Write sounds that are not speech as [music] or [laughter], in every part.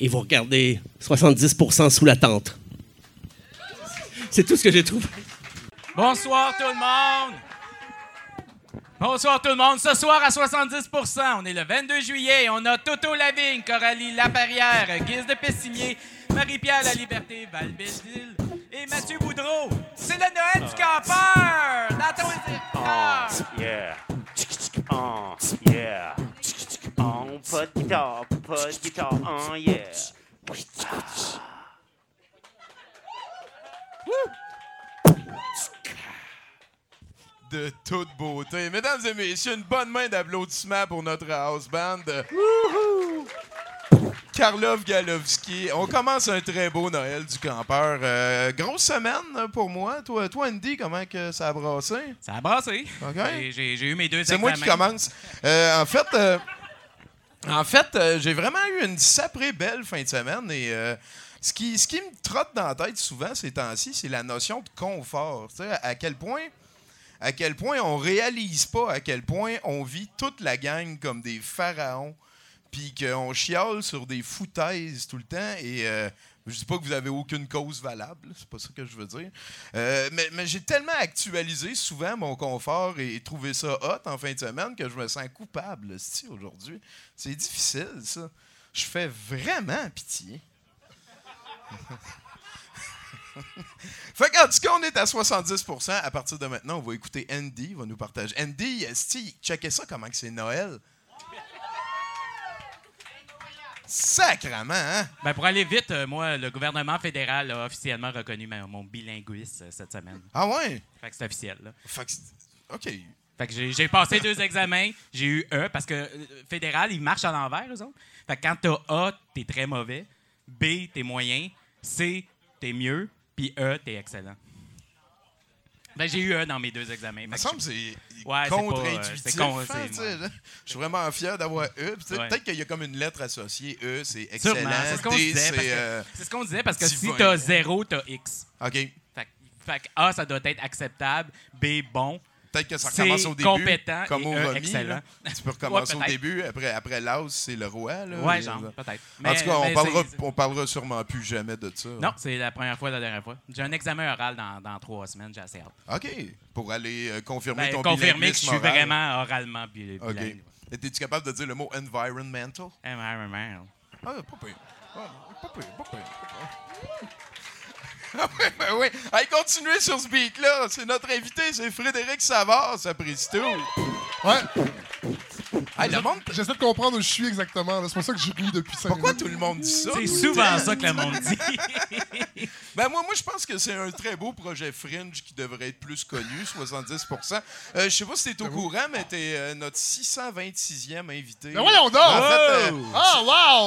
Et vous regardez 70% sous la tente. C'est tout ce que j'ai trouvé. Bonsoir tout le monde! Bonsoir tout le monde. Ce soir à 70% on est le 22 juillet. On a Toto Lavigne, Coralie Laperrière, Guise de Pessimier, Marie-Pierre La Liberté, Val et Mathieu Boudreau. C'est le Noël du campeur! Dans ton Ah. Yeah. Oh, yeah. Oh, pas de guitare, pas de guitare, oh, yeah. de toute beauté. Mesdames et messieurs, une bonne main d'applaudissements pour notre house band. Karlov Galovski. On commence un très beau Noël du campeur. Euh, grosse semaine pour moi. Toi, toi, Andy, comment que ça a brassé? Ça a brassé. OK. J'ai- eu mes deux C'est moi qui commence. Euh, en fait, euh, en fait euh, j'ai vraiment eu une saprée belle fin de semaine et euh, ce, qui, me trotte dans la tête souvent ces temps-ci, c'est la notion de confort. À quel point à quel point on réalise pas à quel point on vit toute la gang comme des pharaons puis qu'on chiale sur des foutaises tout le temps et euh, je dis pas que vous avez aucune cause valable, c'est pas ça que je veux dire. Euh, mais j'ai tellement actualisé souvent mon confort et trouvé ça hot en fin de semaine que je me sens coupable esti, aujourd'hui. C'est difficile ça. Je fais vraiment pitié. [laughs] Fait qu'en tout cas, on est à 70% À partir de maintenant, on va écouter Andy, il va nous partager. Andy, esti, checkez ça comment c'est Noël. Sacrement, hein? Ben, pour aller vite, euh, moi, le gouvernement fédéral a officiellement reconnu ma- mon bilinguisme euh, cette semaine. Ah ouais? Fait que c'est officiel. Là. Fait que c'est- OK. Fait que j'ai j'ai passé deux examens, j'ai eu E, parce que euh, fédéral, il marche à l'envers, eux autres. Fait que quand t'as A, t'es très mauvais. B, t'es moyen. C, t'es mieux. Puis E, t'es excellent. Ben, j'ai eu E dans mes deux examens. Me semble que c'est Ouais, contre-intuitif. con- tu. Je suis vraiment fier d'avoir E. Tu Ouais. Peut-être qu'il y a comme une lettre associée. E, c'est excellent. c'est ce qu'on disait. euh, ce qu'on disait parce que si divin. t'as 0, t'as X. OK. Fait, fait que A, ça doit être acceptable. B, bon. Peut-être que ça recommence au début. compétent comme et au E, remis. excellent. là. Tu peux [laughs] recommencer Ouais, au début. Après, après l'as, c'est le roi. Là, Ouais, genre, peut-être. En tout cas, on parlera, on parlera sûrement plus jamais de ça. Non, c'est la première fois, la dernière fois. J'ai un examen oral dans, dans trois semaines, j'ai assez hâte. OK. Pour aller euh, confirmer Ben, ton confirmer que je suis oral. vraiment oralement OK. Es-tu capable de dire le mot environmental? Environment. Ah, pas pire. Ah, pas pire, pas pire, Ah ouais, ben oui. Allez, continuez sur ce beat-là. C'est notre invité, c'est Frédéric Savard, ça prise tout. Ouais, Hey, le monde... j'essaie de comprendre où je suis exactement. là. C'est pour ça que je ris depuis 5 Pourquoi minutes. tout le monde dit ça? C'est souvent ça que le monde dit. [laughs] Ben moi, moi je pense que c'est un très beau projet Fringe qui devrait être plus connu, 70% euh, Je sais pas si t'es au courant, mais t'es euh, notre 626e invité. Ben voyons donc! En fait, euh, Ah,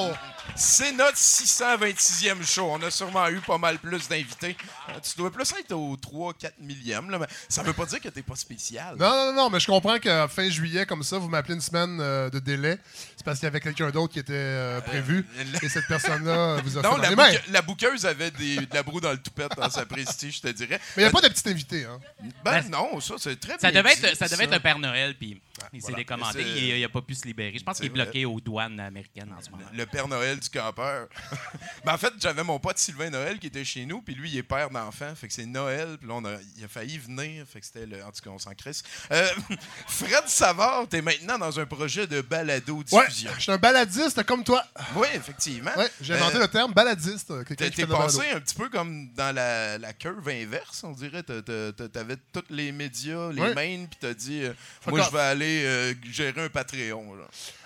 wow! c'est notre 626e show. On a sûrement eu pas mal plus d'invités. Euh, tu dois plus être au 3-4 millième, là, mais ça veut pas dire que t'es pas spécial. Non, non, non, mais je comprends qu'à fin juillet, comme ça, vous m'appelez une semaine euh, de délai. C'est parce qu'il y avait quelqu'un d'autre qui était euh, prévu. le- Et cette personne-là vous a Non, fait dans la, les mains. bouque- la bouqueuse avait des- de la broue dans le toupette dans sa prestige, je te dirais. Mais il n'y a pas de petit invité, hein? Ben Ben, non, ça c'est très Ça bien devait dit, être, ça devait être un Père Noël, puis il s'est voilà. décommandé. Il n'a pas pu se libérer. Je pense qu'il est vrai. bloqué aux douanes américaines en ce moment. Le Père Noël du campeur. [laughs] ben, en fait, j'avais mon pote Sylvain Noël qui était chez nous, puis lui, il est père d'enfant. Fait que c'est Noël, puis là, on a- il a failli venir. Fait que c'était le. En tout cas, on s'en crisse. Euh, [laughs] Fred Savard, t'es maintenant dans un projet de Ouais, balado-diffusion. je suis un baladiste comme toi. Oui, effectivement. Ouais, j'ai Euh, inventé le terme baladiste. euh, T'es la balado. passé un petit peu comme dans la, la curve inverse, on dirait. T'as- t'as- t'as- T'avais tous les médias, les Ouais. mains, puis t'as dit euh, Moi, je vais aller aller euh, gérer un Patreon. là.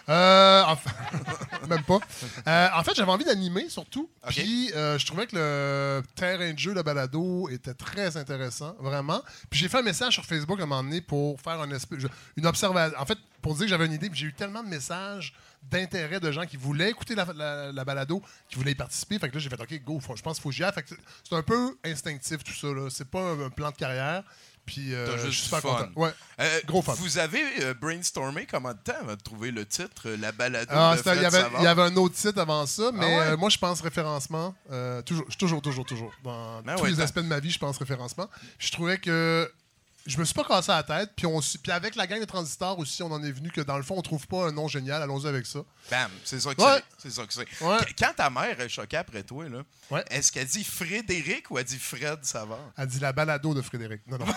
Euh, en fait- [laughs] Même pas. Euh, en fait, j'avais envie d'animer surtout. Puis euh, je trouvais que le terrain de jeu de balado était très intéressant, vraiment. Puis j'ai fait un message sur Facebook à un moment donné pour faire une observation. En fait, pour dire que j'avais une idée, puis j'ai eu tellement de messages d'intérêt de gens qui voulaient écouter la, la- la balado, qui voulaient y participer. Fait que là, j'ai fait OK, go, faut- je pense qu'il faut que j'y aille. Fait que c'est- un peu instinctif tout ça. là. C'est pas un plan de carrière. Puis euh, je suis super fun. content. Ouais. Euh, Gros fun. Vous avez euh, brainstormé comment de temps avant de trouver le titre, euh, la balado Ah, de il, y avait, y avait un autre site avant ça, mais Ah ouais? euh, moi, je pense référencement. toujours, toujours, toujours, toujours. Dans Ben tous ouais, les aspects de ma vie, je pense référencement. Je trouvais que je me suis pas cassé la tête. Puis, on, puis avec la gang de transistors aussi, on en est venu que dans le fond, on trouve pas un nom génial. Allons-y avec ça. Bam, c'est ça que Ouais. c'est. C'est ça que c'est. Ouais. Quand ta mère est choquée après toi, là, Ouais. est-ce qu'elle dit Frédéric ou elle dit Fred Savard? Elle dit la balado de Frédéric. Non, non. [laughs]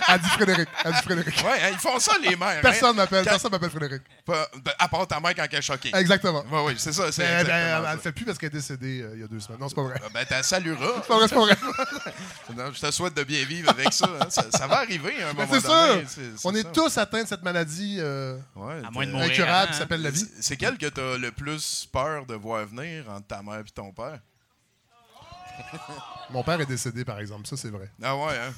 [laughs] elle dit Frédéric. Elle dit Frédéric. Ouais, hein, ils font ça, les mères. Personne hein. m'appelle. Quand- Personne m'appelle Frédéric. Pas- ben, à part ta mère quand elle est choquée. Exactement. Oui, oui, c'est ça. C'est Mais elle, elle le fait plus parce qu'elle est décédée euh, il y a deux semaines. Non, c'est pas vrai. Ah, Ben, t'as salueras. C'est pas vrai, c'est pas vrai. [laughs] Non, je te souhaite de bien vivre avec ça. hein. Ça, ça va arriver à un Mais moment c'est donné. sûr. C'est- c'est On est ça. tous atteints de cette maladie euh, Ouais, À moins de mourir. incurable qui s'appelle la vie. C'est- C'est quel que t'as le plus peur de voir venir entre ta mère et ton père? Mon père est décédé, par exemple. Ça, c'est vrai. Ah ouais, hein?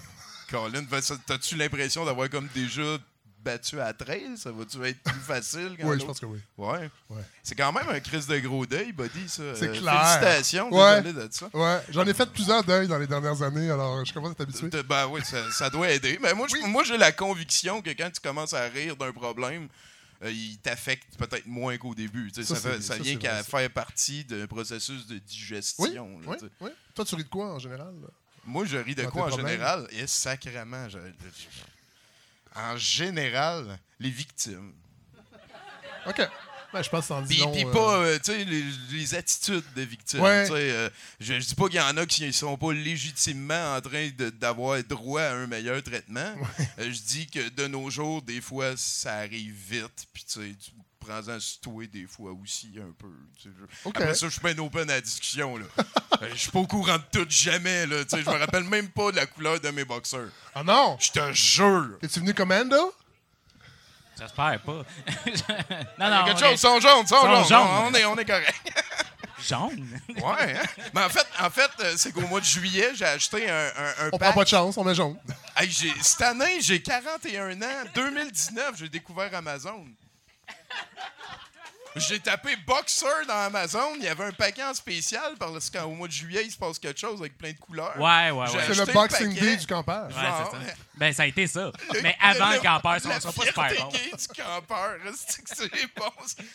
Colin, t'as-tu l'impression d'avoir comme déjà battu à trail? Ça va-tu être plus facile? quand Oui, je pense que oui. Ouais. Ouais. C'est quand même un crise de gros deuil, buddy, ça. C'est Euh, clair. Félicitations, Ouais. de ça. Ouais, j'en ai fait plusieurs deuils dans les dernières années, alors je commence à. De- Ben oui, ça, ça doit aider. Mais moi, j'ai la conviction que quand tu commences à rire d'un problème, euh, il t'affecte peut-être moins qu'au début. Ça, Ça, fait- c'est- ça ça, vient qu'à faire partie d'un processus de digestion. Oui, là, oui, tu sais. oui. Toi, tu ris de quoi en général? là? Moi, je ris de quoi? en problèmes? général? Et sacrément, je- je- en général, les victimes. OK. Ben, je pense que en Puis, disant... puis euh, pas, euh, tu sais, les, les attitudes de victimes. Ouais. euh, je, je dis pas qu'il y en a qui sont pas légitimement en train d'avoir droit à un meilleur traitement. Euh, je dis que de nos jours, des fois, ça arrive vite. Puis tu sais, prends-en toi des fois aussi un peu. Après ça, je suis bien open à la discussion. là. [laughs] Euh, Je suis pas au courant de tout, jamais. Là, tu sais, je me rappelle même pas de la couleur de mes boxeurs. Ah non! Je te jure. Es-tu venu commando? J'espère pas. [laughs] non, non. quelque on chose, sont jaunes, sont Sont jaunes. jaunes. On, est, on est correct. [laughs] est Jaune. Ouais, hein? Mais en fait, en fait euh, c'est qu'au mois de juillet, j'ai acheté un, un, un On pack. prend pas de chance, on met jaune. Hey, cette année, j'ai 41 ans. 2019, j'ai découvert Amazon. J'ai tapé Boxer dans Amazon. Il y avait un paquet en spécial parce qu'au mois de juillet, il se passe quelque chose avec plein de couleurs. Ouais, ouais, ouais. C'est le Boxing. Day du campeur. Ouais, c'est ça. [laughs] Ben, ça a été ça. Mais avant le- le campeur, ça ne sera pas super bon. du campeur. [laughs] C'est que c'est bon?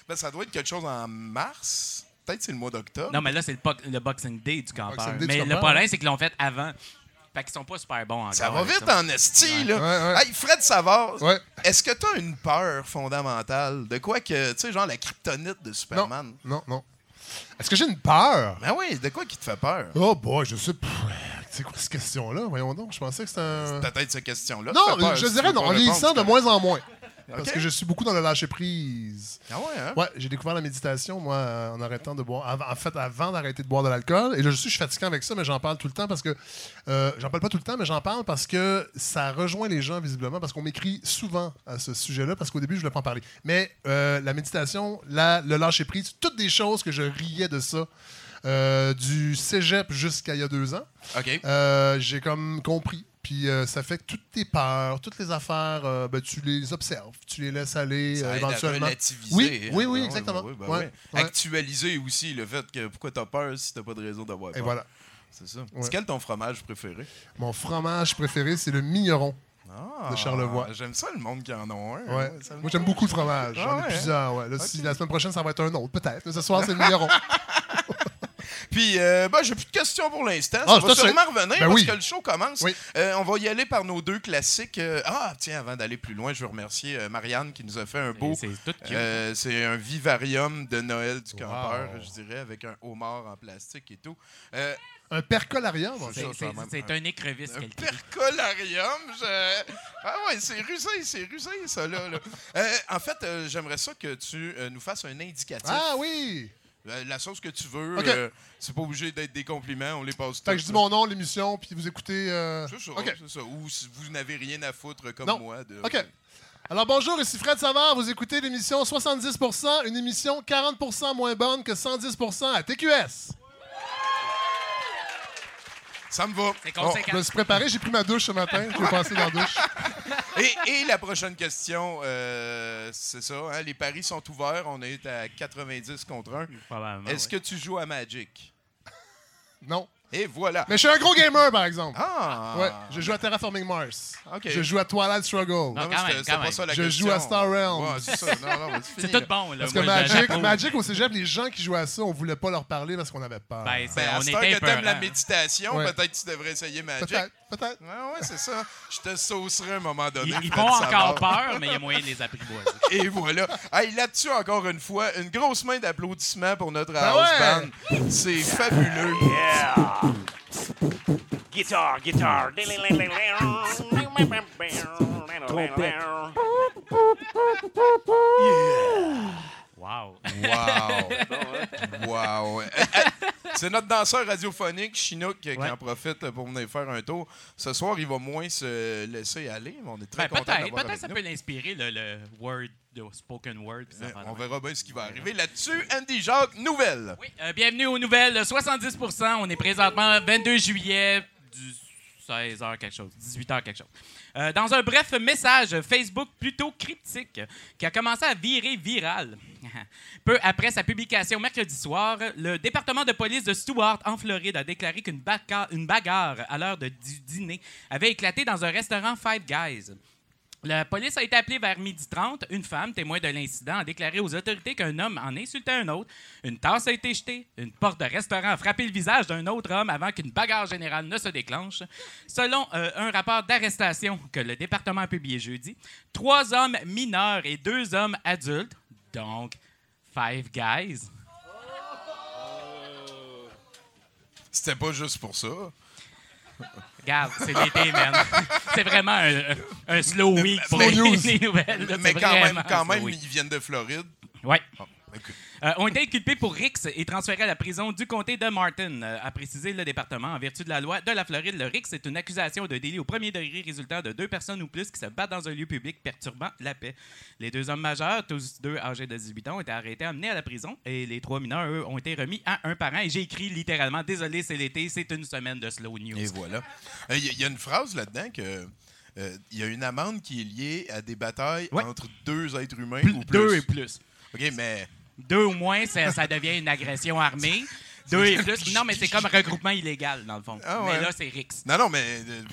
Ben, ça doit être quelque chose en mars. Peut-être c'est le mois d'octobre. Non, mais là, c'est le, bo- le Boxing Day du campeur. Du mais le problème, c'est qu'ils l'ont fait avant. Fait qu'ils sont pas super bons encore. Ça va vite ça. en esti, là. Ouais, ouais. Hey, Fred Savard, Ouais. est-ce que t'as une peur fondamentale? De quoi que, tu sais, genre la kryptonite de Superman? non, non. Est-ce que j'ai une peur? Ben oui, de quoi qui te fait peur? Oh boy, je sais pas. C'est quoi cette question-là? Voyons donc, je pensais que c'était un... Peut-être cette question-là. Non, peur, je dirais non. En vieillissant, de c'est moins en moins. Parce que je suis beaucoup dans le lâcher-prise. Ah ouais, hein? Ouais, j'ai découvert la méditation, moi, euh, en arrêtant de boire. En fait, avant d'arrêter de boire de l'alcool. Et là, je suis, fatiguant avec ça, mais j'en parle tout le temps parce que. euh, j'en parle pas tout le temps, mais j'en parle parce que ça rejoint les gens, visiblement, parce qu'on m'écrit souvent à ce sujet-là, parce qu'au début, je voulais pas en parler. Mais euh, la méditation, la, le lâcher-prise, toutes des choses que je riais de ça. euh, du cégep jusqu'à il y a deux ans, OK. euh, j'ai comme compris. Puis euh, ça fait que toutes tes peurs, toutes les affaires, euh, ben, tu les observes, tu les laisses aller Ça euh, aide à éventuellement. relativiser. Oui, hein? oui, oui, Ben exactement. ben oui, ben Ouais, oui. ouais. Actualiser aussi le fait que pourquoi t'as peur si t'as pas de raison d'avoir peur. Et voilà. C'est ça. Ouais. C'est quel ton fromage préféré? Mon fromage préféré, c'est le migneron. Ah, De Charlevoix. J'aime ça le monde qui en a un. Ouais. hein. Me- Moi, j'aime beaucoup le fromage. J'en Ah ai ouais, plusieurs. Ouais. Là, si la semaine prochaine, ça va être un autre, peut-être. Mais ce soir, c'est le [laughs] migneron. Puis, euh, ben, j'ai plus de questions pour l'instant. Ah, ça je va sûrement revenir Ben parce oui. que le show commence. Oui. Euh, on va y aller par nos deux classiques. Euh, ah, tiens, avant d'aller plus loin, je veux remercier euh, Marianne qui nous a fait un beau. C'est tout cute. Euh, c'est un vivarium de Noël du campeur, Wow. je dirais, avec un homard en plastique et tout. Euh, un percolarium, en C'est- un écrevisse un percolarium. je- Ah ouais, c'est rusé, c'est rusé, ça, là. là. Euh, en fait, euh, j'aimerais ça que tu euh, nous fasses un indicatif. Ah oui! La sauce que tu veux. Ok. euh, c'est pas obligé d'être des compliments, on les passe Fait que tous, je dis mon nom, l'émission, puis vous écoutez. euh, C'est ça, OK. c'est ça. Ou si vous n'avez rien à foutre comme Non. moi. De... OK. Alors bonjour, ici Fred Savard. Vous écoutez l'émission 70%, une émission 40% moins bonne que 110% à TQS. Ça me va. C'est Bon, je me suis préparé, j'ai pris ma douche ce matin. Je vais passer dans la douche. [laughs] Et, et la prochaine question, euh, c'est ça. hein, les paris sont ouverts. On est à 90 contre 1. Probablement, Est-ce ouais. que tu joues à Magic? Non. Et voilà. Mais je suis un gros gamer, par exemple. Ah! Ouais, je joue à Terraforming Mars. OK. Je joue à Twilight Struggle. Non, Non, quand même, pas même. ça la Je question. joue à Star Realms. Ouais, c'est ça. Non, non, c'est C'est fini, tout bon, là. Parce que Magic. Magic au cégep, les gens qui jouaient à ça, on voulait pas leur parler parce qu'on avait peur. Ben, c'est- Ben, à on heure était que t'aimes la méditation, Ouais. peut-être que tu devrais essayer Magic. peut-être, peut-être. Ouais, ouais, c'est ça. Je te saucerai à un moment donné. Ils, ils font encore peur, mais il y a moyen de les apprivoiser. [laughs] Et voilà. Hey, là-dessus, encore une fois, une grosse main d'applaudissements pour notre Ben house band. C'est fabuleux. Yeah! Guitar, guitar. Wow. Wow. wow. [laughs] Euh, euh, C'est notre danseur radiophonique, Chinook, qui Ouais. en profite pour venir faire un tour. Ce soir, il va moins se laisser aller, mais on est très Ben, content peut-être, avec ça nous. peut l'inspirer, le, le word, spoken word. ça Euh, On verra bien ce qui va arriver là-dessus. Andy Jacques, nouvelle. Oui, euh, bienvenue aux nouvelles 70%. On est présentement 22 juillet du 16h quelque chose, 18h quelque chose. Euh, dans un bref message Facebook plutôt cryptique qui a commencé à virer viral. [laughs] Peu après sa publication mercredi soir, le département de police de Stewart, en Floride, a déclaré qu'une une bagarre à l'heure du dîner avait éclaté dans un restaurant Five Guys. La police a été appelée vers 12h30. Une femme, témoin de l'incident, a déclaré aux autorités qu'un homme en insultait un autre. Une tasse a été jetée. Une porte de restaurant a frappé le visage d'un autre homme avant qu'une bagarre générale ne se déclenche. Selon euh, un rapport d'arrestation que le département a publié jeudi, trois hommes mineurs et deux hommes adultes, donc Five Guys, C'était pas juste pour ça. Regarde, c'est l'été, man. [laughs] c'est vraiment un, un slow week pour [laughs] les, [laughs] les nouvelles. là. Mais quand même, quand même, ils viennent de Floride. Ouais. Euh, ont été inculpés pour Rix et transférés à la prison du comté de Martin, euh, a précisé le département. En vertu de la loi de la Floride, le Rix est une accusation de délit au premier degré résultant de deux personnes ou plus qui se battent dans un lieu public perturbant la paix. Les deux hommes majeurs, tous deux âgés de 18 ans, ont été arrêtés, amenés à la prison et les trois mineurs, eux, ont été remis à un parent. Et j'ai écrit littéralement Désolé, c'est l'été, c'est une semaine de slow news. Et voilà. Euh, Il y, a- il y a une phrase là-dedans que. euh, Il y a une amende qui est liée à des batailles Ouais. entre deux êtres humains ou plus. deux et plus. OK, mais Deux ou moins, ça, ça devient une agression armée. [laughs] Deux et plus. Non, mais c'est comme regroupement illégal, dans le fond. Ah Mais là, c'est Rix. Non, non, mais. euh,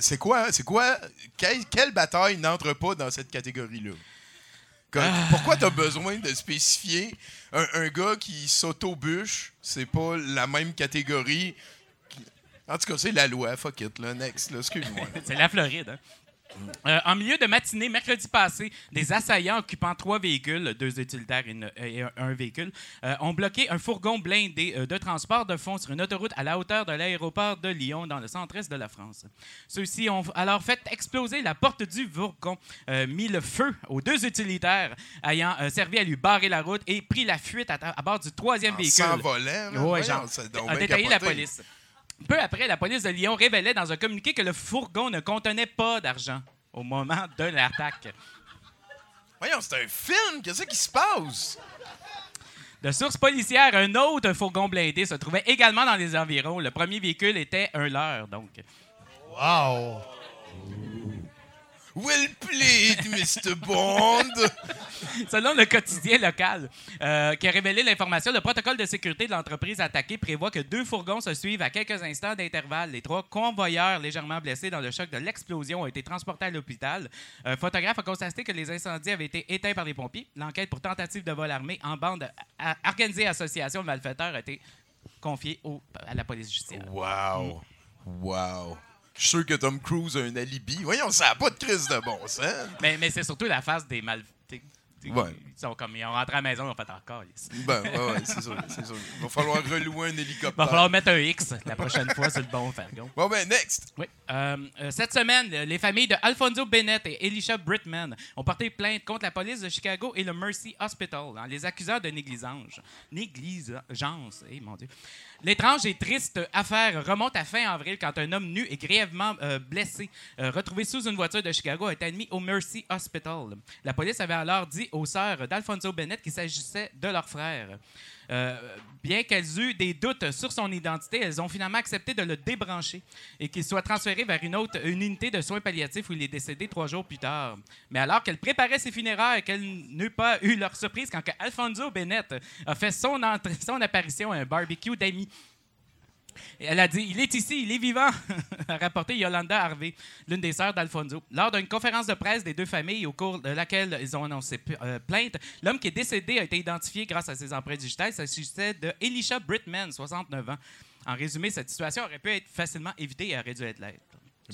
c'est- quoi, c'est quoi, quelle, quelle bataille n'entre pas dans cette catégorie-là? Ah. Pourquoi tu as besoin de spécifier un, un gars qui s'auto-bûche, c'est pas la même catégorie? En tout cas, c'est la loi, fuck it, là, next, là, excuse-moi. [laughs] C'est la Floride. hein. Euh, en milieu de matinée, mercredi passé, des assaillants occupant trois véhicules, deux utilitaires et, une- et un, un véhicule, euh, ont bloqué un fourgon blindé euh, de transport de fonds sur une autoroute à la hauteur de l'aéroport de Lyon, dans le centre-est de la France. Ceux-ci ont alors fait exploser la porte du fourgon, mis le feu aux deux utilitaires ayant servi à lui barrer la route et pris la fuite à, à bord du troisième En véhicule. s'envolant, là, Ouais, genre, a détaillé la police. Peu après, la police de Lyon révélait dans un communiqué que le fourgon ne contenait pas d'argent au moment de l'attaque. Voyons, c'est un film, qu'est-ce qui se passe? De sources policières, un autre fourgon blindé se trouvait également dans les environs. Le premier véhicule était un leur, donc. Wow! Well played, Mr. Bond! [laughs] Selon le quotidien local, euh, qui a révélé l'information, le protocole de sécurité de l'entreprise attaquée prévoit que deux fourgons se suivent à quelques instants d'intervalle. Les trois convoyeurs légèrement blessés dans le choc de l'explosion ont été transportés à l'hôpital. Un photographe a constaté que les incendies avaient été éteints par les pompiers. L'enquête pour tentative de vol armé en bande organisée association de malfaiteurs a été confiée au- à la police judiciaire. Wow! Wow! Je suis sûr que Tom Cruise a un alibi. Voyons, ça n'a pas de crise de bon sens. Mais, mais c'est surtout la face des mal... ils, Ouais. ils sont comme, ils ont rentré à la maison, ils ont fait encore. Il Ben, ouais, ouais, c'est sûr, c'est sûr. Il va falloir relouer un hélicoptère. va falloir mettre un X la prochaine fois sur le bon Fargon. Bon, ben, next. Oui. Euh, euh, cette semaine, le- les familles de Alfonso Bennett et Elisha Brittman ont porté plainte contre la police de Chicago et le Mercy Hospital en les accusant de négligence. Négligence, eh mon Dieu. L'étrange et triste affaire remonte à fin avril quand un homme nu et grièvement euh, blessé, euh, retrouvé sous une voiture de Chicago, été admis au Mercy Hospital. La police avait alors dit aux sœurs d'Alfonso Bennett qu'il s'agissait de leur frère. Euh, bien qu'elles euent des doutes sur son identité, elles ont finalement accepté de le débrancher et qu'il soit transféré vers une autre unité de soins palliatifs où il est décédé trois jours plus tard. Mais alors qu'elle préparait ses funérailles, qu'elle n'eut pas eu leur surprise quand Alfonso Bennett a fait son, son apparition à un barbecue d'amis. Et Elle a dit Il est ici, il est vivant, [laughs] a rapporté Yolanda Harvey, l'une des sœurs d'Alfonso. Lors d'une conférence de presse des deux familles, au cours de laquelle ils ont annoncé euh, plainte, l'homme qui est décédé a été identifié grâce à ses empreintes digitales. Il s'agissait de Elisha Brittman, 69 ans. En résumé, cette situation aurait pu être facilement évitée et aurait dû être l'être.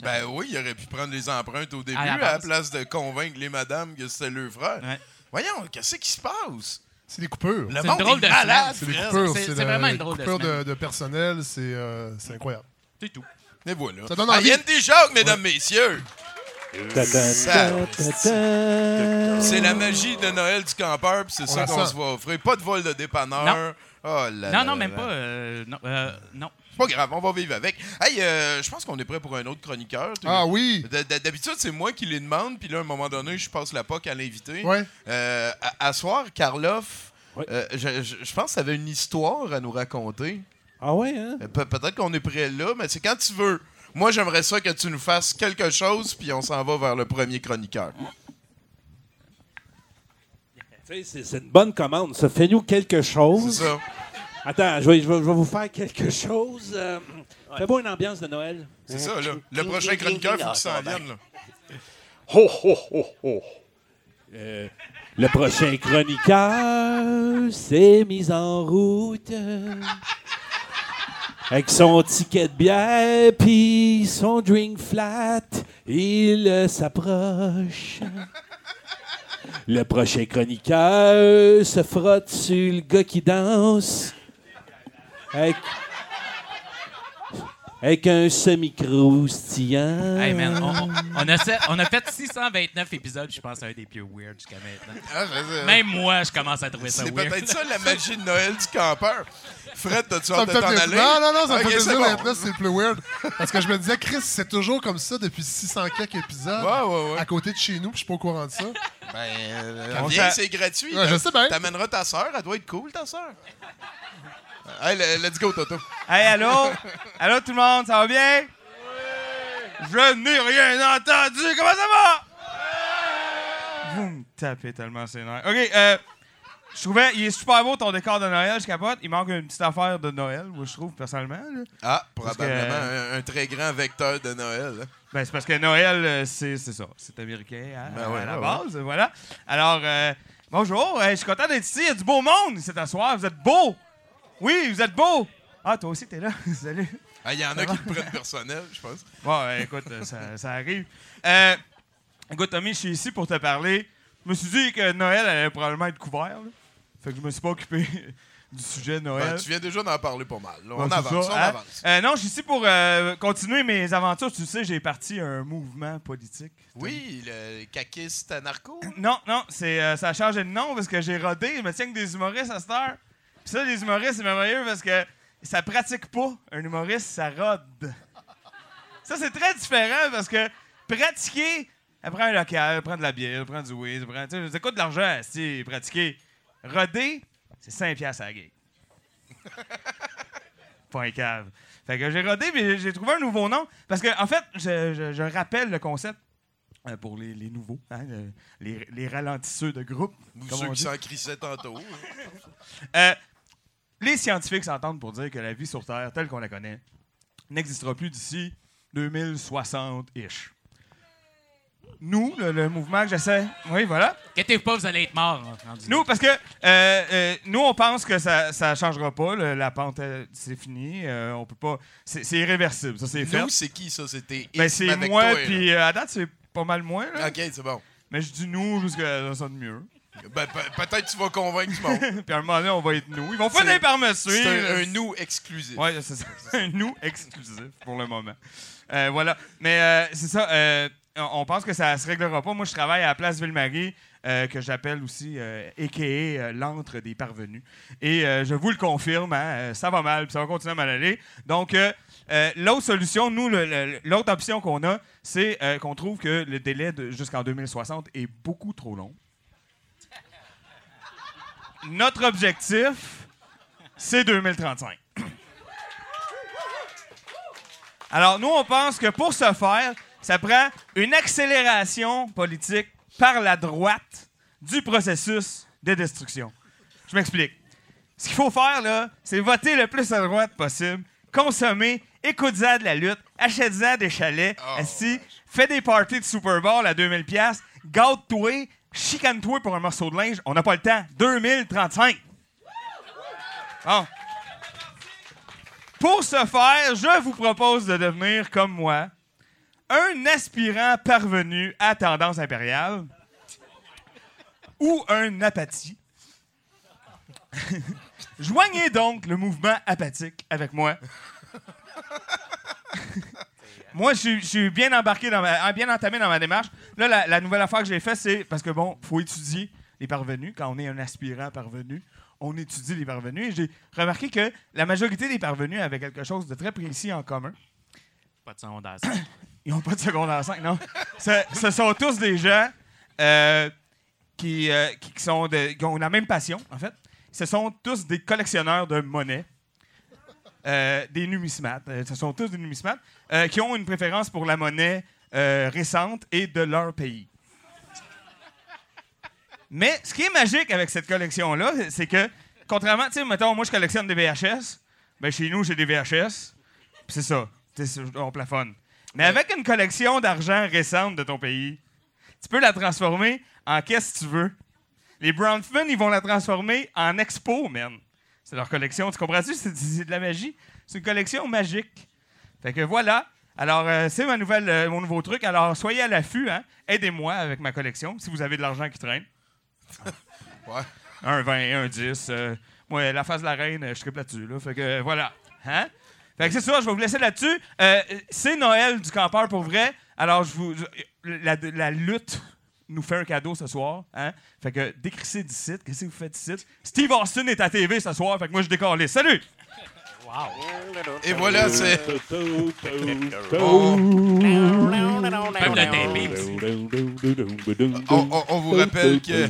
Ben oui, il aurait pu prendre les empreintes au début À à la place de convaincre les madames que c'était leur frère. Ouais. Voyons, qu'est-ce qui se passe? C'est des coupures. Le C'est monde une drôle est de malade, C'est des coupures. c'est- vraiment une drôle de coupures de, de personnel. C'est euh, c'est incroyable. C'est tout. Et voilà. Ça donne Ah, envie. Yann Jacques, mesdames, messieurs. Ta- ta- C'est la magie de Noël du campeur, puis c'est ça qu'on se va offrir. Pas de vol de dépanneur. Non. Oh là Non, là non, même là. pas. euh, non, euh, non. C'est pas grave, on va vivre avec. Hey, euh, je pense qu'on est prêt pour un autre chroniqueur. Ah oui! D'habitude, c'est moi qui les demande, puis là, à un moment donné, je passe la POC à l'invité. Ouais. Euh, à, à soir, Karloff, Ouais. euh, je, je- je pense que tu avais une histoire à nous raconter. Ah ouais, hein? Pe- Peut-être qu'on est prêt là, mais c'est quand tu veux. Moi, j'aimerais ça que tu nous fasses quelque chose, puis on s'en va vers le premier chroniqueur. C'est une bonne commande. Ça fait-nous quelque C'est chose. ça. Attends, je vais, je vais- je vais vous faire quelque chose. Euh, Fais-moi une ambiance de Noël. C'est ça, là. Le prochain chroniqueur, il faut qu'il s'en vienne, là. Ho, ho, ho, ho. Euh, le prochain chroniqueur s'est mis en route. Avec son ticket de bière puis son drink flat, il s'approche. Le prochain chroniqueur se frotte sur le gars qui danse. Avec, avec un semi-croustillant. Hey man, on, a, fait- on a fait 629 épisodes, je pense, c'est un des plus weird jusqu'à maintenant. Ah. Même moi, je commence à trouver ça C'est weird. peut-être ça la magie de Noël du campeur. Fred, t'as-tu hâte me de fait t'en aller? Non, non, non, ça me Ok, fait c'est plaisir bon. d'être là, c'est le plus weird. Parce que je me disais, Chris, c'est toujours comme ça depuis 600 quelques épisodes. Ouais, ouais, ouais. À côté de chez nous, puis je suis pas au courant de ça. Ben, euh, viens, c'est gratuit. Ouais, je sais bien. T'amèneras ta soeur, elle doit être cool, ta soeur. Hey, le- let's go, Toto. Hey, allô? allô, tout le monde, ça va bien? Je n'ai rien entendu. Comment ça va? Vous me tapez tellement ses nerfs. OK, euh, je trouvais, il est super beau ton décor de Noël, je capote. Il manque une petite affaire de Noël, moi, je trouve, personnellement. là. Ah, probablement que- un, un très grand vecteur de Noël. hein. Ben, c'est parce que Noël, euh, c'est c'est ça. C'est américain hein, Ben ouais, à la ouais, base. Voilà. Alors, euh, bonjour. Hey, je suis content d'être ici. Il y a du beau monde cet soir. Vous êtes beau. Oui, vous êtes beau. Ah, toi aussi, t'es là. [laughs] Salut. Ah, Il y en a qui le prennent personnel, je pense. [laughs] Bon, euh, écoute, euh, ça, ça arrive. Euh, écoute, Tommy, je suis ici pour te parler. Je me suis dit que Noël allait probablement être couvert. là. Fait que je me suis pas occupé [laughs] du sujet de Noël. Ben, tu viens déjà d'en parler pas mal. là. Ouais, On avance, ça, on hein? avance. Euh, non, je suis ici pour euh, continuer mes aventures. Tu sais, j'ai parti un mouvement politique. Oui, le caquiste anarcho. Non, non, c'est, euh, ça a changé de nom parce que j'ai rodé. Je me tiens que des humoristes à cette heure. Puis ça, les humoristes, c'est merveilleux parce que ça pratique pas. Un humoriste, ça rode. Ça, c'est très différent parce que pratiquer, elle prend un local, elle prend de la bière, elle prend du weed, elle prend, tu sais, ça coûte de l'argent, si pratiquer. Roder, c'est 5 piastres à la gig. [laughs] un cave. Fait que j'ai rodé, mais j'ai trouvé un nouveau nom. Parce que, en fait, je, je- je rappelle le concept euh, pour les, les nouveaux, hein, le- les, les ralentisseurs de groupe. Ou ceux qui s'en crissaient tantôt. Euh, les scientifiques s'entendent pour dire que la vie sur Terre, telle qu'on la connaît, n'existera plus d'ici 2060-ish. Nous, le, le mouvement que j'essaie. Oui, voilà. Inquiétez-vous pas, vous allez être morts. hein. Nous, parce que euh, euh, nous, on pense que ça ne changera pas. le- la pente, euh, c'est fini. euh, on peut pas. C'est c'est irréversible. Ça, c'est fait. Nous, c'est qui ça? C'était Ben, c'est avec moi, toi, là. puis euh, à date, c'est pas mal moins. là. Ok, c'est bon. Mais je dis nous, parce que ça sonne mieux. Ben, pe- peut-être tu vas convaincre du monde. [laughs] Puis à un moment donné, on va être nous. Ils vont finir par me suivre. C'est un, un nous exclusif. Ouais, c'est ça. [laughs] Un nous exclusif pour le moment. Euh, voilà. Mais euh, c'est ça. euh, on on pense que ça se réglera pas. Moi, je travaille à la place Ville-Marie, euh, que j'appelle aussi euh, a.k.a. euh, l'antre des parvenus. Et euh, je vous le confirme, hein, euh, ça va mal, puis ça va continuer à mal aller. Donc, euh, euh, l'autre solution, nous, le- le- l'autre option qu'on a, c'est euh, qu'on trouve que le délai de- jusqu'en 2060 est beaucoup trop long. Notre objectif, c'est 2035. Alors, nous, on pense que pour ce faire, ça prend une accélération politique par la droite du processus de destruction. Je m'explique. Ce qu'il faut faire, là, c'est voter le plus à droite possible, consommer, écoute-en de la lutte, achète-en des chalets, assis, fais des parties de Super Bowl à 2000$, piastres, gâte-toi, chicane-toi pour un morceau de linge. On n'a pas le temps. 2035. Bon. Pour ce faire, je vous propose de devenir, comme moi, un aspirant parvenu à tendance impériale ou un apathie. [laughs] Joignez donc le mouvement apathique avec moi. [laughs] moi, je suis- bien embarqué, dans ma- bien entamé dans ma démarche. Là, la, la nouvelle affaire que j'ai faite, c'est parce que, bon, faut étudier les parvenus. Quand on est un aspirant parvenu, on étudie les parvenus. Et j'ai remarqué que la majorité des parvenus avaient quelque chose de très précis en commun. Pas de secondaire. [coughs] Ils n'ont pas de secondaire 5, non. ce, ce sont tous des gens euh, qui, euh, qui, qui sont de- qui ont la même passion, en fait. Ce sont tous des collectionneurs de monnaie, euh, des numismates. Euh, ce sont tous des numismates euh, qui ont une préférence pour la monnaie euh, récente et de leur pays. Mais ce qui est magique avec cette collection-là, c'est que, contrairement, tu sais, mettons, moi, je collectionne des VHS. Ben, chez nous, j'ai des VHS. C'est ça. On plafonne. Mais avec une collection d'argent récente de ton pays, tu peux la transformer en qu'est-ce que tu veux. Les Bronfman, ils vont la transformer en expo, man. C'est leur collection. Tu comprends-tu? C'est de la magie. C'est une collection magique. Fait que voilà. Alors, euh, c'est ma nouvelle, euh, mon nouveau truc. Alors, soyez à l'affût. Hein? Aidez-moi avec ma collection si vous avez de l'argent qui traîne. [laughs] Ouais. Un 20, un 10. euh, moi, la face de la reine, je triple là-dessus. Là. Fait que euh, voilà. Hein? Fait que c'est ça, je vais vous laisser là-dessus. C'est Noël du campeur pour vrai. Alors, je vous, la lutte nous fait un cadeau ce soir. Hein? Fait que décrissez d'ici. Qu'est-ce que vous faites ici? Steve Austin est à TV ce soir. Fait que moi, je décolle. Salut! Et voilà, c'est. On, on- on vous rappelle que,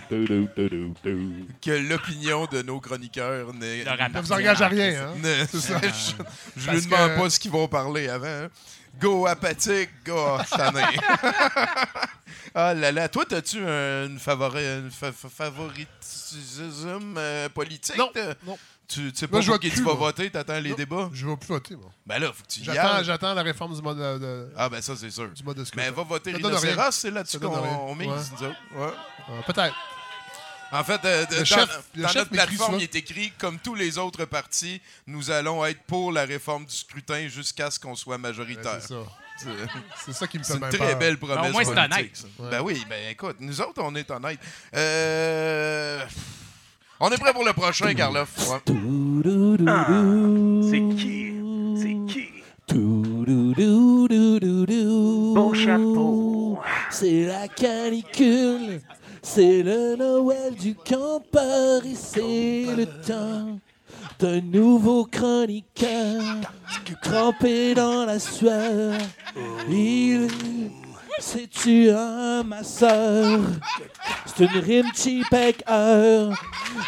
que l'opinion de nos chroniqueurs Ça appartient vous engage à en rien, hein? ne- [laughs] je [laughs] je Parce lui demande que- pas ce qu'ils vont parler avant. hein. Go apathique, go tanné. [laughs] ah là là, toi, as-tu une, favori, une fa- fa- favoritisme euh, politique? Non, non. Tu, tu sais Moi, pas je vote qui tu vas moi. voter, t'attends les Non. débats? Je vais plus voter, moi. Ben là, faut que tu y J'attends, ailles. j'attends la réforme du mode de, de- Ah ben ça, c'est sûr. du mode de. Mais va voter rhinocéros, c'est là-dessus qu'on mise, Ouais. nous autres. Ouais. Peut-être. En fait, euh, dans, chef- dans notre plateforme, il est écrit comme tous les autres partis, nous allons être pour la réforme du scrutin jusqu'à ce qu'on soit Ouais, majoritaire. c'est ça. C'est C'est ça qui me c'est fait une bien très peur. belle promesse. au moins, c'est politique, honnête. ça. Ouais. Ben oui, ben écoute, nous autres, on est honnêtes. Euh, On est prêt pour le prochain, Carlof. Ouais. C'est qui? C'est qui? Beau chapeau. C'est la canicule, c'est le Noël du campeur et c'est le temps d'un nouveau chroniqueur trempé dans la sueur. Il, c'est-tu un masseur? C'est une rime cheap avec heure,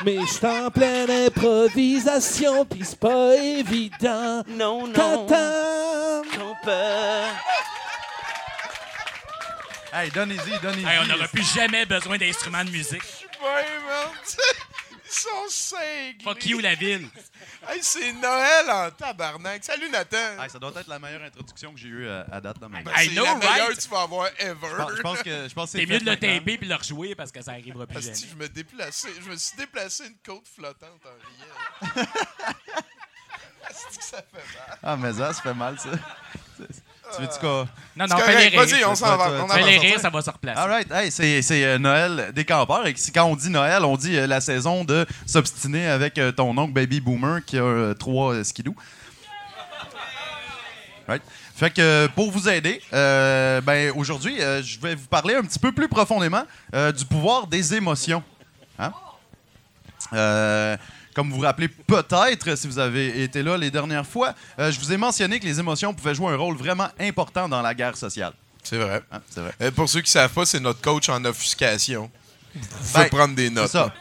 mais je suis en pleine improvisation, pis c'est pas évident. Non, non. Campeur. Hey, donnez-y, donnez-y. Hey, on n'aura plus jamais besoin d'instruments de musique. Sont cinglés. Fuck you, la ville. [laughs] Hey, c'est Noël en tabarnak. Salut, Nathan. Hey, ça doit être la meilleure introduction que j'ai eue euh, à date dans ma vie. Ben, I c'est know, la meilleure right? que tu vas avoir Je pense- ever. Je pense que je pense que C'est c'est mieux de le maintenant. taper puis de le rejouer parce que ça arrivera plus Asti, jamais. je me déplaçais, je me suis déplacé une côte flottante en riant. [laughs] Asti que ça fait mal. Ah, mais ça, ça fait mal, ça. Tu veux-tu quoi? Non, non, C'est fais les. Vas-y, on s'en va. Fais les rires, ça va se replacer. All right. Hey, c'est euh, Noël des campeurs. Et quand on dit Noël, on dit euh, la saison de s'obstiner avec euh, ton oncle Baby Boomer qui a euh, trois euh, skidoo. Right. Fait que euh, pour vous aider, euh, ben, aujourd'hui, euh, je vais vous parler un petit peu plus profondément euh, du pouvoir des émotions. Hein? Comme vous vous rappelez peut-être, si vous avez été là les dernières fois, euh, je vous ai mentionné que les émotions pouvaient jouer un rôle vraiment important dans la guerre sociale. C'est vrai. Hein, c'est vrai. Euh, pour ceux qui ne savent pas, c'est notre coach en offuscation. Vous pouvez Ben, prendre des notes. ça.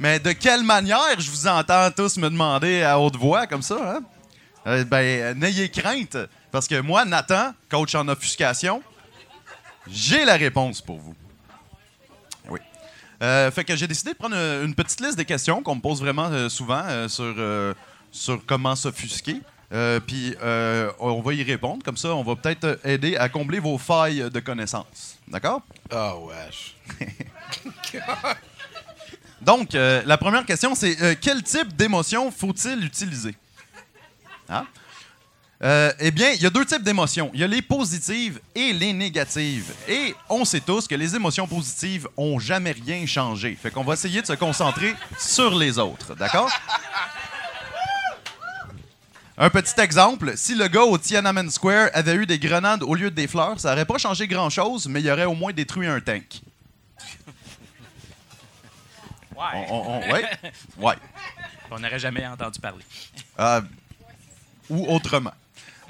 Mais de quelle manière je vous entends tous me demander à haute voix comme ça? Hein? Euh, ben, n'ayez crainte, parce que moi, Nathan, coach en offuscation, j'ai la réponse pour vous. Euh, fait que j'ai décidé de prendre euh, une petite liste des questions qu'on me pose vraiment euh, souvent euh, sur, sur comment s'offusquer. Puis on va y répondre. Comme ça, on va peut-être aider à combler vos failles de connaissances. D'accord? Ah, wesh. [laughs] Donc, la première question, c'est quel type d'émotion faut-il utiliser? Hein? Euh, eh bien, il y a deux types d'émotions. Il y a les positives et les négatives. Et on sait tous que les émotions positives ont jamais rien changé. Fait qu'on va essayer de se concentrer sur les autres. D'accord? Un petit exemple, si le gars au Tiananmen Square avait eu des grenades au lieu de des fleurs, ça n'aurait pas changé grand-chose, mais il aurait au moins détruit un tank. Ouais. On- on- on- ouais? Ouais. On n'aurait jamais entendu parler. Euh, ou autrement.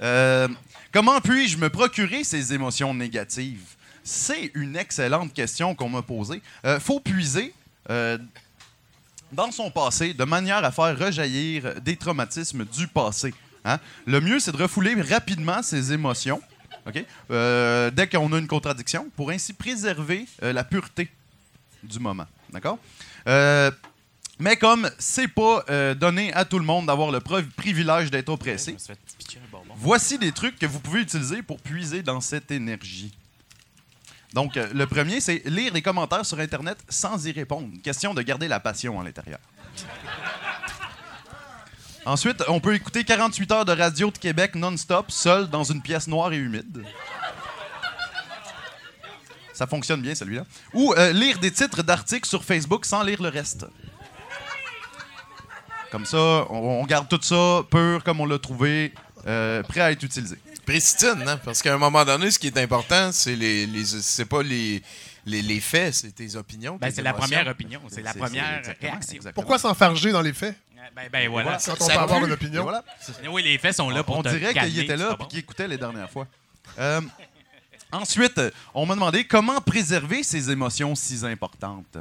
Euh, comment puis-je me procurer ces émotions négatives? C'est une excellente question qu'on m'a posée. Il faut puiser euh, dans son passé de manière à faire rejaillir des traumatismes du passé. hein? Le mieux, c'est de refouler rapidement ces émotions ok? Euh, dès qu'on a une contradiction pour ainsi préserver euh, la pureté du moment. D'accord? Euh, mais comme c'est pas euh, donné à tout le monde d'avoir le privilège d'être oppressé, Voici des trucs que vous pouvez utiliser pour puiser dans cette énergie. Donc, euh, le premier, c'est lire les commentaires sur Internet sans y répondre. Question de garder la passion à l'intérieur. Ensuite, on peut écouter 48 heures de radio de Québec non-stop, seul dans une pièce noire et humide. Ça fonctionne bien, celui-là. Ou euh, lire des titres d'articles sur Facebook sans lire le reste. Comme ça, on, on garde tout ça pur comme on l'a trouvé, euh, prêt à être utilisé. Pristine, hein? Parce qu'à un moment donné, ce qui est important, c'est les, les c'est pas les, les, les faits, c'est tes opinions. Ben, tes c'est la première opinion, c'est la première exactement, réaction. exactement. Pourquoi s'enfarger dans les faits? Ben, ben voilà. quand on peut avoir une Et opinion? voilà. Oui, les faits sont là pour on te dirait calmer, qu'il était là et bon. qu'il écoutait les dernières fois. Euh, ensuite, on m'a demandé comment préserver ces émotions si importantes.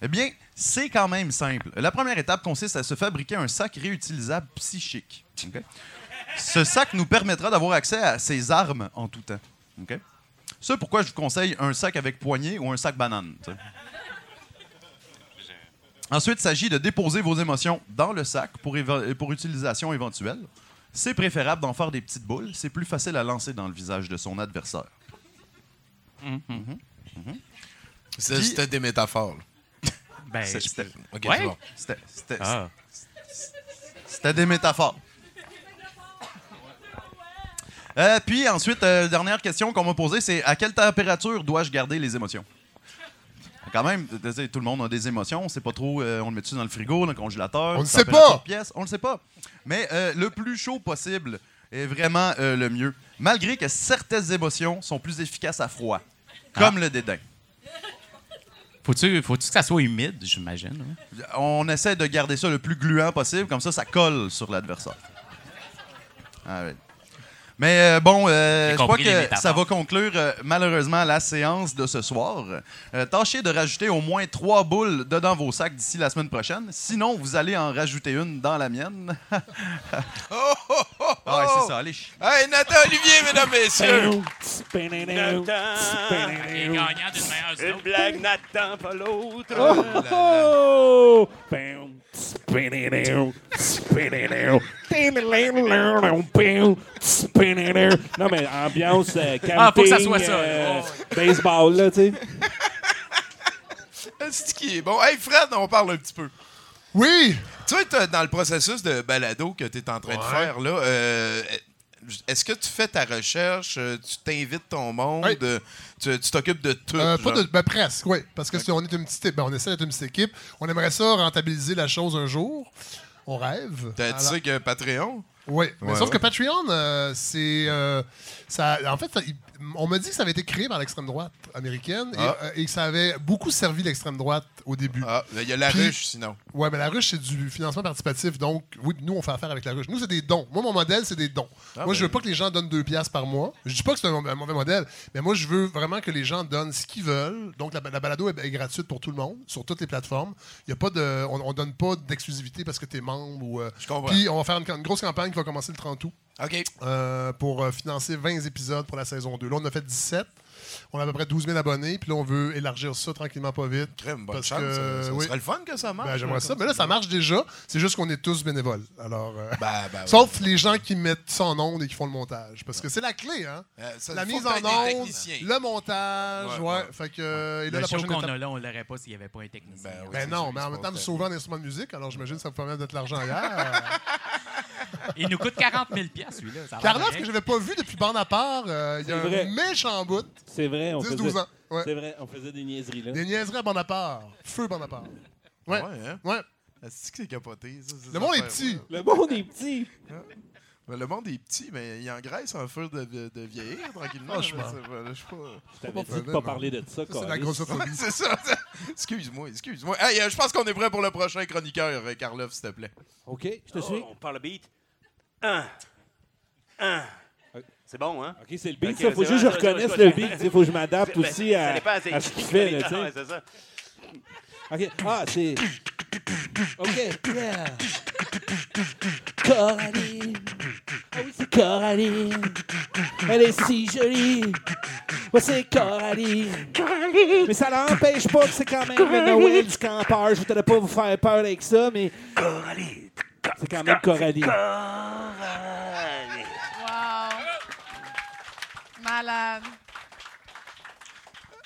Eh bien, c'est quand même simple. La première étape consiste à se fabriquer un sac réutilisable psychique. OK? Ce sac nous permettra d'avoir accès à ces armes en tout temps. OK? C'est pourquoi je vous conseille un sac avec poignée ou un sac banane. Ensuite, il s'agit de déposer vos émotions dans le sac pour, utilisation éventuelle. C'est préférable d'en faire des petites boules. C'est plus facile à lancer dans le visage de son adversaire. C'est- Puis- C'était des métaphores. Ben, C'était Ouais. bon. Ah. c'était des métaphores. Euh, puis ensuite, euh, dernière question qu'on m'a posée, c'est à quelle température dois-je garder les émotions? Quand même, tout le monde a des émotions. On sait pas trop. euh, on le met-tu dans le frigo, dans le congélateur? On ne sait pas! Pièce? On le sait pas. Mais euh, le plus chaud possible est vraiment euh, le mieux. Malgré que certaines émotions sont plus efficaces à froid, comme le dédain. Faut-tu faut que ça soit humide, j'imagine? hein? On essaie de garder ça le plus gluant possible, comme ça, ça colle sur l'adversaire. Ah oui. Mais euh, bon, euh, je crois que ça va conclure euh, malheureusement la séance de ce soir. Euh, tâchez de rajouter au moins trois boules dedans vos sacs d'ici la semaine prochaine. Sinon, vous allez en rajouter une dans la mienne. [laughs] Oh, oh, oh, Ah ouais, oh. c'est ça. Allez. ch- Hey, Nathan Olivier, mesdames, messieurs! Nathan, Les gagnants d'une meilleure une blague Nathan, pas l'autre. Oh! Bam. Spinning Spinning Non, mais ambiance euh, camping, Ah, faut que ça soit ça. euh, Oh. baseball, là, tu sais. [laughs] C'est qui est bon? Hey, Fred, on parle un petit peu. Oui! Tu sais, t'as- dans le processus de balado que tu es en train de Ouais. faire, là, euh, est-ce que tu fais ta recherche, euh, tu t'invites ton monde, Oui. euh, tu tu t'occupes de tout? Euh, pas de, ben, presque, oui. Parce que si on est une petite, ben, on essaie d'être une petite équipe. On aimerait ça rentabiliser la chose un jour. On rêve. T'as- Tu Alors- que Patreon? Oui, mais Ouais, sauf ouais. que Patreon, euh, c'est. euh, ça, en fait, ça- il- on m'a dit que ça avait été créé par l'extrême droite américaine et, Ah. euh, et que ça avait beaucoup servi l'extrême droite au début. Ah, il y a la Puis- ruche, sinon. Ouais, mais la ruche, c'est du financement participatif. Donc, oui, nous, on fait affaire avec la ruche. Nous, c'est des dons. Moi, mon modèle, c'est des dons. Ah, moi, je ben. veux pas que les gens donnent deux piastres par mois. Je dis pas que c'est un, un mauvais modèle, mais moi, je veux vraiment que les gens donnent ce qu'ils veulent. Donc, la, la balado est, est gratuite pour tout le monde, sur toutes les plateformes. Y a pas de, on, on donne pas d'exclusivité parce que tu es membre. Ou, Je comprends. Puis, on va faire une, une grosse campagne va commencer le 30 août OK. euh, pour euh, financer 20 épisodes pour la saison 2. Là, on a fait 17. On a à peu près 12 000 abonnés. Puis là, on veut élargir ça tranquillement, pas vite. Crème, bonne Parce chance. que, ça, ça oui. serait le fun que ça marche. Ben, J'aimerais là, ça. Mais là, ça marche déjà. C'est juste qu'on est tous bénévoles. Alors, euh, Ben, ben, ouais. Sauf les gens qui mettent ça en onde et qui font le montage. Parce que c'est la clé, hein? Euh, ça, la mise en onde, le montage, Ouais, ouais. Fait que, et là, Le la show prochaine qu'on étape. a là, on l'aurait pas s'il n'y avait pas un technicien. Ben oui, Ben non, sûr, mais en même temps, nous sauver un instrument de musique, alors j'imagine que ça vous permet d'être l'argent hier. [laughs] Il nous coûte 40 000 celui-là. ça rien. que j'avais pas vu depuis bande à part, euh, il y a vrai. un méchant bout, C'est vrai, on 10-12 faisait... ans. Ouais. C'est vrai, on faisait des niaiseries, là. Des niaiseries à bande à part. Feu bande à part. Ouais. Ouais, hein? Ouais. C'est que c'est capoté, ça. Le monde est petit. Le monde est petit. Ben, Le monde est petit, mais il engraisse en feu de, de, de vieillir tranquillement. Franchement. je sais pas. Je t'avais dit de pas parler de ça, Ça, c'est la grossophobie. C'est ça. [laughs] excuse-moi, excuse-moi. Hey, euh, je pense qu'on est prêt pour le prochain chroniqueur, euh, Karloff, s'il te plaît. OK, je te Oh, suis. on parle le beat. Un. Un. C'est bon, hein? OK, c'est le beat. Ça. Faut juste que je reconnaisse le beat. Il faut que je m'adapte Ben, aussi ça à, à ce qu'il fait, là, tu Ouais, sais. c'est ça. OK. Ah, c'est... OK, yeah. Coraline. Ah oui, c'est Coraline. Elle est si jolie. Ouais, c'est Coraline. Mais ça n'empêche pas que c'est quand même le Noël du campeur. Je voudrais pas vous faire peur avec ça, mais Coralie. C'est quand même Coraline. Coralie. Wow. Malade.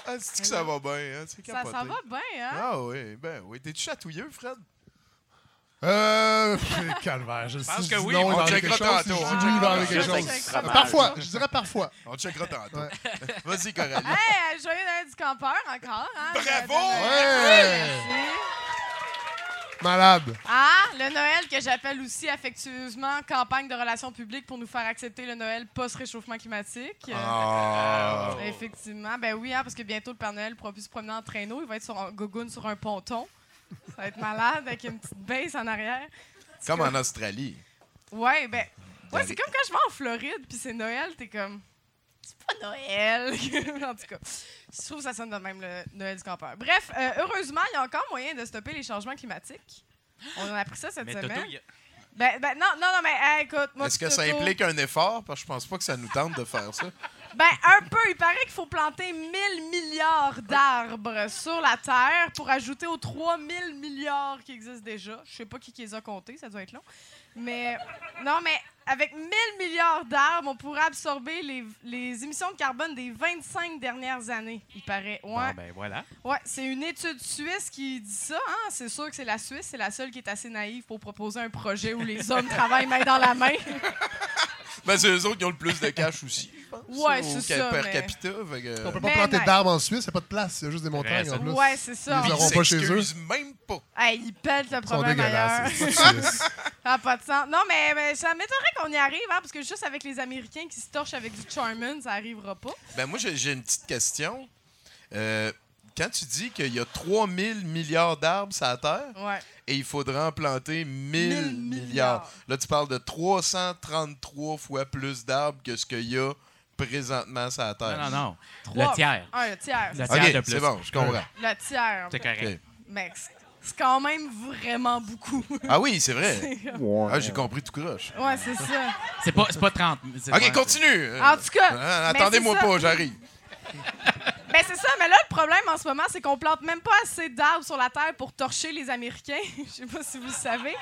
Ah, c'est que ça va bien, hein? C'est Ça, capoté. ça va bien, hein? Ah oui, ben oui. T'es-tu chatouilleux, Fred? Euh. [laughs] Calvaire, je pense que oui, on checkera tantôt, je on checkera tantôt. Parfois, je dirais parfois. On checkera tantôt. Vas-y, Coralie. Hey, euh, joyeux Noël du campeur encore, hein? Bravo! Ouais! Malade. Ah, le Noël que j'appelle aussi affectueusement campagne de relations publiques pour nous faire accepter le Noël post-réchauffement climatique. Euh, Ah. Effectivement. Ben oui, hein, parce que bientôt le Père Noël pourra plus se promener en traîneau. Il va être sur un gogoon sur un ponton. Ça va être malade avec une petite base en arrière. Comme en Australie. Ouais, ben. Ouais, c'est comme quand je vais en Floride puis c'est Noël, t'es comme. C'est pas Noël. [laughs] en tout cas, je trouve que ça sonne de même le Noël du campeur. Bref, euh, heureusement, il y a encore moyen de stopper les changements climatiques. On a appris ça cette Mais semaine. il y a- Ben, ben, non, non, non, mais hey, écoute, moi. Est-ce que ça implique un effort? Parce que je pense pas que ça nous tente de faire ça. [laughs] Ben, un peu. Il paraît qu'il faut planter 1000 milliards d'arbres sur la Terre pour ajouter aux 3000 milliards qui existent déjà. Je sais pas qui, qui les a comptés, ça doit être long. Mais, non, mais avec 1000 milliards d'arbres, on pourrait absorber les, les émissions de carbone des 25 dernières années, il paraît. Ouais. Bon, ben voilà. Ouais, c'est une étude suisse qui dit ça. Hein? C'est sûr que c'est la Suisse, c'est la seule qui est assez naïve pour proposer un projet où les hommes travaillent main dans la main. [laughs] Ben, c'est eux autres qui ont le plus de cash aussi. je pense, Ouais, au c'est ca- ça, Per mais- capita. fait que- On peut pas Mais planter nice. d'arbres en Suisse, il n'y a pas de place, il y a juste des montagnes en plus. Ouais, c'est ça. Ils Ils auront pas chez eux. même pas. Hey, ils pètent le problème ailleurs. n'a [laughs] pas de sens. Non, mais, mais ça m'étonnerait qu'on y arrive, hein, parce que juste avec les Américains qui se torchent avec du Charmin, ça arrivera pas. Ben, moi, j'ai j'ai une petite question. Euh, quand tu dis qu'il y a 3000 milliards d'arbres sur la Terre Ouais. et il faudra en planter 1000 1000 milliards. milliards. Là, tu parles de 333 fois plus d'arbres que ce qu'il y a présentement sur la Terre. Non, non, non. Trois- Le tiers. Ah, le tiers. Le c'est tiers de plus. c'est bon, je comprends. Le tiers. C'est correct. Mec, c'est- quand même vraiment beaucoup. [laughs] Ah oui, c'est vrai. Ah, j'ai compris tout croche. ouais, c'est ça. C'est pas, c'est pas 30. c'est OK, pas- continue. En tout cas. Ah, mais Attendez-moi pas, j'arrive. [laughs] Ben c'est ça, mais là, le problème en ce moment, c'est qu'on plante même pas assez d'arbres sur la Terre pour torcher les Américains. [laughs] Je sais pas si vous le savez.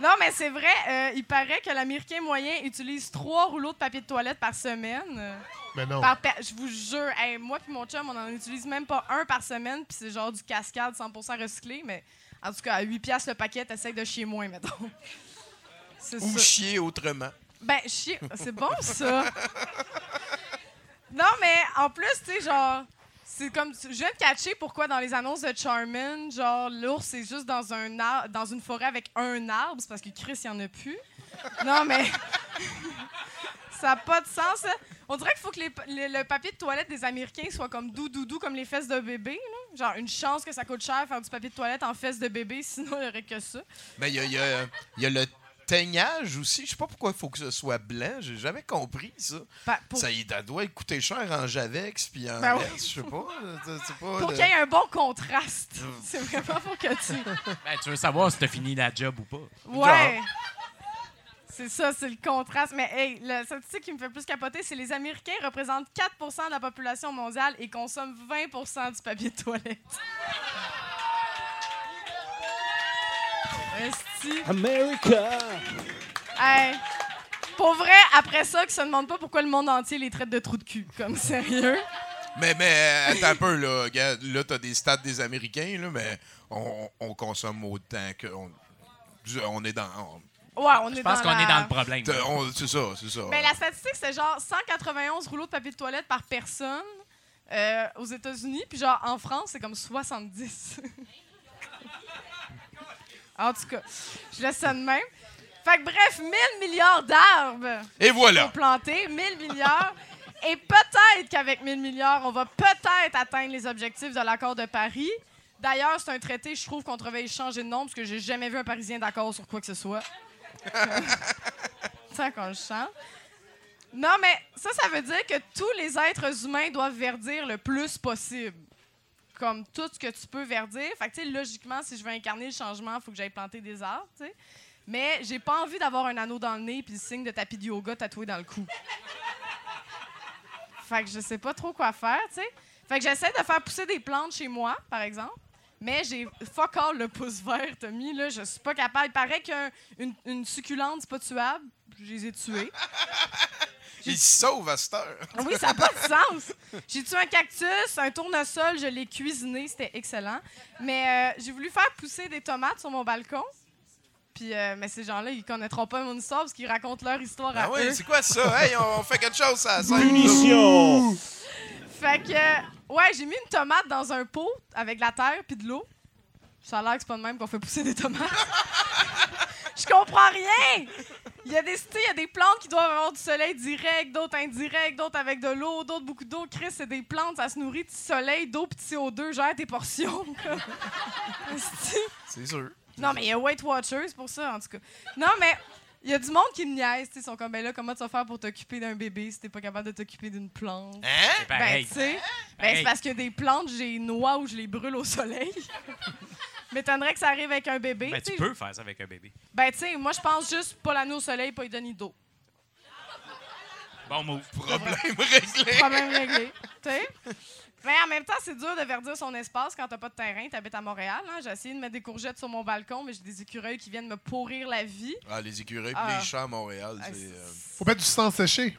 Non, mais c'est vrai, euh, il paraît que l'Américain moyen utilise trois rouleaux de papier de toilette par semaine. Mais non. par je vous jure, hey, moi puis mon chum, on en utilise même pas un par semaine, puis c'est genre du cascade 100% recyclé, mais en tout cas, à 8 piastres le paquet, t'essayes de chier moins, mettons. [laughs] Ou ça. chier autrement. Ben, chier, c'est bon ça. [laughs] non, mais en plus, tu sais, genre, c'est comme. Je viens de catcher pourquoi dans les annonces de Charmin, genre, l'ours est juste dans, un ar- dans une forêt avec un arbre. C'est parce que Chris, il n'y en a plus. Non, mais. [laughs] ça n'a pas de sens. hein. On dirait qu'il faut que le papier de toilette des Américains soit comme doux, doux, doux, comme les fesses de bébé. Genre, une chance que ça coûte cher faire du papier de toilette en fesses de bébé, sinon il n'y aurait que ça. Mais il y a, il y a- il y a le teignage aussi. Je sais pas pourquoi il faut que ce soit blanc. J'ai jamais compris ça. Pa- pour Ça, ça doit coûter cher en Javex puis en Ben oui. je sais pas. C'est- c'est pas pour le- qu'il y ait un bon contraste. [laughs] C'est vraiment pour que tu. [laughs] Ben, tu veux savoir si t'as fini la job ou pas. Ouais. C'est ça, c'est le contraste. Mais hey, la statistique qui me fait plus capoter, c'est les Américains représentent 4% de la population mondiale et consomment 20% du papier de toilette. Esti. America! Hey. Pour vrai, après ça, qu'ils se demandent pas pourquoi le monde entier les traite de trous de cul. Comme sérieux. Mais, mais euh, attends un peu, là. Regarde, là, t'as des stats des Américains, là, mais on, on consomme autant que. On, on est dans. on- Ouais, on est Je pense dans qu'on la- est dans le problème. t'as- on- c'est ça, c'est ça. Ben, la statistique, c'est genre 191 rouleaux de papier de toilette par personne euh, aux États-Unis. Puis genre, en France, c'est comme 70. En tout cas, je laisse ça de même. Fait que bref, 1000 milliards d'arbres Et voilà. plantés, 1000 milliards. Et peut-être qu'avec 1000 milliards, on va peut-être atteindre les objectifs de l'accord de Paris. D'ailleurs, c'est un traité, je trouve, qu'on devrait changer de nom parce que j'ai jamais vu un Parisien d'accord sur quoi que ce soit. [laughs] Tant qu'on le chante. Non, mais ça, ça veut dire que tous les êtres humains doivent verdir le plus possible. Comme tout ce que tu peux verdir. Fait que, logiquement, si je veux incarner le changement, il faut que j'aille planter des arbres, tu sais. Mais j'ai pas envie d'avoir un anneau dans le nez puis le signe de tapis de yoga tatoué dans le cou. fait que je sais pas trop quoi faire, tu sais. Fait que j'essaie de faire pousser des plantes chez moi, par exemple. Mais j'ai fuck all le pouce vert, Tommy. Là, je suis pas capable. Il paraît qu'une une succulente, c'est pas tuable. Je les ai tués. [laughs] Il se sauve à cette heure. Oui, ça n'a pas de [laughs] sens. J'ai tué un cactus, un tournesol, je l'ai cuisiné, c'était excellent. Mais euh, j'ai voulu faire pousser des tomates sur mon balcon. Puis, euh, mais ces gens-là, ils connaîtront pas mon histoire parce qu'ils racontent leur histoire à Ah oui, eux. c'est quoi ça? Hey, on, on fait quelque chose, ça. ça Punition! Fait que, euh, ouais, j'ai mis une tomate dans un pot avec de la terre puis de l'eau. Ça a l'air que c'est pas de même qu'on fait pousser des tomates. [laughs] Je comprends rien! Il y a des, il y a des plantes qui doivent avoir du soleil direct, d'autres indirect, d'autres avec de l'eau, d'autres beaucoup d'eau. Chris, c'est des plantes, ça se nourrit de soleil, d'eau puis de CO2. Gère tes portions. [laughs] C'est sûr. non, mais il y a Weight Watchers pour ça, en tout cas. Non, mais il y a du monde qui me niaise. tu sais, Ils sont comme, ben là, comment tu vas faire pour t'occuper d'un bébé si t'es pas capable de t'occuper d'une plante? Hein? Ben, tu sais, ben, c'est parce que des plantes, je les noie ou je les brûle au soleil. [laughs] M'étonnerait que ça arrive avec un bébé. Ben, tu peux faire ça avec un bébé. Ben, tu sais, moi, je pense juste pas l'anneau au soleil, pas lui donner d'eau. Bon move. Problème réglé. Problème réglé. Tu sais? Mais en même temps, c'est dur de verdir son espace quand t'as pas de terrain. T'habites à Montréal. Hein? J'ai essayé de mettre des courgettes sur mon balcon, mais j'ai des écureuils qui viennent me pourrir la vie. Ah, les écureuils Ah. les chats à Montréal, Ah, c'est. euh, Faut mettre du sang séché.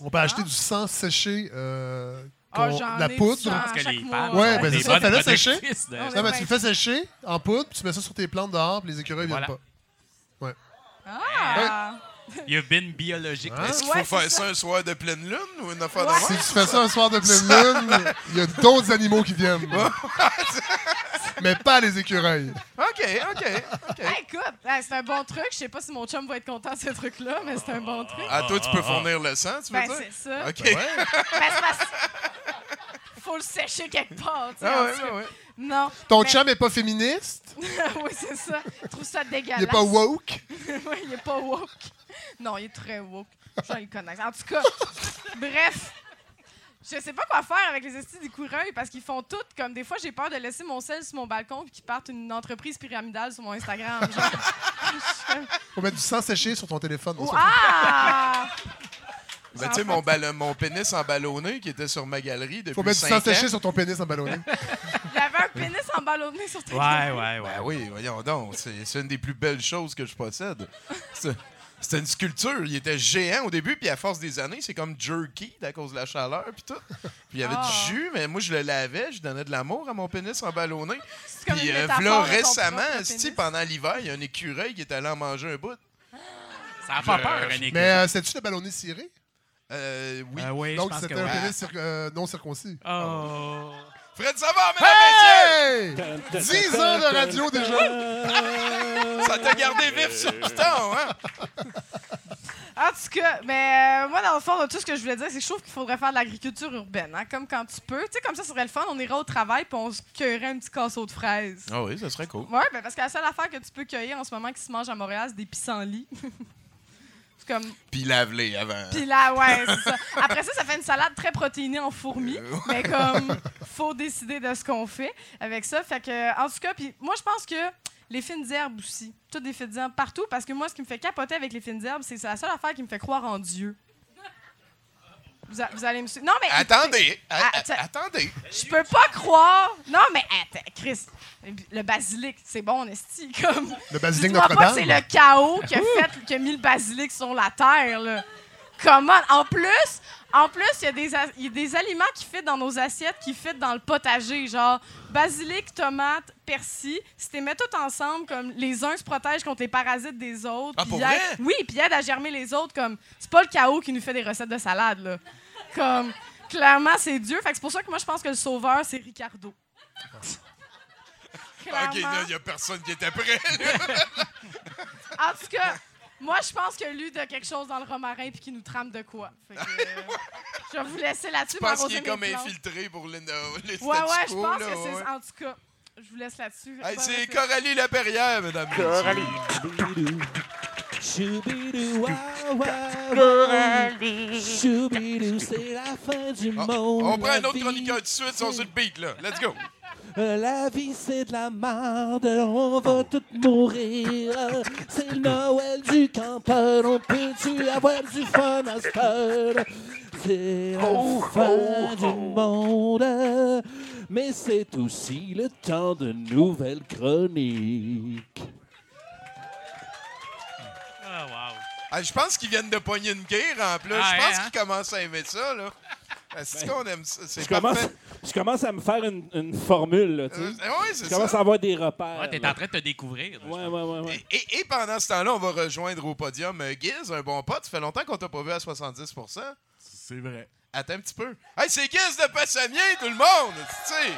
On peut acheter du sang séché. euh, Ah, la poudre. Parce que les mois. Ouais, ben, c'est ça, fais-le sécher. de- Non, mais tu le fais sécher en poudre, puis tu mets ça sur tes plantes dehors, puis les écureuils Voilà. viennent pas. Ah! You've been biologique. Hein? Est-ce qu'il faut faire ça. un soir de pleine lune ou une affaire Ouais. de Si tu fais ça un soir de pleine lune, il y a d'autres animaux qui viennent. mais pas les écureuils. OK, OK. Hey, écoute, hey, c'est un bon truc. Je sais pas si mon chum va être content de ce truc-là, mais c'est un bon truc. Ah, toi, tu peux fournir le sang, tu veux Ben, dire? c'est ça. OK. Ben, parce... Faut le sécher quelque part, tu sais. Ah ouais, ouais, ouais. Non. Ton mais- chum est pas féministe? [laughs] oui, c'est ça. Je trouve ça dégueulasse. Il est pas woke? [laughs] oui, il est pas woke. [laughs] Non, il est très woke. Je le connais. En tout cas, [laughs] bref. Je sais pas quoi faire avec les estis d'écureuils parce qu'ils font tout comme des fois j'ai peur de laisser mon sel sur mon balcon puis qu'ils partent une entreprise pyramidale sur mon Instagram. Genre. [laughs] Faut mettre du sang séché sur ton téléphone. Ou- ah! Ben, tu sais, mon, pénis en ballonné qui était sur ma galerie depuis Faut mettre du 5 sang séché sur ton pénis en ballonné. Il avait un pénis emballonné sur tes Ouais, ouais, ouais. Ben oui, voyons donc. C'est c'est une des plus belles choses que je possède. C'est- C'était une sculpture. Il était géant au début, puis à force des années, c'est comme jerky à cause de la chaleur, puis tout. Puis il y avait Ah. du jus, mais moi, je le lavais, je donnais de l'amour à mon pénis emballonné. Puis euh, là, récemment, pendant l'hiver, il y a un écureuil qui est allé en manger un bout. Ça a pas peur, un écureuil. Mais euh, c'est-tu le ballonné ciré? Euh, oui. Euh, Donc, c'était un pénis cir- euh, non circoncis. Oh. Fred, ça va, mesdames, Hey! 10 ans de radio déjà! [laughs] Ça t'a gardé vif sur le piton, hein? En tout cas, mais euh, moi, dans le fond, tout ce que je voulais dire, c'est que je trouve qu'il faudrait faire de l'agriculture urbaine, hein, comme quand tu peux. Tu sais, comme ça, ce serait le fun. On irait au travail puis on se cueillerait un petit casseau de fraises. Ah oui, ça serait cool. Ouais, ben parce que la seule affaire que tu peux cueillir en ce moment qui se mange à Montréal, c'est des pissenlits. [laughs] c'est comme. Puis lave-les avant. Puis là, ouais, c'est ça. Après ça, ça fait une salade très protéinée en fourmis. Mais comme, faut décider de ce qu'on fait avec ça. Fait que, en tout cas, puis moi, je pense que les fines herbes aussi. Toutes des fines herbes partout. Parce que moi, ce qui me fait capoter avec les fines herbes, c'est que c'est la seule affaire qui me fait croire en Dieu. Vous, a- vous allez me suivre. Non, mais. Attendez, a- Ah, a- t'as- attendez. Je peux pas croire. Non, mais attends, Chris, le basilic, c'est bon, esti. Comme. Le basilic Notre-Dame. c'est le chaos qui a fait, qui a mis le basilic sur la terre, là? Comment? En plus, en plus, il y, y a des aliments qui fit dans nos assiettes, qui fit dans le potager, genre basilic, tomate, persil. Si tu les mets tout ensemble, comme les uns se protègent contre les parasites des autres. Ah, pour vrai? Oui, puis aident à germer les autres. Comme c'est pas le chaos qui nous fait des recettes de salade, là. Comme clairement, c'est Dieu. Fait que c'est pour ça que moi, je pense que le sauveur, c'est Ricardo. Ok, là, il y a personne qui était prêt. En tout cas, moi, je pense que lui, de quelque chose dans le romarin puis qu'il nous trame de quoi. Fait que, euh, je vais vous laisser là-dessus. Je pense qu'il est comme plantes. infiltré pour les, les Ouais, ouais, je pense là, que c'est. ouais. En tout cas, je vous laisse là-dessus. Hey, c'est. Coralie Laperrière, mesdames wow, Choubidou, c'est la fin du Ah, monde. on prend un autre chroniqueur tout de suite, sont sur le beat, là. Let's go. La vie c'est de la merde, on va tous mourir. C'est le Noël du campeur, on peut-tu avoir du fun à cette heure? C'est la fin du monde, mais c'est aussi le temps de nouvelles chroniques. Ah, wow. Ah, je pense qu'ils viennent de pogner une guerre en plus. Ah, je pense hein? qu'ils commencent à aimer ça, là. Est-ce qu'on aime ça? C'est Je commence, je commence à me faire une, une formule, là, tu sais. Euh, ouais, c'est Je commence ça. à avoir des repères. Ouais, t'es là. en train de te découvrir. là, Ouais, ouais, ouais, ouais. Et, et- et pendant ce temps-là, on va rejoindre au podium euh, Giz, un bon pote. Ça fait longtemps qu'on t'a pas vu à 70 C'est vrai. Attends un petit peu. Hey, c'est Giz de Passamier, tout le monde! Tu sais,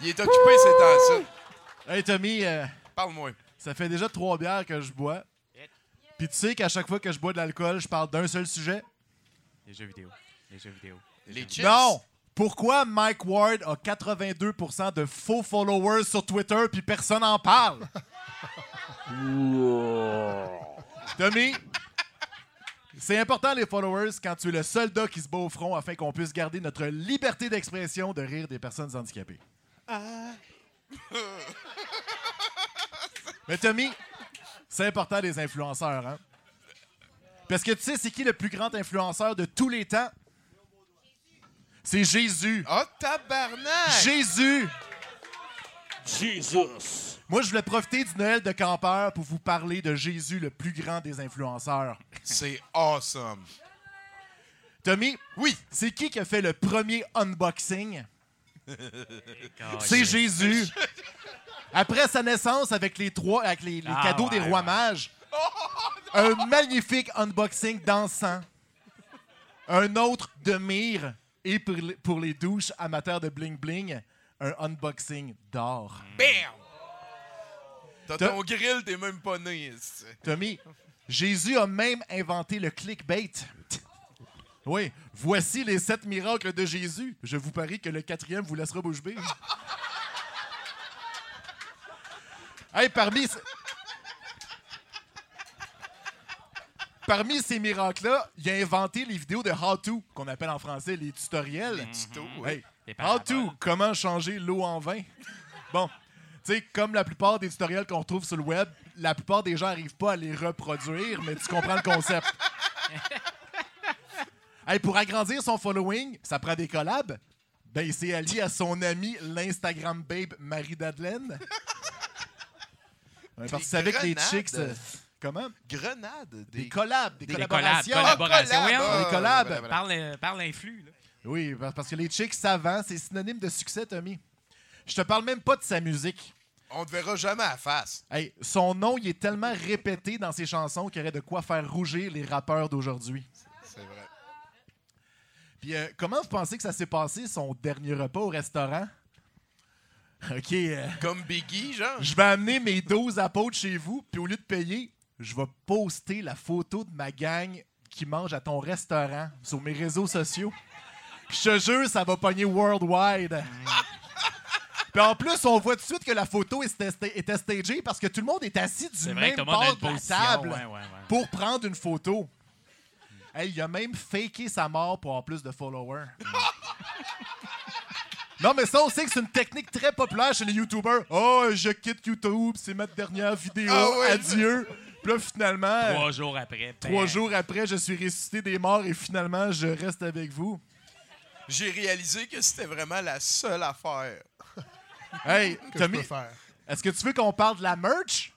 il est occupé ces temps-ci. Hey, Tommy, euh, Parle-moi. ça fait déjà trois bières que je bois. Puis tu sais qu'à chaque fois que je bois de l'alcool, je parle d'un seul sujet? Les jeux vidéo. Les jeux vidéo. Les chips? Non! Pourquoi Mike Ward a 82% de faux followers sur Twitter puis personne n'en parle? Tommy, c'est important les followers quand tu es le soldat qui se bat au front afin qu'on puisse garder notre liberté d'expression de rire des personnes handicapées. Mais Tommy, c'est important les influenceurs, hein? Parce que tu sais, c'est qui le plus grand influenceur de tous les temps? C'est Jésus. Oh, tabarnak! Jésus! Jesus. Moi, je voulais profiter du Noël de campeur pour vous parler de Jésus, le plus grand des influenceurs. C'est awesome. Tommy, Oui. c'est qui qui a fait le premier unboxing? [laughs] C'est Jésus. Après sa naissance avec les trois, avec les, les Ah, cadeaux ouais, des rois ouais. mages, [laughs] un magnifique unboxing dansant, un autre de mire et pour les, pour les douches amateurs de bling bling, un unboxing d'or. Bam! T'as ton grill, t'es même pas né. Tommy, Jésus a même inventé le clickbait. [laughs] Oui, voici les sept miracles de Jésus. Je vous parie que le quatrième vous laissera bouche bée. [laughs] hey, parmi... ce- Parmi ces miracles-là, il a inventé les vidéos de how-to, qu'on appelle en français les tutoriels. Les tutos, how to, comment changer l'eau en vin. Bon, tu sais, comme la plupart des tutoriels qu'on retrouve sur le web, la plupart des gens n'arrivent pas à les reproduire, mais tu comprends le concept. [laughs] Hey, pour agrandir son following, ça prend des collabs. Ben, il s'est allié à son ami, l'Instagram babe Marie-Madeleine. [laughs] Ouais, parce que les chicks. euh, comment? Grenade. Des collabs, des, Des collaborations. collabs, collaborations. Oui, hein? Des collabs. voilà, voilà. Parle, euh, parle influx. Là. Oui, parce que les chicks savants, c'est synonyme de succès, Tommy. Je te parle même pas de sa musique. On te verra jamais à face. Hey, son nom, il est tellement répété dans ses chansons qu'il y aurait de quoi faire rougir les rappeurs d'aujourd'hui. C'est vrai. Puis euh, comment vous pensez que ça s'est passé, son dernier repas au restaurant? [laughs] OK. euh, Comme Biggie, genre. je vais amener mes 12 apôtres chez vous, puis au lieu de payer, je vais poster la photo de ma gang qui mange à ton restaurant sur mes réseaux sociaux. Je te jure, ça va pogner worldwide. [laughs] Puis en plus, on voit tout de suite que la photo était, était stagée parce que tout le monde est assis du même bord de la table Ouais, ouais, ouais. pour prendre une photo. Hey, il a même faké sa mort pour avoir plus de followers. [laughs] non, mais ça, on sait que c'est une technique très populaire chez les YouTubers. Oh, je quitte YouTube, c'est ma dernière vidéo. Ah Adieu. Puis là, finalement, Trois jours après. trois bam. jours après, je suis ressuscité des morts et finalement, je reste avec vous. J'ai réalisé que c'était vraiment la seule affaire. [laughs] Hey, Tommy, est-ce que tu veux qu'on parle de la merch?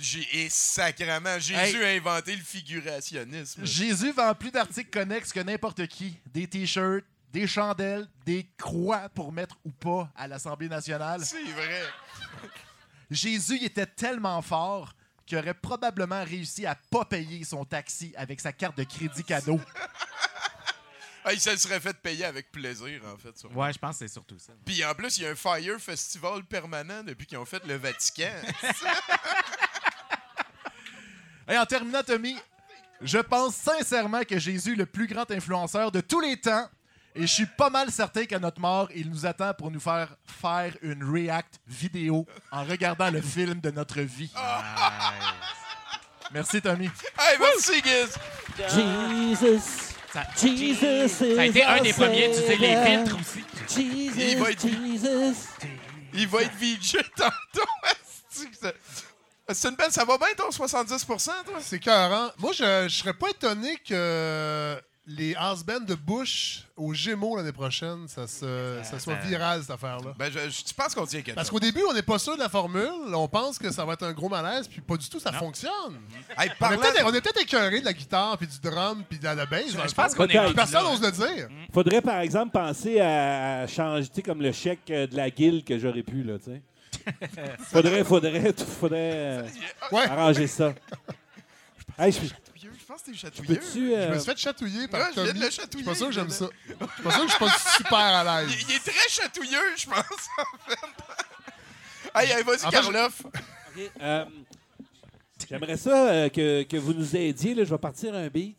J'ai et sacrément, Jésus a inventé le figurationnisme. Jésus vend plus d'articles connexes que n'importe qui. Des t-shirts, des chandelles, des croix pour mettre ou pas à l'Assemblée nationale. C'est vrai. Jésus il était tellement fort qu'il aurait probablement réussi à pas payer son taxi avec sa carte de crédit cadeau. [laughs] Ah, il se serait fait payer avec plaisir, en fait. sûrement. Ouais, je pense que c'est surtout ça. Puis en plus, il y a un Fire Festival permanent depuis qu'ils ont fait le Vatican. [laughs] Et en terminant, Tommy, je pense sincèrement que Jésus le plus grand influenceur de tous les temps. Et je suis pas mal certain qu'à notre mort, il nous attend pour nous faire faire une react vidéo en regardant le film de notre vie. Merci, Tommy. hey, merci, Giz! Jesus. Ça, Jesus ça a été un des premiers à utiliser les filtres aussi. Jesus, Il va être- Jesus. Il va être VJ tantôt. C'est une belle. Ça va bien, ton 70% toi? C'est écœurant. Moi, je, je serais pas étonné que les house bands de Bush aux Gémeaux l'année prochaine, ça, se, ça soit viral, cette affaire-là. Ben, je, je- tu penses qu'on tient quelque Parce qu'au début, on n'est pas sûr de la formule. On pense que ça va être un gros malaise, puis pas du tout, ça fonctionne. Hey, On est peut-être on est peut-être écœuré de la guitare, puis du drum, puis de la bass. Je, pense qu'on est Personne n'ose le dire. Faudrait, par exemple, penser à changer, tu sais, comme le chèque euh, de la guilde que j'aurais pu, là, tu sais. [laughs] faudrait, faudrait, faudrait euh, Ouais. arranger ça. [laughs] Hey, Je pense que t'es chatouilleux. peux-tu... Je euh, me suis fait chatouiller par Ouais, je viens de le Je suis chatouiller, pas sûr que j'aime ça. Je suis pas sûr que je suis pas super à Il, l'aise. il est très chatouilleux, je pense, en fait. hey, hey, vas-y, En fait, Karloff. OK, euh, J'aimerais ça euh, que, que vous nous aidiez. Là. Je vais partir un beat.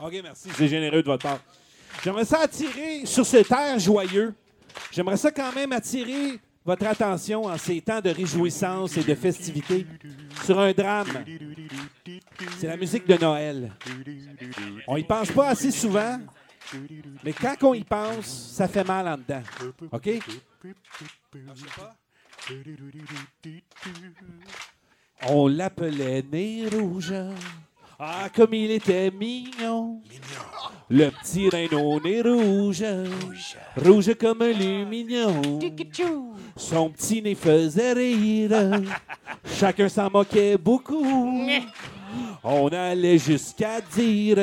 OK, merci. C'est généreux de votre part. J'aimerais ça attirer sur cet air joyeux. J'aimerais ça quand même attirer votre attention en ces temps de réjouissance et de festivité sur un drame. C'est la musique de Noël. On y pense pas assez souvent, mais quand on y pense, ça fait mal en dedans. OK? On l'appelait Nez Rouge. Ah, comme il était mignon. Le petit rhino nez rouge. Rouge comme un lumignon. Son petit nez faisait rire. Chacun s'en moquait beaucoup. On allait jusqu'à dire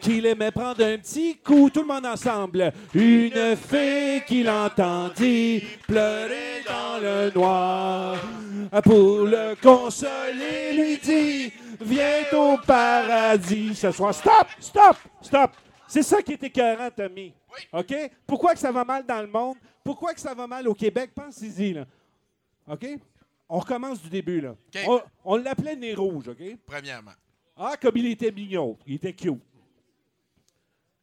qu'il aimait prendre un petit coup, tout le monde ensemble. Une fée qu'il entendit pleurer dans le noir. Pour le consoler, lui dit Viens au paradis ce soir. Stop, stop, stop. C'est ça qui est écœurant, Tommy. OK? Pourquoi que ça va mal dans le monde? Pourquoi que ça va mal au Québec? Pensez-y, là. OK? On recommence du début, là. On l'appelait Nez Rouge, OK? Premièrement. Ah, comme il était mignon. Il était cute.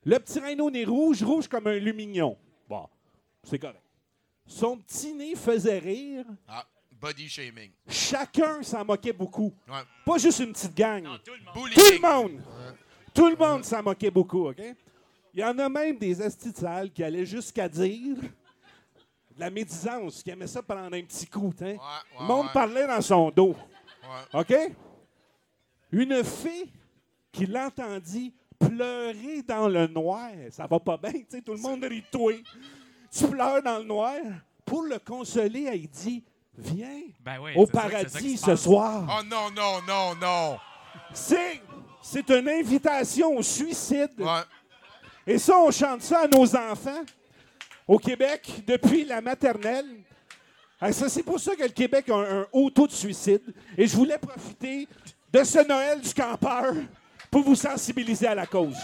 Le petit rhino nez rouge, rouge comme un lumignon. Bon, c'est correct. Son petit nez faisait rire. Ah, body shaming. Chacun s'en moquait beaucoup. Ouais. Pas juste une petite gang. Tout le monde. Bullying. Tout le monde. Tout le monde s'en moquait beaucoup, OK? Il y en a même des astis de salles qui allaient jusqu'à dire de la médisance, qui aimaient ça prendre un petit coup, hein? Le monde parlait dans son dos. OK? Une fée qui l'entendit pleurer dans le noir. Ça va pas bien, tu sais, tout le monde rit de toi. Tu pleures dans le noir. Pour le consoler, elle dit Viens Ben oui, au paradis ce soir. Oh non, non, non, non. C'est, c'est une invitation au suicide. Ouais. Et ça, on chante ça à nos enfants. au Québec depuis la maternelle. Ah, ça, c'est pour ça que le Québec a un, un haut taux de suicide. Et je voulais profiter de ce Noël du campeur pour vous sensibiliser à la cause.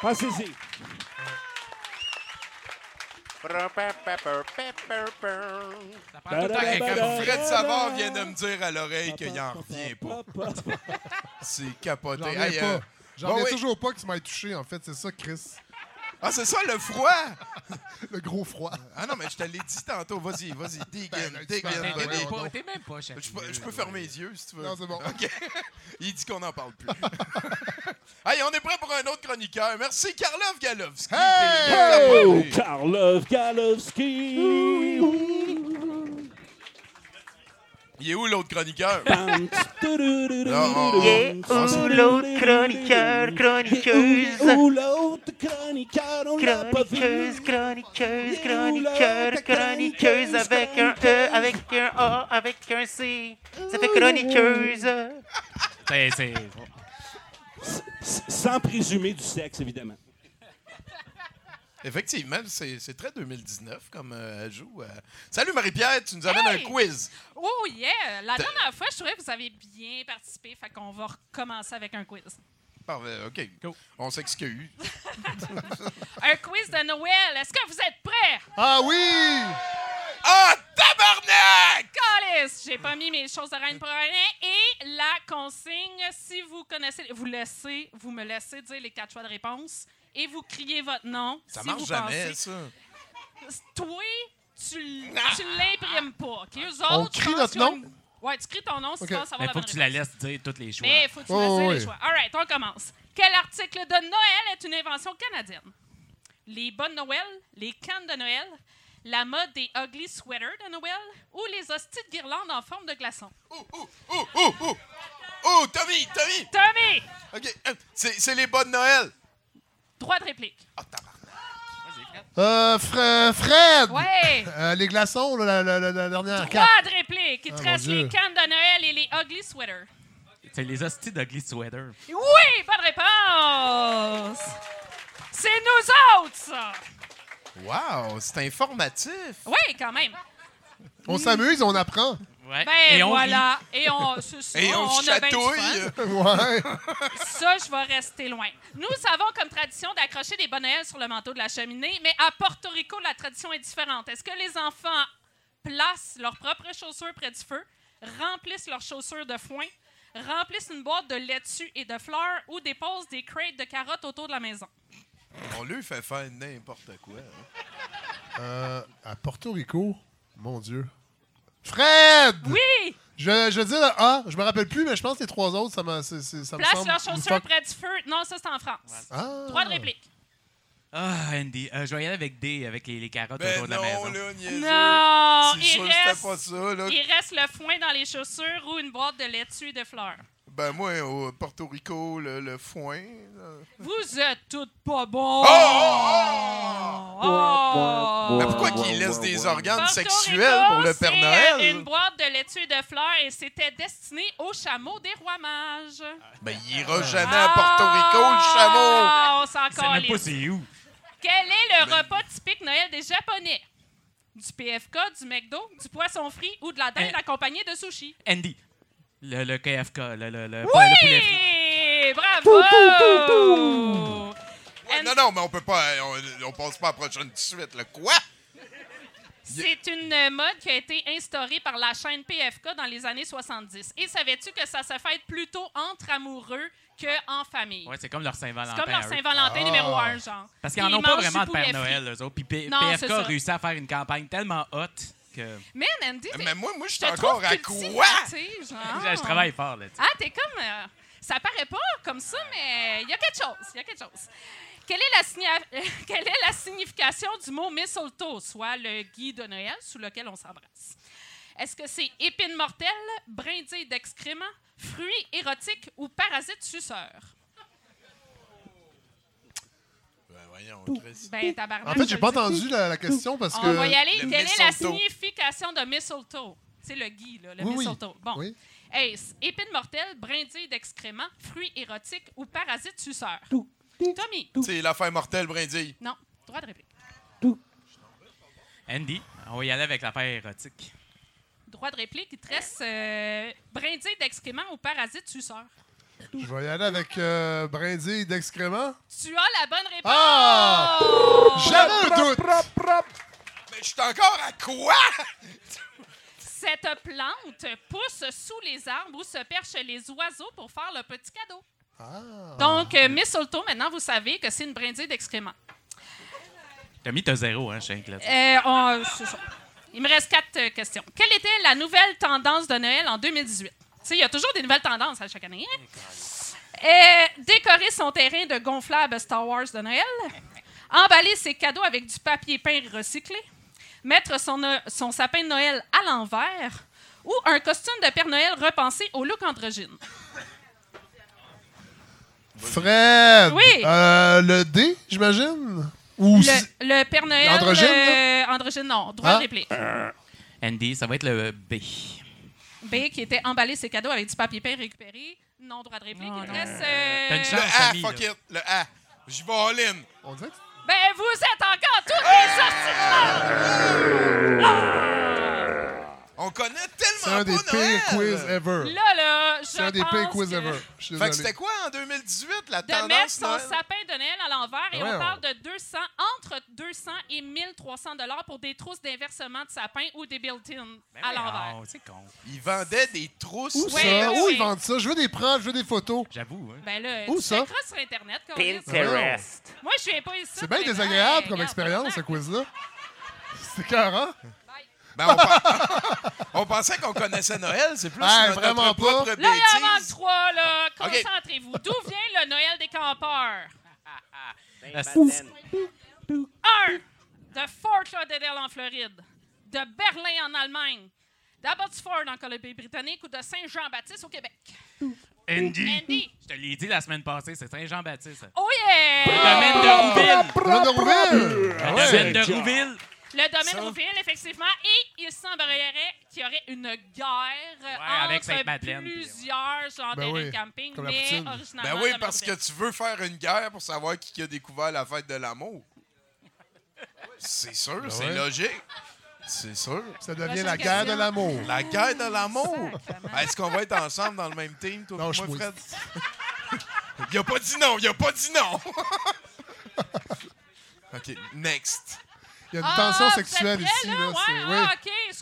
Pensez-y. Ça prend tout le temps Hey, quelqu'un comme pour- Fred Savard vient de me dire à l'oreille qu'il en revient pas. C'est capoté. J'en Hey, euh, pas. J'en bon, reviens oui. toujours pas que tu m'aies touché, en fait. C'est ça, Chris. Ah, c'est ça, le froid! [laughs] Le gros froid. Ah non, mais je te l'ai dit tantôt. Vas-y, vas-y, dig Ben, dig tu in, parles- T'es même pas- T'es même pas Je peux, je peux fermer les yeux si tu veux. Non, c'est bon. [laughs] OK. [laughs] Il dit qu'on n'en parle plus. hey, on est prêt pour un autre chroniqueur. Merci, Karlov Galovski. Hey! Oh, Karlov Galowski. Il est où l'autre chroniqueur? [laughs] Il est où l'autre chroniqueur, chroniqueuse? Où l'autre chroniqueur, on l'a pas Chroniqueuse, vu. chroniqueuse, Il est où chroniqueur, chroniqueuse chroniqueuse, avec un E, avec un A, avec un C. Ça fait chroniqueuse. C'est- c'est- S- Sans présumer du sexe, évidemment. Effectivement, c'est c'est très 2019 comme euh, ajout. euh. Salut Marie-Pierre, tu nous amènes Hey! un quiz. Oh yeah! La dernière fois, je trouvais que vous avez bien participé, fait qu'on va recommencer avec un quiz. Parfait, OK. On s'excuse. [laughs] Un quiz de Noël. Est-ce que vous êtes prêts? Ah oui! Ah, tabarnak! Calice! J'ai pas mis mes choses de reine pour rien. Et la consigne, si vous connaissez, vous laissez, vous me laissez dire les quatre choix de réponse et vous criez votre nom. Ça si marche vous jamais, pensez- ça. Toi, tu, tu l'imprimes pas. OK? Eux autres, On crie notre nom? une- Ouais, tu cries ton nom si tu penses avoir Mais la faut bonne que tu la réponse. laisses dire tous les choix. Mais faut que tu Oh, laisses dire oui. les choix. All right, on commence. Quel article de Noël est une invention canadienne? Les bonnes Noël, les cannes de Noël, la mode des ugly sweaters de Noël ou les hosties de guirlandes en forme de glaçons? Oh, oh, oh, oh, oh! Oh, Tommy, Tommy! Tommy! OK, euh, c'est c'est les bonnes Noël. Droit de réplique. Ah, tabarnak. Euh, Fre- Fred! Ouais! [laughs] Euh, les glaçons, là, la, la- la- la dernière Droit carte. de réplique. Il te Ah, mon reste Dieu. les cannes de Noël et les ugly sweaters. C'est les hosties d'Ugly Sweater. Oui! Bonne réponse! C'est nous autres, ça! Wow, c'est informatif. Oui, quand même. On s'amuse, on apprend. Ouais. Ben Et on voilà. Et on, Et on, chatouille. Ouais. Ça, je vais rester loin. Nous avons comme tradition d'accrocher des bonnes Noël sur le manteau de la cheminée, mais à Porto Rico, la tradition est différente. Est-ce que les enfants placent leurs propres chaussures près du feu, remplissent leurs chaussures de foin, remplissent une boîte de laitue et de fleurs ou déposent des crates de carottes autour de la maison? On lui fait faire n'importe quoi. hein. Euh, à Porto Rico, mon Dieu. Fred! Oui! Je, je veux dire A, je me rappelle plus, mais je pense que les trois autres, ça, m'a- c'est- c'est- ça me semble. leurs chaussures près du feu. Non, ça, c'est en France. Ah. Droit de réplique. Ah, Andy. Euh, je vais y aller avec D, avec les, les carottes Ben autour de la non, maison. là, niaiseux. Non! C'est Il sûr que c'était reste, pas ça, là. il reste le foin dans les chaussures ou une boîte de laitue et de fleurs. Ben moi, au Porto Rico, le, le foin. là. Vous êtes toutes pas bons! Oh! Oh! Mais pourquoi qu'ils laissent des organes Porto sexuels Rico, pour le Père c'est, Noël? une boîte de laitue et de fleurs et c'était destiné au chameau des rois mages. Ben, il ira jamais à Porto Rico, le chameau! Ah, on s'en C'est même pas calisse. c'est où. Quel est le repas typique Noël des Japonais? Du PFK, du McDo, du poisson frit ou de la dinde Eh. accompagnée de sushi? Andy. Le, le KFK, le, le, le, le poulet frit. Oui! Bravo! Ouais, non, non, mais on peut pas. On, on passe pas à la prochaine suite, là. Quoi? C'est une euh, mode qui a été instaurée par la chaîne PFK dans les années 70. Et savais-tu que ça se fête plutôt entre amoureux qu'en famille? Ouais, c'est comme leur Saint-Valentin. c'est comme leur. Saint-Valentin Ah. numéro un, genre. Parce qu'ils en Puis ont pas vraiment de Père Noël, eux autres. Puis P- Non, PFK a réussi à faire une campagne tellement hot que. Mais Andy, t'es- Mais moi, moi, je suis encore à quoi? [laughs] Je travaille fort là-dessus. Ah, t'es comme. euh, ça paraît pas comme ça, mais il y a quelque chose. Il y a quelque chose. Quelle est, la signa- [laughs] Quelle est la signification du mot mistletoe, soit le gui de Noël sous lequel on s'embrasse? Est-ce que c'est épine mortelle, brindille d'excréments, fruit érotique ou parasite suceur? Ben, voyons, Chris. Ben, tabarnak. En fait, j'ai pas entendu la, la question parce que. On va y aller. Le Quelle est la signification de mistletoe? C'est le gui, là, le Oui, oui. mistletoe. Bon. Oui. Est-ce épine mortelle, brindille d'excréments, fruit érotique ou parasite suceur? Tommy. C'est l'affaire mortelle, brindille. Non. Droit de réplique. Andy, on va y aller avec l'affaire érotique. Droit de réplique, il te reste euh, brindille d'excréments ou parasite suceur. Je vais y aller avec euh, brindille d'excréments. Tu as la bonne réponse! Ah! J'avais un doute. Mais je suis encore à quoi? Cette plante pousse sous les arbres où se perchent les oiseaux pour faire le petit cadeau. Ah. Donc, euh, Miss Solto, maintenant, vous savez que c'est une brindille d'excréments. T'as mis ta zéro, hein, Shank, là Euh, on- c'est ça. Il me reste quatre euh, questions. Quelle était la nouvelle tendance de Noël en 2018? Tu sais, il y a toujours des nouvelles tendances à chaque année. hein? Euh, décorer son terrain de gonflable Star Wars de Noël. Emballer ses cadeaux avec du papier peint recyclé. Mettre son, no- son sapin de Noël à l'envers. Ou un costume de Père Noël repensé au look androgyne. Fred. Oui. Euh, le D, j'imagine? Ou si- Le, le Père Noël. Androgyne, euh, androgyne, non. Droit Ah. de réplique. Andy, ça va être le B. B qui était emballer ses cadeaux avec du papier peint récupéré. Non, droit de réplique. Il te reste. euh, T'as une Le chance, A, Samy, fuck là. it. Le A. J'y vais all-in. On dirait que- Ben, vous êtes encore tous des sorties de On connaît C'est tellement un des pas pires Noël. quiz ever. Là, là, je C'est un des pires pense quiz que ever. Je suis Fait que désolé. c'était quoi en 2018, la De mettre tendance son Noël? sapin de Noël à l'envers et Ouais, on on- parle de 200, entre 200 et 1300 dollars pour des trousses d'inversement de sapin ou des built-in à l'envers. Oh, c'est con. Ils vendaient des trousses. Où Ouais, ça? ouais, Où ouais. ils vendent ça? Je veux des preuves, je veux des photos. J'avoue, hein. Ben là, Où tu ça? checkeras sur Internet. Pinterest. Moi, je viens pas ici. C'est bien mais, désagréable hey, comme regarde, expérience, ce quiz-là. C'est carré. Ben, on, pen- [laughs] on pensait qu'on connaissait Noël, c'est plus Ah, notre, vraiment notre pas. propre Là, il en manque bêtise. trois, là. OK. Concentrez-vous. D'où vient le Noël des campeurs? Ben. 1. De Fort Lauderdale en Floride. De Berlin en Allemagne. d'Abbotsford en Colombie-Britannique ou de Saint-Jean-Baptiste au Québec. Andy. Andy. Je te l'ai dit la semaine passée, c'est Saint-Jean-Baptiste. Oh yeah! Le domaine de Rouville. Le domaine de Rouville! Le Ah domaine de Rouville. Le domaine Ça. Rouville, effectivement. Et il semblerait qu'il y aurait une guerre euh, avec entre Sainte-Madeleine, puis, plusieurs genres Ben de oui, camping, mais originalement... Ben oui, parce que tu veux faire une guerre pour savoir qui a découvert la fête de l'amour. C'est sûr, c'est ouais. logique. C'est sûr. Ça devient la guerre de l'amour. La guerre de l'amour. Est-ce qu'on va être ensemble dans le même team, toi Non, et moi, Fred? [laughs] Il a pas dit non, il a pas dit non. [laughs] OK, next. Il y a une Ah, tension sexuelle ici. là? Là, Ouais, c'est- ah,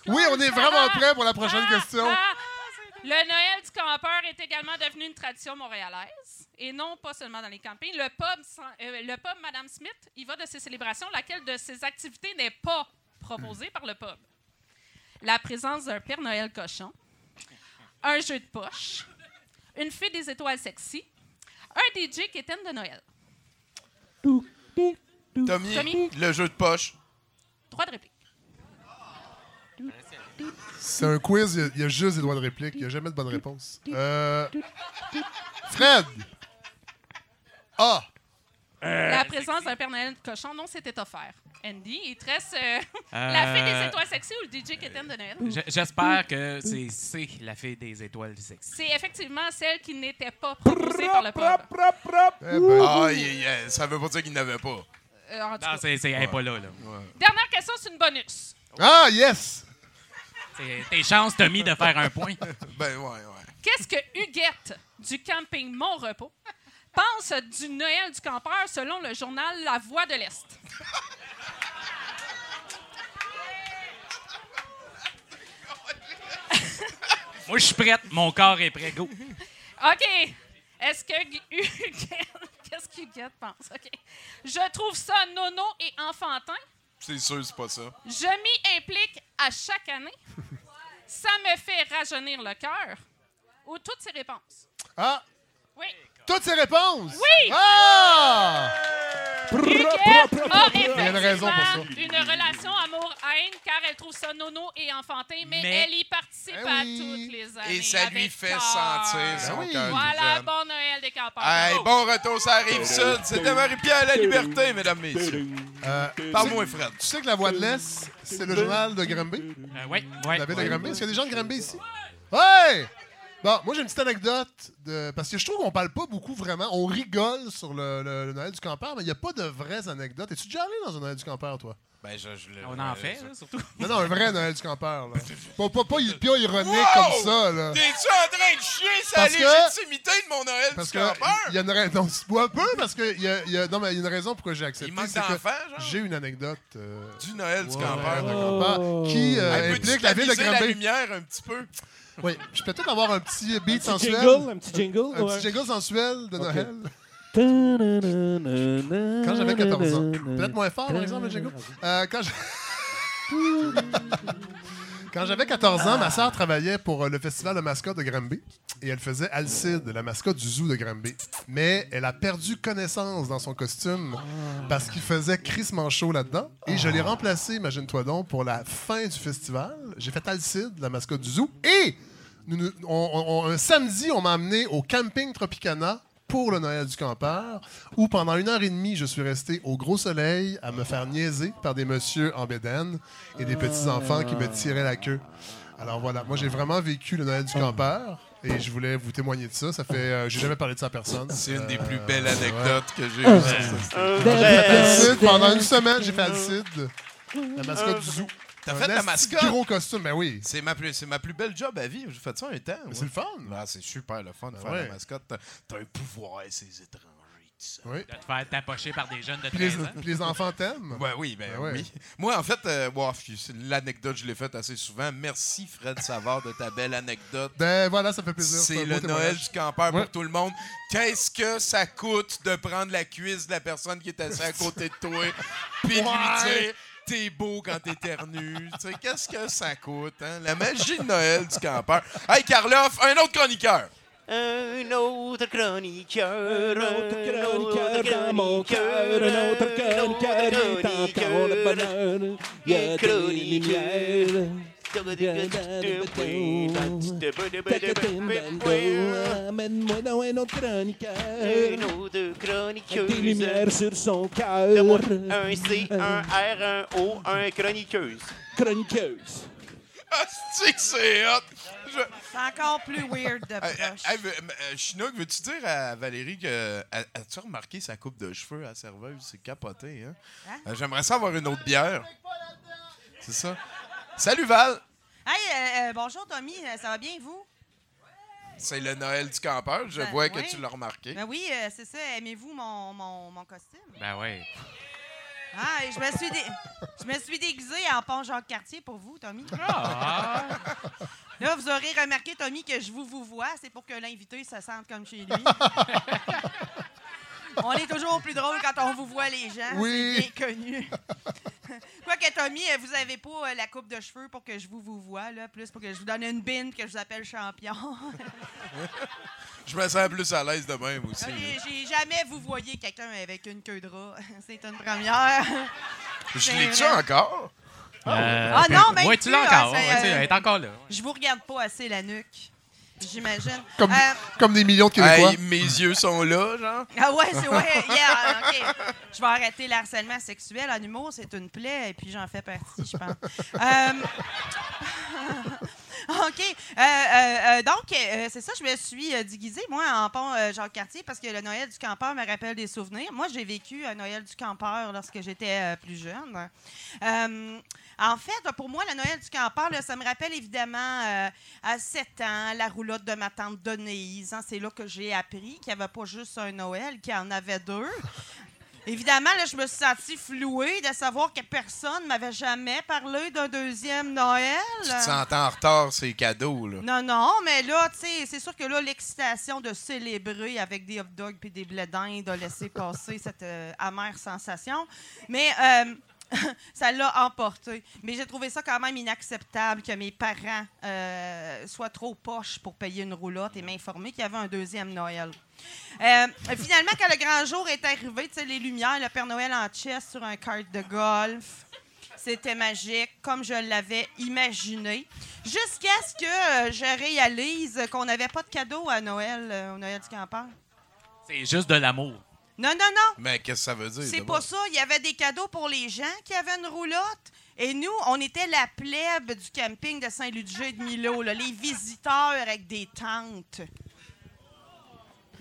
oui. On est vraiment prêts pour la prochaine Ah, question. ah. Le Noël du campeur est également devenu une tradition montréalaise, et non pas seulement dans les campings. Le pub, sans- euh, le pub Madame Smith, il va de ces célébrations, laquelle de ces activités n'est pas proposée par le pub. La présence d'un Père Noël cochon, un jeu de poche, une fée des étoiles sexy, un DJ qui est de Noël. Tommy, Tommy? le jeu de poche. Droit de réplique. C'est un quiz, il y a- il y, a juste des doigts de réplique. Il n'y a jamais de bonne réponse. Euh, Fred! Ah! La présence d'un Père Noël cochon, non, c'était offert. Andy, il te reste euh, la fée des Euh, étoiles sexy ou le DJ qui est de Noël? J'espère que c'est la fille des étoiles du sexe. C'est effectivement celle qui n'était pas proposée par le pub. Eh ben, Ah, ça veut pas dire qu'il n'avait pas. Euh, en tout Non, cas. c'est c'est- elle est pas là. là. Dernière question, c'est une bonus. ah, yes! C'est tes chances, Tommy, de faire un point. [laughs] Ben ouais, ouais. Qu'est-ce que Huguette du camping Mon Repos pense du Noël du campeur selon le journal La Voix de l'Est? Moi, je suis prête. Mon corps est prêt. Go. [laughs] OK. Est-ce que Gu- Huguette... Qu'est-ce qu'Huguette pense? OK. Je trouve ça nono et enfantin. C'est sûr, c'est pas ça. Je m'y implique à chaque année. Ça me fait rajeunir le cœur. Ou toutes ces réponses. Ah! Oui. Toutes ces réponses! Oui! Ah! Huguette a Il y a une raison pour ça. effectivement une relation amour-haine car elle trouve ça nono et enfantin, mais, Mais- elle y participe Eh à oui. toutes les années. Et ça lui avec fait cœur. sentir son Ben oui. cœur. Voilà, bon Noël des campeurs. Hey, bon retour, ça arrive sud. C'était Marie-Pierre La Liberté, mesdames, messieurs. Euh, Parle-moi, Fred. tu sais que La Voix de l'Est, c'est le journal de Granby? Euh, ouais, ouais. La ville de ouais. Granby? Est-ce qu'il y a des gens de Granby ici? Ouais! Bon, moi, j'ai une petite anecdote. De... Parce que je trouve qu'on parle pas beaucoup vraiment. On rigole sur le, le- Noël du campeur, mais il n'y a pas de vraies anecdotes. Es-tu déjà allé dans un Noël du campeur, toi? Ben, je, je le- On en fait, ça- là, surtout. Non, non, un vrai Noël du campeur. Là. [laughs] Pas, pas, pas, pas ironique Wow! comme ça. Là. T'es-tu en train de chier sa Parce que- légitimité de mon Noël Parce du que campeur? il y a une raison. Un peu, parce que il y a, il y a- non, mais il y a une raison pourquoi j'ai accepté. Il manque c'est que d'enfants, genre? J'ai une anecdote. euh, Du Noël du campeur. de campeur qui euh, implique la ville de la Granby. lumière un petit peu? Oui, je peux peut-être avoir un petit beat Petit sensuel. jingle, un petit jingle. Un ouais. petit jingle sensuel de. Noël. Quand j'avais 14 ans. Peut-être moins fort, par exemple. Euh, quand [laughs] Quand j'avais 14 ans, ma sœur travaillait pour euh, le festival de mascotte de Granby et elle faisait Alcide, la mascotte du zoo de Granby. Mais elle a perdu connaissance dans son costume parce qu'il faisait crissement chaud là-dedans. Et je l'ai remplacé, imagine-toi donc, pour la fin du festival. J'ai fait Alcide, la mascotte du zoo. Et un samedi, on m'a amené au camping Tropicana pour le Noël du campeur, où pendant une heure et demie, je suis resté au gros soleil à me faire niaiser par des messieurs en bédaine et des petits-enfants qui me tiraient la queue. Alors voilà, moi j'ai vraiment vécu le Noël du campeur et je voulais vous témoigner de ça. Ça fait, euh, j'ai jamais parlé de ça à personne. C'est une des Euh, plus belles anecdotes que j'ai eues vrai- Alcide pendant une semaine, j'ai fait Alcide, la mascotte du zoo. T'as fait la esti mascotte? gros costume, ben oui. C'est ma, plus, c'est ma plus belle job à vie. J'ai fait ça un temps. Ouais. c'est le fun. Ah, c'est super le fun de Ben faire ouais. la mascotte. T'as, un pouvoir, ces étrangers, tout ça. Oui. De te faire tapocher par des jeunes de Puis les, 13 ans. puis les enfants t'aiment. [laughs] Ouais, oui, ben, Ben ouais. oui. Moi, en fait, euh, wow, l'anecdote, je l'ai faite assez souvent. Merci, Fred Savard, de ta belle anecdote. Ben voilà, ça fait plaisir. C'est le Noël du campeur Ouais. pour tout le monde. Qu'est-ce que ça coûte de prendre la cuisse de la personne qui est assise à côté de toi puis de lui dire t'es beau quand t'éternues. Tu sais, Qu'est-ce que ça coûte? Hein? La magie de Noël du campeur. Hey, Karloff, un autre chroniqueur. Un autre chroniqueur, Un autre un autre chroniqueur dans mon cœur, un autre chroniqueur, est encore le bonheur. Il y a des lumières. Amène-moi dans un autre chroniqueur. Un autre Avec des chroniqueuse. lumières sur son cœur. Un C, un R, un O, un chroniqueuse. Chroniqueuse. Ah, c'est que c'est hot. Je- C'est encore plus weird de proche. hey, euh, Chinook, veux-tu dire à Valérie que. a- As-tu remarqué sa coupe de cheveux à la serveuse? C'est capoté, hein? Hein? Euh, J'aimerais ça avoir une autre bière. C'est ça? Salut Val! Hey, euh, euh, bonjour Tommy, Euh, ça va bien vous? C'est le Noël du campeur. Je Ben, vois que oui. tu l'as remarqué. Ben oui, euh, c'est ça. Aimez-vous mon, mon, mon costume? Ben ouais. Ah, je me suis dé- je me suis déguisée en pont Jacques Cartier pour vous, Tommy. Ah! Là, vous aurez remarqué, Tommy, que je vous vous vois. C'est pour que l'invité se sente comme chez lui. [laughs] [laughs] on est toujours plus drôle quand on vous voit les gens. Oui. C'est bien connu. [laughs] Quoique, Tommy, euh, vous avez pas euh, la coupe de cheveux pour que je vous vous vois, là, plus pour que je vous donne une bine que je vous appelle champion. [laughs] Je me sens plus à l'aise de même aussi. J'ai jamais vous voyez quelqu'un avec une queue de rat. C'est une première. Je l'ai-tu encore? Euh, Ah non, même Ouais, tu plus, l'as ah, encore. tu Elle est encore là. Je vous regarde pas assez la nuque. J'imagine. Comme, Euh, comme des millions de Québécois. Hey, mes yeux sont là, genre. Ah ouais, c'est ouais. [laughs] yeah, OK. Je vais arrêter le harcèlement sexuel en humour, c'est une plaie, et puis j'en fais partie, je pense. Euh, [laughs] OK. Euh, euh, euh, donc, c'est ça, je me suis déguisée, moi, en pont Jacques-Cartier, parce que le Noël du campeur me rappelle des souvenirs. Moi, j'ai vécu un Noël du campeur lorsque j'étais plus jeune. En fait, pour moi, le Noël du campeur, ça me rappelle évidemment à 7 ans, la roulotte de ma tante Denise. hein. c'est là que j'ai appris qu'il n'y avait pas juste un Noël, qu'il y en avait deux. Évidemment, là, je me suis sentie flouée de savoir que personne ne m'avait jamais parlé d'un deuxième Noël. Tu te sentais en retard, c'est cadeau, là. Non, non, mais là, tu sais, c'est sûr que là, l'excitation de célébrer avec des hot dogs et des blés d'Inde a laissé passer cette euh, amère sensation. Mais euh, [laughs] ça l'a emporté. Mais j'ai trouvé ça quand même inacceptable que mes parents euh, soient trop poches pour payer une roulotte et m'informer qu'il y avait un deuxième Noël. Euh, finalement, quand le grand jour est arrivé, tu sais, les lumières, le Père Noël en chess sur un kart de golf. C'était magique, comme je l'avais imaginé. Jusqu'à ce que euh, je réalise qu'on n'avait pas de cadeau à Noël, au Noël du campeur. C'est juste de l'amour. Non, non, non. Mais qu'est-ce que ça veut dire? C'est pas ça. Il y avait des cadeaux pour les gens qui avaient une roulotte. Et nous, on était la plèbe du camping de Saint-Ludger de Milo, là, les visiteurs avec des tentes.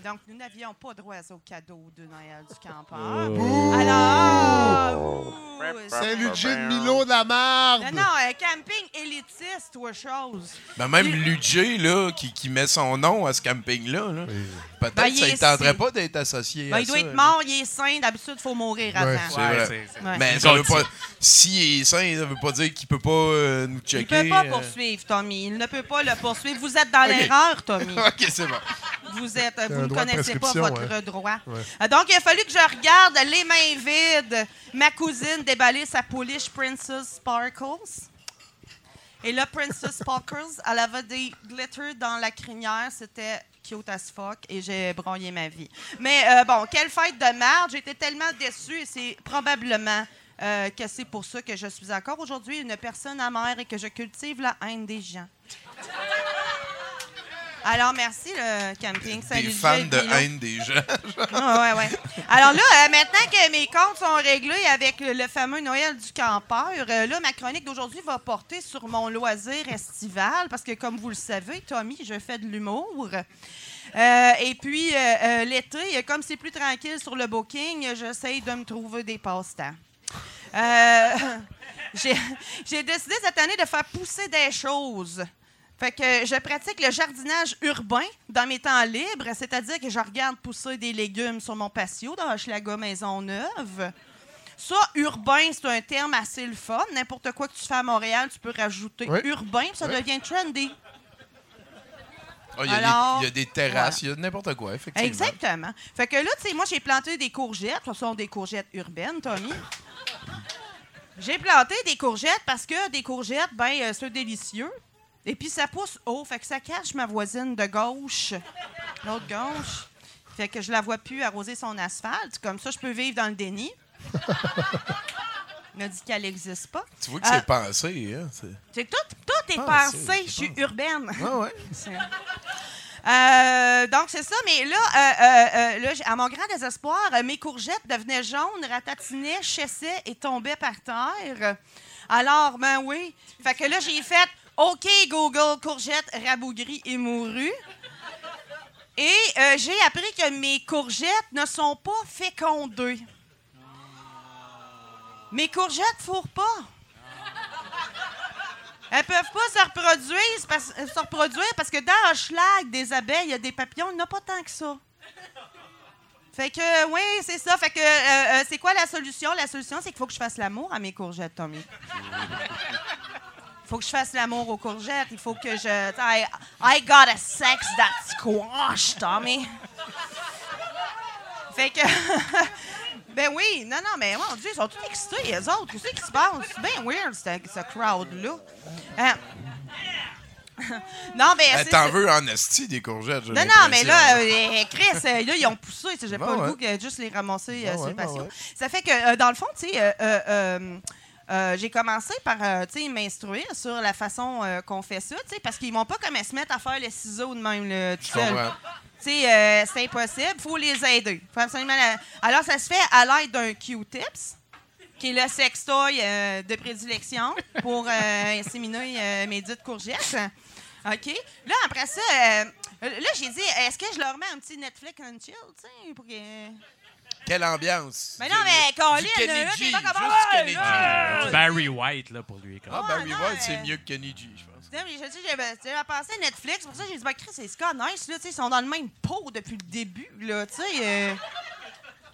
Donc, nous n'avions pas droit au cadeau de Noël du campeur. Bouh! Alors, bouh, C'est Ludger de Milo de la marde. non, non, un camping élitiste ou autre chose. Ben, même Ludger, là, qui, qui met son nom à ce camping-là, là, peut-être Ben, il ça ne est- tenterait pas d'être associé Ben, à il doit ça, être là. mort, il est sain. D'habitude, il faut mourir avant. Ouais, c'est. Ouais. Mais ça veut pas. S'il est sain, ça veut pas dire qu'il peut pas euh, nous Il checker. ne peut pas euh. poursuivre, Tommy. Il ne peut pas le poursuivre. Vous êtes dans l'erreur, Tommy. [laughs] ok, c'est bon. Vous êtes, vous ne connaissez pas votre droit. Ouais. Donc, il a fallu que je regarde les mains vides ma cousine déballer sa pouliche Princess Sparkles. Et là, Princess Sparkles, elle avait des glitters dans la crinière. C'était cute as fuck et j'ai broyé ma vie. Mais euh, bon, quelle fête de merde. J'étais tellement déçue et c'est probablement euh, que c'est pour ça que je suis encore aujourd'hui une personne amère et que je cultive la haine des gens. Alors, merci, le camping. Salut, Des fans de haine des gens. [laughs] Ah, ouais, ouais. Alors là, euh, maintenant que mes comptes sont réglés avec le, fameux Noël du campeur, euh, là, ma chronique d'aujourd'hui va porter sur mon loisir estival parce que, comme vous le savez, Tommy, je fais de l'humour. Euh, et puis, l'été, comme c'est plus tranquille sur le booking, j'essaye de me trouver des passe-temps. [laughs] J'ai décidé cette année de faire pousser des choses. Fait que je pratique le jardinage urbain dans mes temps libres, c'est-à-dire que je regarde pousser des légumes sur mon patio dans Hochelaga Maisonneuve. Ça, urbain, c'est un terme assez le fun. N'importe quoi que tu fais à Montréal, tu peux rajouter Oui. urbain, puis ça Oui. devient trendy. Ah, Il y, a des- Alors, il y a des terrasses, il y a n'importe quoi, effectivement. Exactement. Fait que là, tu sais, moi, j'ai planté des courgettes. Ce sont des courgettes urbaines, Tommy. J'ai planté des courgettes parce que des courgettes, ben, euh, c'est délicieux. Et puis, ça pousse haut. Fait que ça cache ma voisine de gauche. L'autre gauche. Fait que je la vois plus arroser son asphalte. Comme ça, je peux vivre dans le déni. A dit qu'elle n'existe pas. Tu vois que Euh, c'est pensé, hein? c'est- tout, tout est pensé. Je suis urbaine. Ah ouais. Euh, donc, c'est ça. Mais là, euh, euh, euh, là, à mon grand désespoir, euh, mes courgettes devenaient jaunes, ratatinaient, chessaient et tombaient par terre. Alors, ben oui. Fait que là, j'ai fait OK, Google, courgettes rabougries et mourues. Et euh, j'ai appris que mes courgettes ne sont pas fécondées. Mes courgettes fourrent pas. Elles peuvent pas se reproduire parce, se reproduire parce que dans Hochelag, des abeilles, il y a des papillons, il n'y en a pas tant que ça. Fait que, oui, c'est ça. Fait que, euh, euh, c'est quoi la solution? La solution, c'est qu'il faut que je fasse l'amour à mes courgettes, Tommy. Il faut que je fasse l'amour aux courgettes. Il faut que je. I, I got a sex that squash, Tommy. Fait que. [laughs] ben oui, non, non, mais mon Dieu, ils sont tous excités, les autres. Qu'est-ce qui se passe? C'est bien weird, ce, ce crowd-là. Hein? [laughs] non, mais. Eh, c'est T'en veux en esti des courgettes, j'ai Non, non, mais là, l'impression. euh, Chris, euh, là, ils ont poussé. J'ai Ben pas ouais. le goût que juste les ramasser euh, Ben sur le patio. Ça fait que, euh, dans le fond, tu sais, euh, j'ai commencé par euh, m'instruire sur la façon euh, qu'on fait ça, parce qu'ils vont pas comme se mettre à faire les ciseaux de même, tout seul. euh, c'est impossible. faut les aider. Faut absolument la- Alors, ça se fait à l'aide d'un Q-tips, qui est le sextoy de prédilection pour inséminer mes dites courgettes. OK? Là, après ça, là, j'ai dit, est-ce que je leur mets un petit Netflix and chill, tu sais, pour que... Quelle ambiance. Mais non, mais Colin, là, t'es pas comme... juste Ouais, Kenny G. Barry White, là, pour lui. Ah, Barry White, c'est mieux que Kenny G, je pense. Non, mais je dis, j'avais j'avais pensé à Netflix, pour ça j'ai dit, ben, Chris, c'est Scott Nice, là, tu sais, ils sont dans le même pot depuis le début, là, tu sais. euh,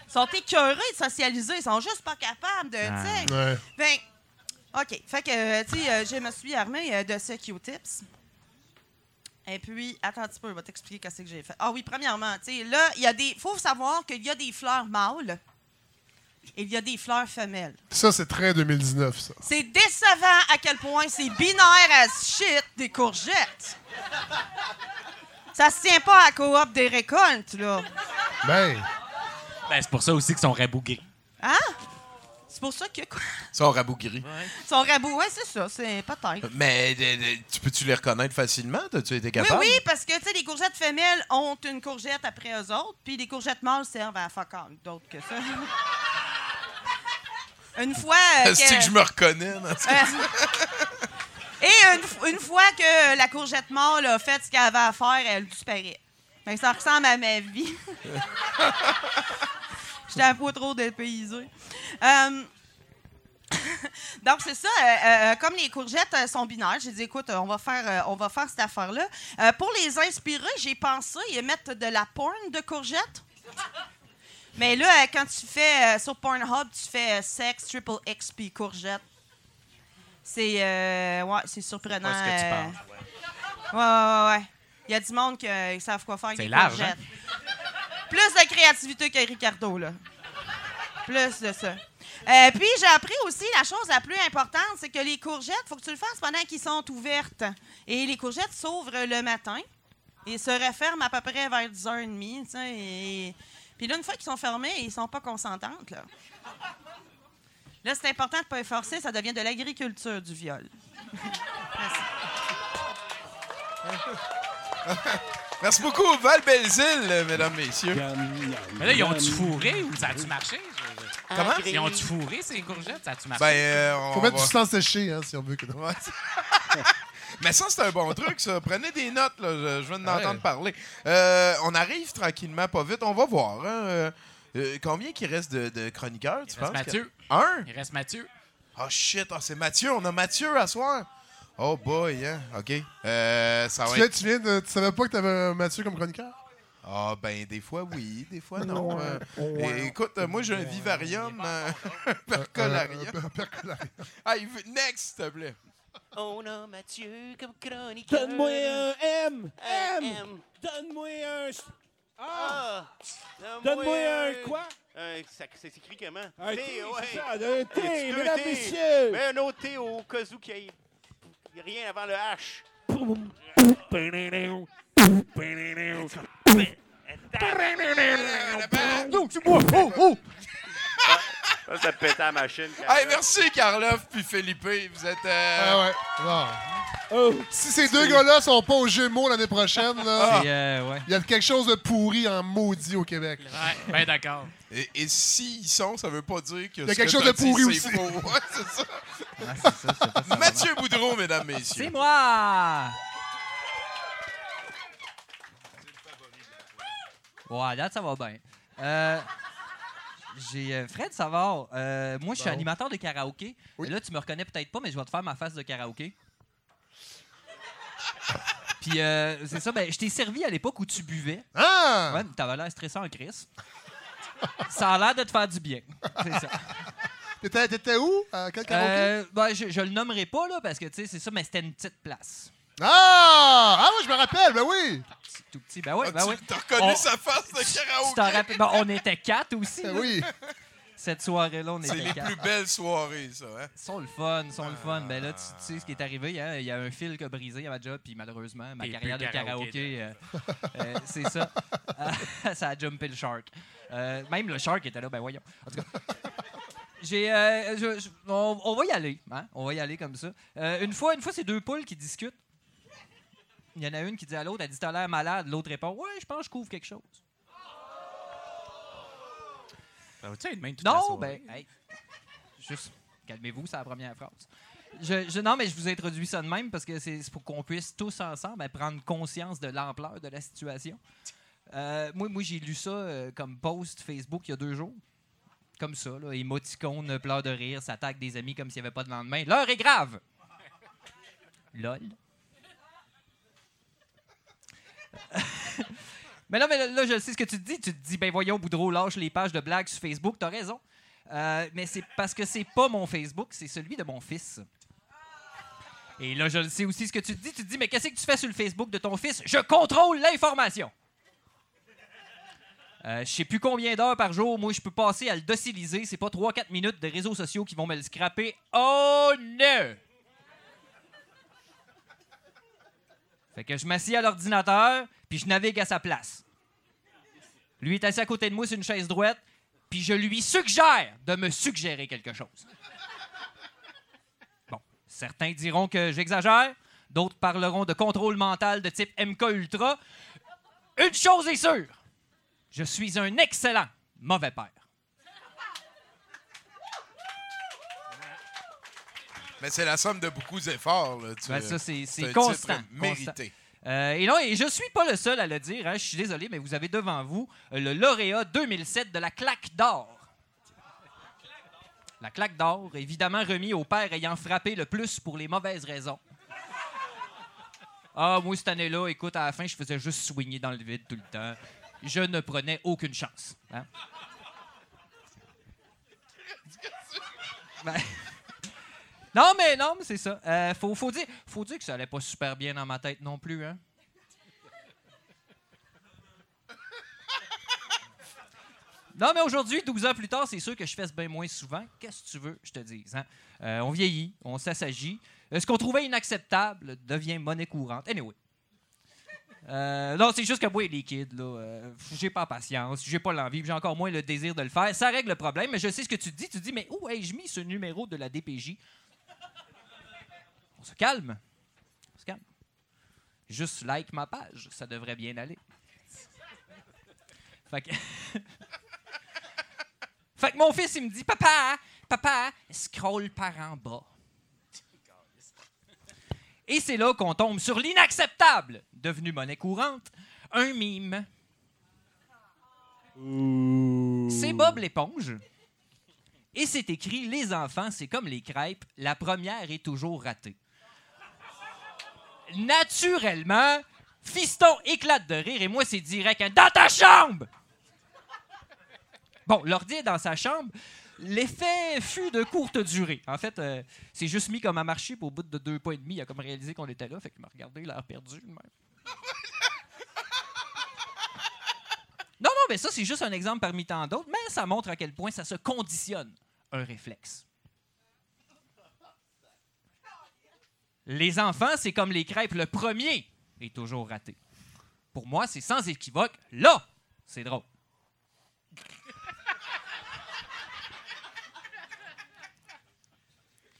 ils sont écœurés de socialiser, ils sont juste pas capables de, tu sais. Ouais. Ben, OK. Fait que, euh, tu sais, euh, je me suis armée euh, de ce Q-tips. Et puis, attends un petit peu, je vais t'expliquer qu'est-ce que j'ai fait. Ah oui, premièrement, tu sais, là, il y a des. faut savoir qu'il y a des fleurs mâles et il y a des fleurs femelles. Ça, c'est très 2019, ça. C'est décevant à quel point c'est binaire as shit des courgettes. Ça se tient pas à la coop des récoltes, là. Ben. Ben, c'est pour ça aussi qu'ils sont rabougris. Hein? C'est pour ça que. quoi? Ils sont rabougris. Ils sont rabou. Ouais, c'est ça, c'est peut-être. Mais de- de- tu peux-tu les reconnaître facilement? T'as-tu été Oui, capable? oui, parce que, tu sais, les courgettes femelles ont une courgette après eux autres, puis les courgettes mâles servent à fuck d'autres que ça. [laughs] une fois. euh, Est-ce que je me reconnais dans ce Euh, Et une, une fois que la courgette mort a fait ce qu'elle avait à faire, elle disparaît. Fait que ça ressemble à ma vie. [laughs] J'étais un peu trop dépaysée. Euh, [laughs] Donc, c'est ça. euh, euh, comme les courgettes euh, sont binaires, j'ai dit, écoute, on va faire, on va faire cette affaire-là. Pour les inspirer, j'ai pensé à mettre de la porn de courgettes. Mais là, quand tu fais sur Pornhub, tu fais euh, sex triple XP courgette. C'est ouais, c'est surprenant. Pas ce que tu penses. Ouais, ouais, ouais, ouais. Il y a du monde qui savent quoi faire avec des large, courgettes. Plus de créativité que Ricardo, là. Plus de ça. Euh, puis, j'ai appris aussi la chose la plus importante, c'est que les courgettes, faut que tu le fasses pendant qu'ils sont ouvertes. Et les courgettes s'ouvrent le matin et se referment à peu près vers 10h30. tu sais, Et... Puis là, une fois qu'ils sont fermés, ils sont pas consentantes. Là, là c'est important de ne pas les forcer, ça devient de l'agriculture du viol. [laughs] beaucoup, Val Belzile, mesdames, messieurs. Mais là, ils ont-tu fourré ou ça a-tu marché? Comment? Ils ont-tu fourré ces courgettes? Ça a-tu marché? Ben, euh, on Faut mettre va- du sang séché, hein, si on veut que. [laughs] Mais ça, c'est un bon truc, ça. Prenez des notes, là. Je, je viens d'entendre parler. Euh, on arrive tranquillement, pas vite. On va voir. hein. Euh, combien qu'il reste de, de chroniqueurs, tu Il penses? reste Mathieu. que- Un? Il reste Mathieu. Oh shit, ah, c'est Mathieu. On a Mathieu à soir. Oh boy, hein. OK. Euh, ça Tu va viens, être... tu viens de. Tu savais pas que t'avais un Mathieu comme chroniqueur? Ah, ben, des fois, oui. Des fois, non. Ouais. Euh, et- écoute, euh, moi, j'ai un vivarium, [laughs] euh, un percolarium. Euh, un percolarium. [laughs] Ah, il veut- next, s'il te plaît. On a Mathieu comme chroniqueur. Donne-moi un M. M. M. Donne-moi un. Ah! Donne-moi un quoi? Un, ça, ça s'écrit comment? Un T, T, ouais. ça, un T, mesdames, T? messieurs. Mets un autre T au cas où qu'il y ait- il y a rien avant le H. Oh, oh. Ça, ça pète à la machine. Hey, merci, Karloff puis Philippe. Vous êtes... euh, Ah ouais. Bon. Si ces deux gars-là sont pas aux Gémeaux l'année prochaine, là, C'est, euh, ouais. il y a quelque chose de pourri en maudit au Québec. Ouais, ben d'accord. Et, et s'ils sont, ça veut pas dire que Il y a quelque que chose de pourri aussi. faux. Ouais, c'est ça. Mathieu Boudreau, mesdames, messieurs. C'est moi! Ouais, là, ça va bien. Euh, j'ai euh, Fred Savard. euh, moi, je suis Bon. animateur de karaoké. Oui. Là, tu me reconnais peut-être pas, mais je vais te faire ma face de karaoké. Puis, euh, c'est ça, ben, je t'ai servi à l'époque où tu buvais. Ah! Ouais, t'avais l'air stressant en crise. Ça a l'air de te faire du bien. C'est ça. T'étais, t'étais où? À quel karaoké? Euh, ben, je, je le nommerai pas, là, parce que, tu sais, c'est ça, mais c'était une petite place. Ah! Ah oui, je me rappelle, ben oui! Tout petit, ben oui, Ah, ben tu oui. t'as reconnu On- sa face de Tu karaoké. t'en rappelles? Ben, on était quatre aussi. Ben oui. Cette soirée-là, on C'est était les quatre. plus belles soirées, ça. Hein? Ils sont le fun, ils sont le fun. Ben là, tu, tu sais ce qui est arrivé, hein? il y a un fil qui a brisé à ma job, puis malheureusement, ma Et carrière de plus karaoké, karaoké, euh, euh, c'est ça. Euh, [laughs] ça a jumpé le shark. Euh, même le shark était là, ben voyons. En tout cas, [laughs] j'ai, euh, je- je- on, on va y aller, hein? On va y aller comme ça. Euh, une fois, une fois, c'est deux poules qui discutent. Il y en a une qui dit à l'autre, elle dit T'as l'air malade. L'autre répond Ouais, je pense que je couvre quelque chose. Ben, tu de même toute Non, ben, hey, juste, calmez-vous, c'est la première phrase. Je, je- non, mais je vous introduis ça de même parce que c'est c'est pour qu'on puisse tous ensemble ben, prendre conscience de l'ampleur de la situation. Euh, moi, moi j'ai lu ça euh, comme post Facebook il y a deux jours. Comme ça, là, émoticône, pleure de rire, s'attaque des amis comme s'il n'y avait pas de lendemain. L'heure est grave! Lol. [laughs] mais non, mais là, je sais ce que tu te dis. Tu te dis, ben voyons, Boudreau, lâche les pages de blagues sur Facebook. T'as raison. Euh, mais c'est parce que c'est pas mon Facebook, c'est celui de mon fils. Et là, je sais aussi ce que tu te dis. Tu te dis, mais qu'est-ce que tu fais sur le Facebook de ton fils? Je contrôle l'information. Euh, je sais plus combien d'heures par jour, moi, je peux passer à le dociliser. C'est pas 3-4 minutes de réseaux sociaux qui vont me le scraper. Oh non! Fait que je m'assieds à l'ordinateur, puis je navigue à sa place. Lui est assis à côté de moi sur une chaise droite, puis je lui suggère de me suggérer quelque chose. Bon, certains diront que j'exagère, d'autres parleront de contrôle mental de type MK Ultra. Une chose est sûre, je suis un excellent mauvais père. Mais c'est la somme de beaucoup d'efforts. là. Tu- Ben, ça, c'est c'est constant. mérité. Euh, et non, et je suis pas le seul à le dire. hein. Je suis désolé, mais vous avez devant vous euh, le lauréat 2007 de la claque d'or. La claque d'or, évidemment remis au père ayant frappé le plus pour les mauvaises raisons. Ah, moi, cette année-là, écoute, à la fin, je faisais juste soigner dans le vide tout le temps. Je ne prenais aucune chance. hein. Ben- [laughs] non, mais non, mais c'est ça. Euh, faut, dire, faut dire que ça allait pas super bien dans ma tête non plus, hein. Non, mais aujourd'hui, 12 ans plus tard, c'est sûr que je fesse bien moins souvent. Qu'est-ce que tu veux, je te dise? hein? Euh, on vieillit, on s'assagit. Euh, ce qu'on trouvait inacceptable devient monnaie courante. Anyway. Euh, non, c'est juste que moi, les kids, là, euh, j'ai pas patience, j'ai pas l'envie, j'ai encore moins le désir de le faire. Ça règle le problème, mais je sais ce que tu dis. Tu dis, mais où ai-je mis ce numéro de la DPJ? On se calme. On se calme. Juste like ma page, ça devrait bien aller. Fait que... [laughs] fait que mon fils, il me dit, papa, papa, scroll par en bas. Et c'est là qu'on tombe sur l'inacceptable, devenu monnaie courante, un mime. C'est Bob l'éponge. Et c'est écrit Les enfants, c'est comme les crêpes, la première est toujours ratée. Naturellement, Fiston éclate de rire et moi, c'est direct Dans ta chambre Bon, l'ordi est dans sa chambre. L'effet fut de courte durée. En fait, euh, c'est juste mis comme à marcher, puis au bout de deux pas et demi, il a comme réalisé qu'on était là, fait qu'il m'a regardé, l'air perdu. même. [laughs] Non, non, mais ça, c'est juste un exemple parmi tant d'autres, mais ça montre à quel point ça se conditionne un réflexe. Les enfants, c'est comme les crêpes, le premier est toujours raté. Pour moi, c'est sans équivoque. Là, c'est drôle.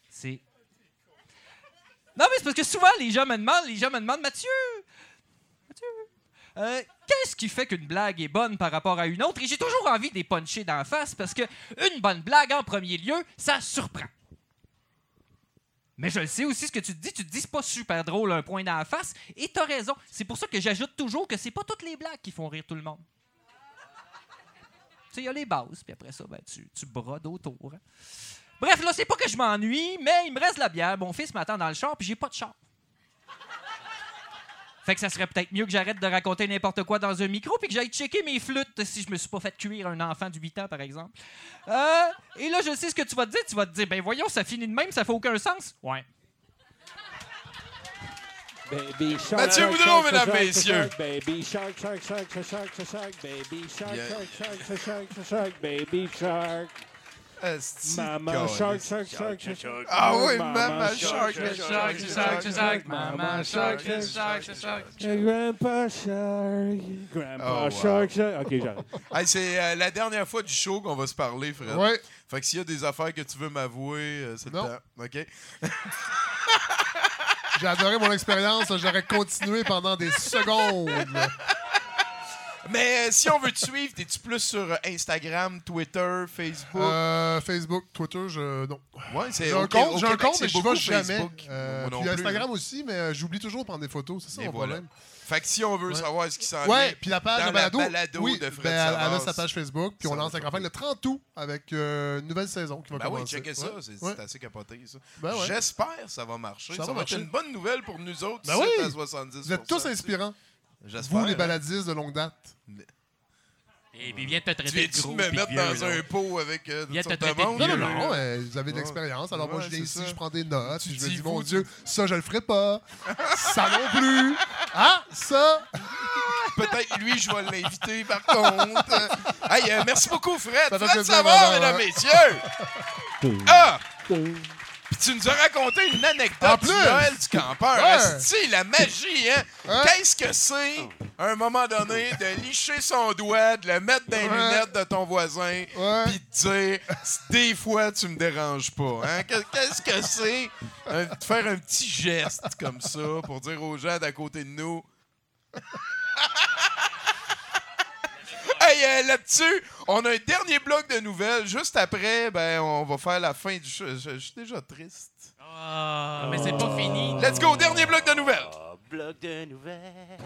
C'est. Non, mais c'est parce que souvent, les gens me demandent, les gens me demandent, Mathieu, euh, qu'est-ce qui fait qu'une blague est bonne par rapport à une autre? Et j'ai toujours envie de puncher d'en face parce que une bonne blague, en premier lieu, ça surprend. Mais je le sais aussi ce que tu te dis. Tu te dis c'est pas super drôle un point la face. Et t'as raison. C'est pour ça que j'ajoute toujours que c'est pas toutes les blagues qui font rire tout le monde. Tu sais, il y a les bases, puis après ça, ben, tu, tu brodes autour. hein. Bref, là, c'est pas que je m'ennuie, mais il me reste la bière. Mon fils m'attend dans le char, puis j'ai pas de char. Fait que ça serait peut-être mieux que j'arrête de raconter n'importe quoi dans un micro puis que j'aille checker mes flûtes si je me suis pas fait cuire un enfant du 8 ans, par exemple. Euh, et là, je sais ce que tu vas te dire. Tu vas te dire, ben voyons, ça finit de même, ça fait aucun sens. Ouais. Baby shark, Mathieu shark, Boudreau, shark, mesdames, shark, messieurs. shark, Baby shark, shark, shark, shark, shark, shark, shark, baby shark, Yeah. shark, shark, shark, shark, shark, baby shark. Mama calice. shark, shark, shark, shark, shark. Ah oui, Mama Mama Shark, shark, shark, shark, shark, Mama shark, shark, shark, shark. Grandpa shark, grandpa Oh, shark, shark. Ok, j'arrête. C'est euh, la dernière fois du show qu'on va se parler, Fred. Ouais. Fait que s'il y a des affaires que tu veux m'avouer, euh, c'est le Non. temps. OK? J'ai adoré mon expérience. J'aurais continué pendant des secondes. Mais euh, si on veut te suivre, t'es-tu plus sur euh, Instagram, Twitter, Facebook? Euh, Facebook, Twitter, je. Non. Ouais, c'est J'ai un compte, j'ai un compte, mais je vais jamais. Euh, puis. Instagram aussi, mais j'oublie toujours de prendre des photos. C'est ça mon voilà. problème. Fait que si on veut Ouais. savoir ce qui s'en Ouais, puis la page dans de balado, la balado oui, de Fred ben, elle, elle a sa page Facebook, puis on lance la campagne le 30 août avec euh, une nouvelle saison qui va Ben oui, commencer. checkez ça, Ouais. c'est Ouais. assez capoté, ça. Ben. J'espère que ça va marcher. Ça Ça, va être une bonne nouvelle pour nous autres, Ben oui. à 70 Vous êtes tous inspirants. J'espère. Vous, les baladistes de longue date. Et puis viens te traiter Tu de gros me puis mettre vieux, dans là. un pot avec euh, de traiter de monde? Non, non, non, euh, vous avez de l'expérience. Alors moi, je viens ici, ça. je prends des notes, Tu puis je me dis, mon Dieu, ça, je le ferai pas. ça non plus. Ah, ça. Peut-être lui, je vais l'inviter par contre. Hey, euh, merci beaucoup, Fred. Ça Fred Savard, mesdames, hein. messieurs. [laughs] Ah! Tu nous as raconté une anecdote En du plus! Noël du campeur. Ouais. Asti, la magie, hein? Hein? Qu'est-ce que c'est, à un moment donné, de licher son doigt, de le mettre dans les Ouais. lunettes de ton voisin, puis de dire, des fois, tu me déranges pas. Hein? Que- Qu'est-ce que c'est de faire un petit geste comme ça pour dire aux gens d'à côté de nous, Hey, euh, là-dessus, on a un dernier bloc de nouvelles. Juste après, ben, on va faire la fin du show. Je, je suis déjà triste. Ah, mais c'est pas fini. Let's go, dernier bloc de nouvelles. Bloc de nouvelles.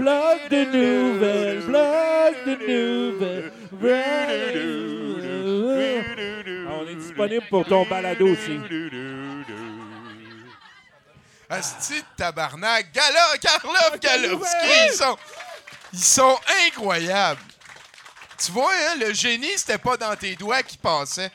Bloc de nouvelles, bloc de nouvelles. On est disponible pour ton balado aussi. Asti de tabarnak. Gala, Karlov, Galowski, ils sont, ils sont incroyables. Tu vois, hein, le génie, c'était pas dans tes doigts qui passait.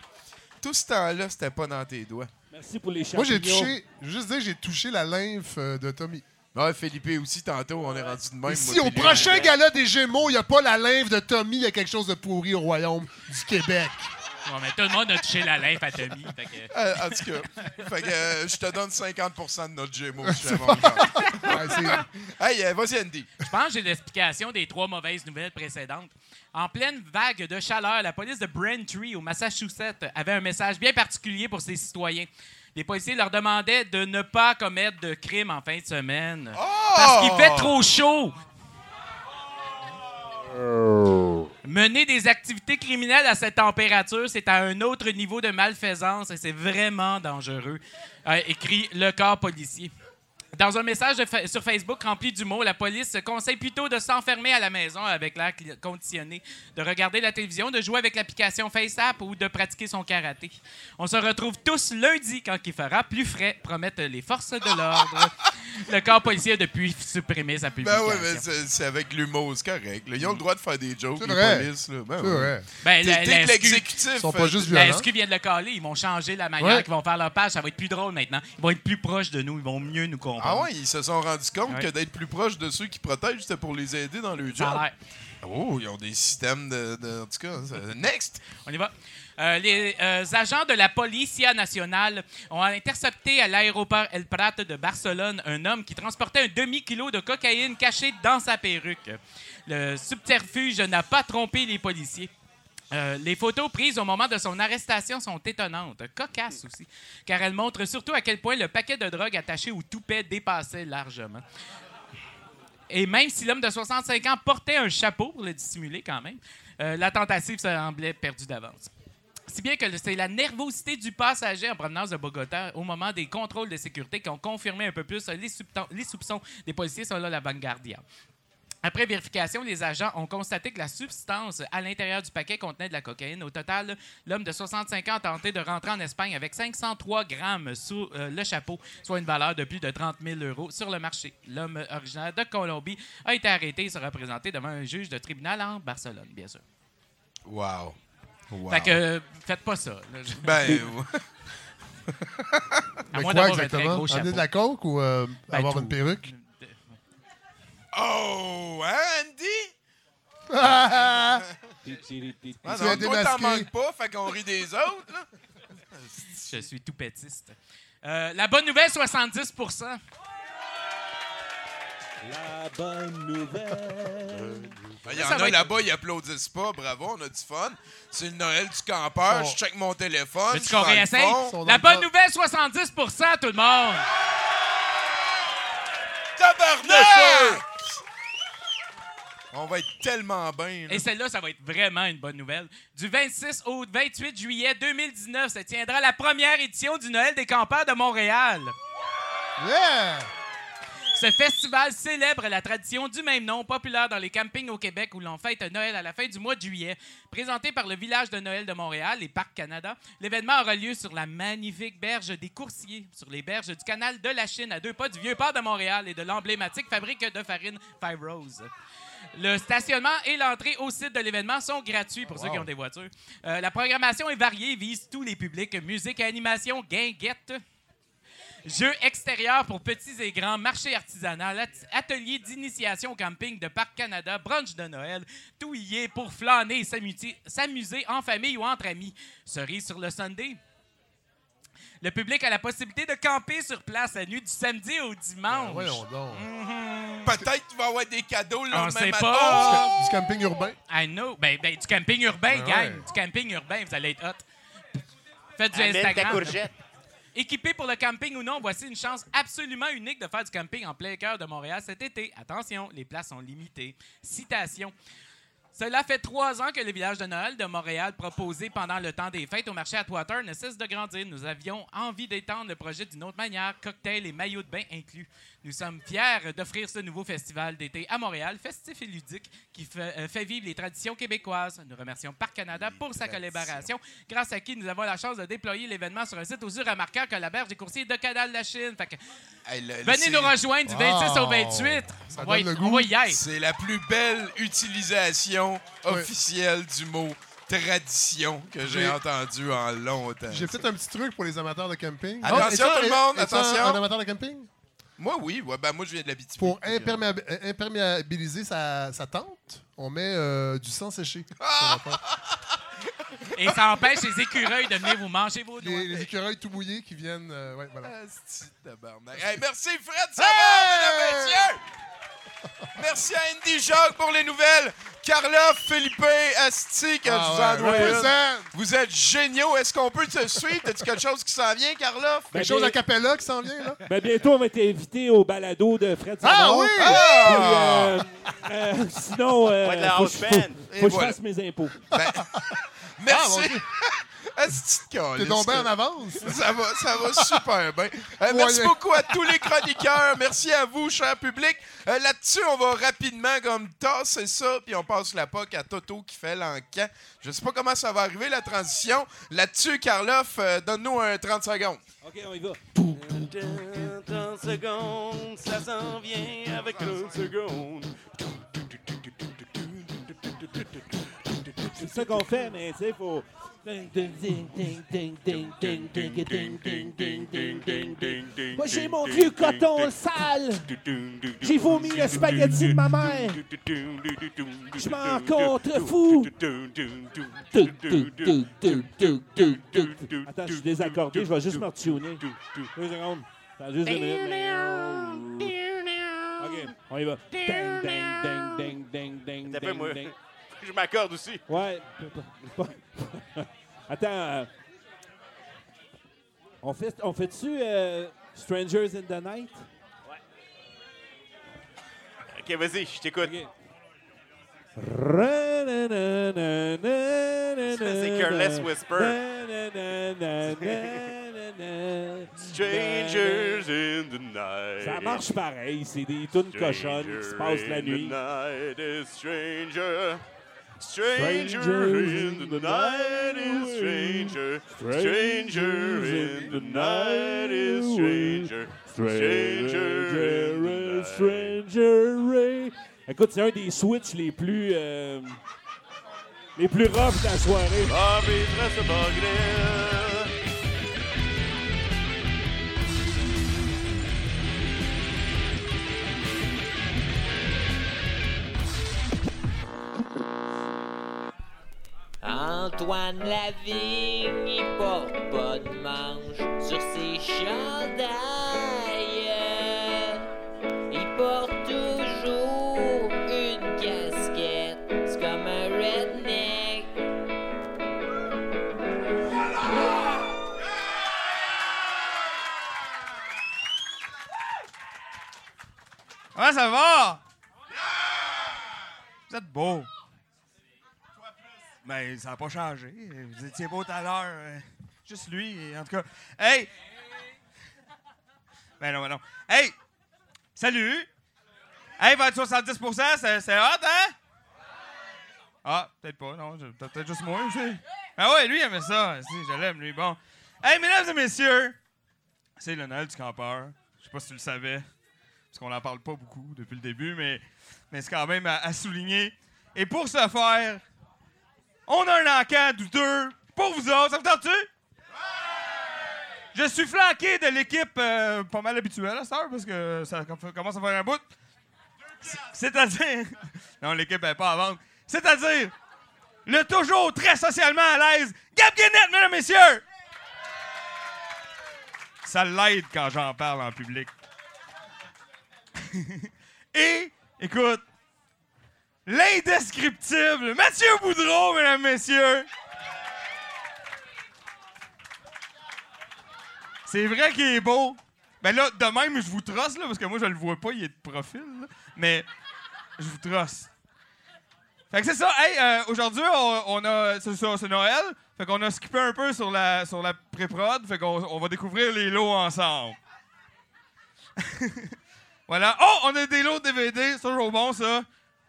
Tout ce temps-là, c'était pas dans tes doigts. Merci pour les Moi, j'ai champignons. touché, je veux juste dire, j'ai touché la lymphe euh, de Tommy. Ouais, Philippe aussi, tantôt, on est rendu de même. Et si moi, au prochain gala des Gémeaux, il n'y a pas la lymphe de Tommy, il y a quelque chose de pourri au royaume du Québec. Bon, mais tout le monde a touché la lymphe à Tommy. fait que- Euh, en tout cas, fait que, euh, je te donne 50% de notre Gémeaux. si jamais on gagne. hey, euh, vas-y, Andy. Je pense que j'ai l'explication des trois mauvaises nouvelles précédentes. En pleine vague de chaleur, la police de Braintree, au Massachusetts, avait un message bien particulier pour ses citoyens. Les policiers leur demandaient de ne pas commettre de crimes en fin de semaine. Parce qu'il fait trop chaud. Mener des activités criminelles à cette température, c'est à un autre niveau de malfaisance et c'est vraiment dangereux, écrit le corps policier. Dans un message fa- sur Facebook rempli d'humour, la police conseille plutôt de s'enfermer à la maison avec l'air conditionné, de regarder la télévision, de jouer avec l'application FaceApp ou de pratiquer son karaté. On se retrouve tous lundi quand il fera plus frais, promettent les forces de l'ordre. [laughs] Le corps policier a depuis supprimé sa Ben publication. oui, mais c'est avec l'humour, c'est correct. là. Ils ont le droit de faire des jokes, C'est les vrai. polices. Là. Ben vrai. Ben, la- la l'exécutif. Ils sont euh, pas juste La violents. SQ vient de le caler. Ils vont changer la manière Ouais. qu'ils vont faire leur page. Ça va être plus drôle maintenant. Ils vont être plus proches de nous. Ils vont mieux nous comprendre. Ah ouais, ils se sont rendus compte Ouais. que d'être plus proche de ceux qui protègent, c'était pour les aider dans le job. Oh, ils ont des systèmes de. de- en tout cas, next! On y va. Euh, les euh, agents de la Policia nationale ont intercepté à l'aéroport El Prat de Barcelone un homme qui transportait un demi-kilo de cocaïne caché dans sa perruque. Le subterfuge n'a pas trompé les policiers. Euh, les photos prises au moment de son arrestation sont étonnantes, cocasses aussi, car elles montrent surtout à quel point le paquet de drogue attaché au toupet dépassait largement. Et même si l'homme de 65 ans portait un chapeau pour le dissimuler quand même, euh, la tentative semblait perdue d'avance. Si bien que c'est la nervosité du passager en provenance de Bogota au moment des contrôles de sécurité qui ont confirmé un peu plus les, soupçons- des policiers selon la Vanguardia. Après vérification, les agents ont constaté que la substance à l'intérieur du paquet contenait de la cocaïne. Au total, l'homme de 65 ans a tenté de rentrer en Espagne avec 503 grammes sous euh, le chapeau, soit une valeur de plus de 30 000 euros sur le marché. L'homme originaire de Colombie a été arrêté et sera présenté devant un juge de tribunal en Barcelone, bien sûr. Wow. Wow. Fait que, euh, faites pas ça. là. Ben, [laughs] Mais À moins quoi d'avoir un très exactement? gros Amener chapeau. de la coke ou euh, Ben, avoir tout. une perruque? Oh, hein, Andy? Ah, [laughs] Ah Tu non, toi, t'en manques pas, fait qu'on rit des autres, là. [laughs] Je suis tout pétiste. Euh, la bonne nouvelle, 70% La bonne nouvelle. Ben, Il y en a être- là-bas, ils applaudissent pas. Bravo, on a du fun. C'est le Noël du campeur. Bon. Je check mon téléphone. Veux-tu je qu'on réessaye? La bonne nouvelle, 70% tout le monde! Tabarnak! On va être tellement bien. Et celle-là, ça va être vraiment une bonne nouvelle. Du 26 au 28 juillet 2019 se tiendra la première édition du Noël des campeurs de Montréal. Yeah! Ce festival célèbre la tradition du même nom, populaire dans les campings au Québec où l'on fête Noël à la fin du mois de juillet. Présenté par le village de Noël de Montréal et Parc Canada, l'événement aura lieu sur la magnifique berge des Coursiers, sur les berges du canal de la Chine, à deux pas du vieux port de Montréal et de l'emblématique fabrique de farine Five Rose. Le stationnement et l'entrée au site de l'événement sont gratuits pour ceux qui ont des voitures. Euh, la programmation est variée vise tous les publics. Musique et animation, guinguette, Jeux extérieurs pour petits et grands, marché artisanal, at- atelier d'initiation au camping de Parc Canada, brunch de Noël, tout y est pour flâner et s'amuser en famille ou entre amis. Cerise sur le Sunday. Le public a la possibilité de camper sur place la nuit du samedi au dimanche. Ben. Peut-être qu'il va y avoir des cadeaux le On sait matin. pas. Du camping urbain. I know. Ben, ben, du camping urbain, Ah gang. ouais. Du camping urbain, vous allez être hot. Faites du Amène ta Instagram. courgette. Équipé pour le camping ou non, voici une chance absolument unique de faire du camping en plein cœur de Montréal cet été. Attention, les places sont limitées. Citation. Cela fait trois ans que le village de Noël de Montréal, proposé pendant le temps des fêtes au marché Atwater, ne cesse de grandir. Nous avions envie d'étendre le projet d'une autre manière, cocktail et maillots de bain inclus. Nous sommes fiers d'offrir ce nouveau festival d'été à Montréal, festif et ludique, qui fait, euh, fait vivre les traditions québécoises. Nous remercions Parc Canada pour sa collaboration, grâce à qui nous avons la chance de déployer l'événement sur un site aussi remarquant que la berge des coursiers de Canal de la Chine. Fait que Hey, le- le- venez nous rejoindre du 26 au Wow. 28. Ça On va, on y être. C'est la plus belle utilisation officielle du mot tradition que j'ai entendu en longtemps. J'ai peut-être un petit truc pour les amateurs de camping. Attention, tout le monde, un- attention. Un amateur de camping? Moi, oui. Ouais, ben, moi, je viens de l'habitude. Pour imperméab- euh, imperméabiliser sa, sa tente, on met euh, du sang séché. Ah! [laughs] sur la tente. Et ça empêche les écureuils de venir vous manger vos doigts. les, les écureuils tout mouillés qui viennent. euh, ouais, voilà. Hey, merci Fred Savard, mesdames, messieurs! Merci à Andy Jacques pour les nouvelles. Carla, Philippe, Asti, que Ah je vous ouais, en dois une. represent. Vous êtes géniaux. Est-ce qu'on peut te suivre? As-tu quelque chose qui s'en vient, Carla? Ben, Quelque chose à Capella qui s'en vient, là? Ben, bientôt, on va être invité au balado de Fred Ah Savard. oui! Puis, Ah! euh, euh, [laughs] sinon, euh, faut, que je- fasse mes impôts. [laughs] Merci. Ah, T'es calice, donc bien que- en avance. Ça va, ça va super bien. Euh, merci beaucoup à tous les chroniqueurs. Merci à vous, cher public. Euh, Là-dessus, on va rapidement comme tasser ça, puis on passe la POC à Toto qui fait l'encan. Je sais pas comment ça va arriver, la transition. Là-dessus, Karloff, euh, donne-nous un 30 secondes. OK, on y va. 30 secondes, ça s'en vient avec 30 secondes. C'est ça qu'on fait, mais tu sais, il faut. Moi, j'ai mon vieux coton sale. J'ai vomi le spaghetti de ma mère. Je m'en contrefous. Attends, je suis désaccordé. Je vais juste me retuner. Juste une minute. OK, on y va. Ding, ding, ding, ding, ding, ding, ding, ding. Je m'accorde aussi. Ouais. [laughs] [laughs] Attends. euh, On fait, on fait-tu euh, Strangers in the Night? Ok, vas-y, je t'écoute. C'est Careless Whisper. Strangers in the night. Ça marche pareil, c'est des tunes cochonnes qui se passent la nuit. Night is stranger. Stranger in the night is stranger. Stranger in the night is stranger. Stranger in the night. Stranger Ray. Écoute, c'est un des switches les plus. euh, les plus rough de la soirée. Antoine Lavigne, il porte pas de manche sur ses chandails. Il porte Ça n'a pas changé. Vous étiez beau tout à l'heure. euh, Juste lui, en tout cas. Hey! Ben non, ben non. Hey! Salut! Hey, 20 70 c'est c'est hot, hein? Ah, peut-être pas, non. Peut-être juste moi, tu sais. Ah ouais, lui, il aimait ça. Si, je l'aime, lui. Bon. Hey, mesdames et messieurs! C'est le du campeur. Je sais pas si tu le savais, parce qu'on n'en parle pas beaucoup depuis le début, mais, mais c'est quand même à souligner. Et pour ce faire, on a un encan douteux pour vous autres. Ça vous tente-tu? Je suis flanqué de l'équipe euh, pas mal habituelle à heure, parce que ça com- commence à faire un bout. C'est- C'est-à-dire... [laughs] Non, l'équipe n'est pas à vendre. C'est-à-dire le toujours très socialement à l'aise Gab Guénette, mesdames et messieurs! Ça l'aide quand j'en parle en public. [laughs] Et, écoute, l'indescriptible Mathieu Boudreau, mesdames, messieurs. C'est vrai qu'il est beau. Ben là, de même, je vous trosse, parce que moi, je le vois pas, il est de profil. Mais je vous trosse. Fait que c'est ça. Hey, euh, aujourd'hui, on, a. C'est c'est Noël. Fait qu'on a skippé un peu sur la, sur la pré-prod. Fait qu'on on va découvrir les lots ensemble. [laughs] voilà. Oh, on a des lots de DVD. C'est toujours bon, ça.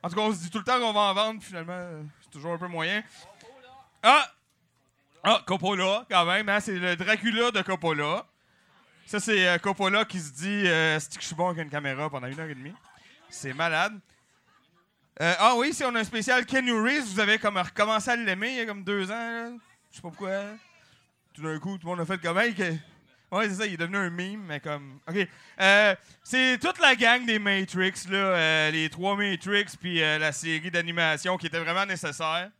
En tout cas, on se dit tout le temps qu'on va en vendre. Finalement, c'est toujours un peu moyen. Ah! Ah, Coppola, quand même. Hein? C'est le Dracula de Coppola. Ça, c'est euh, Coppola qui se dit euh, que je suis bon avec une caméra pendant une heure et demie? C'est malade. Euh, ah oui, si on a un spécial Ken Reeves, vous avez comme recommencé à l'aimer il y a comme deux ans. Je sais pas pourquoi. Tout d'un coup, tout le monde a fait comme hey, Ouais, c'est ça, il est devenu un meme, mais comme. OK. Euh, c'est toute la gang des Matrix, là. euh, les trois Matrix, puis euh, la série d'animation qui était vraiment nécessaire.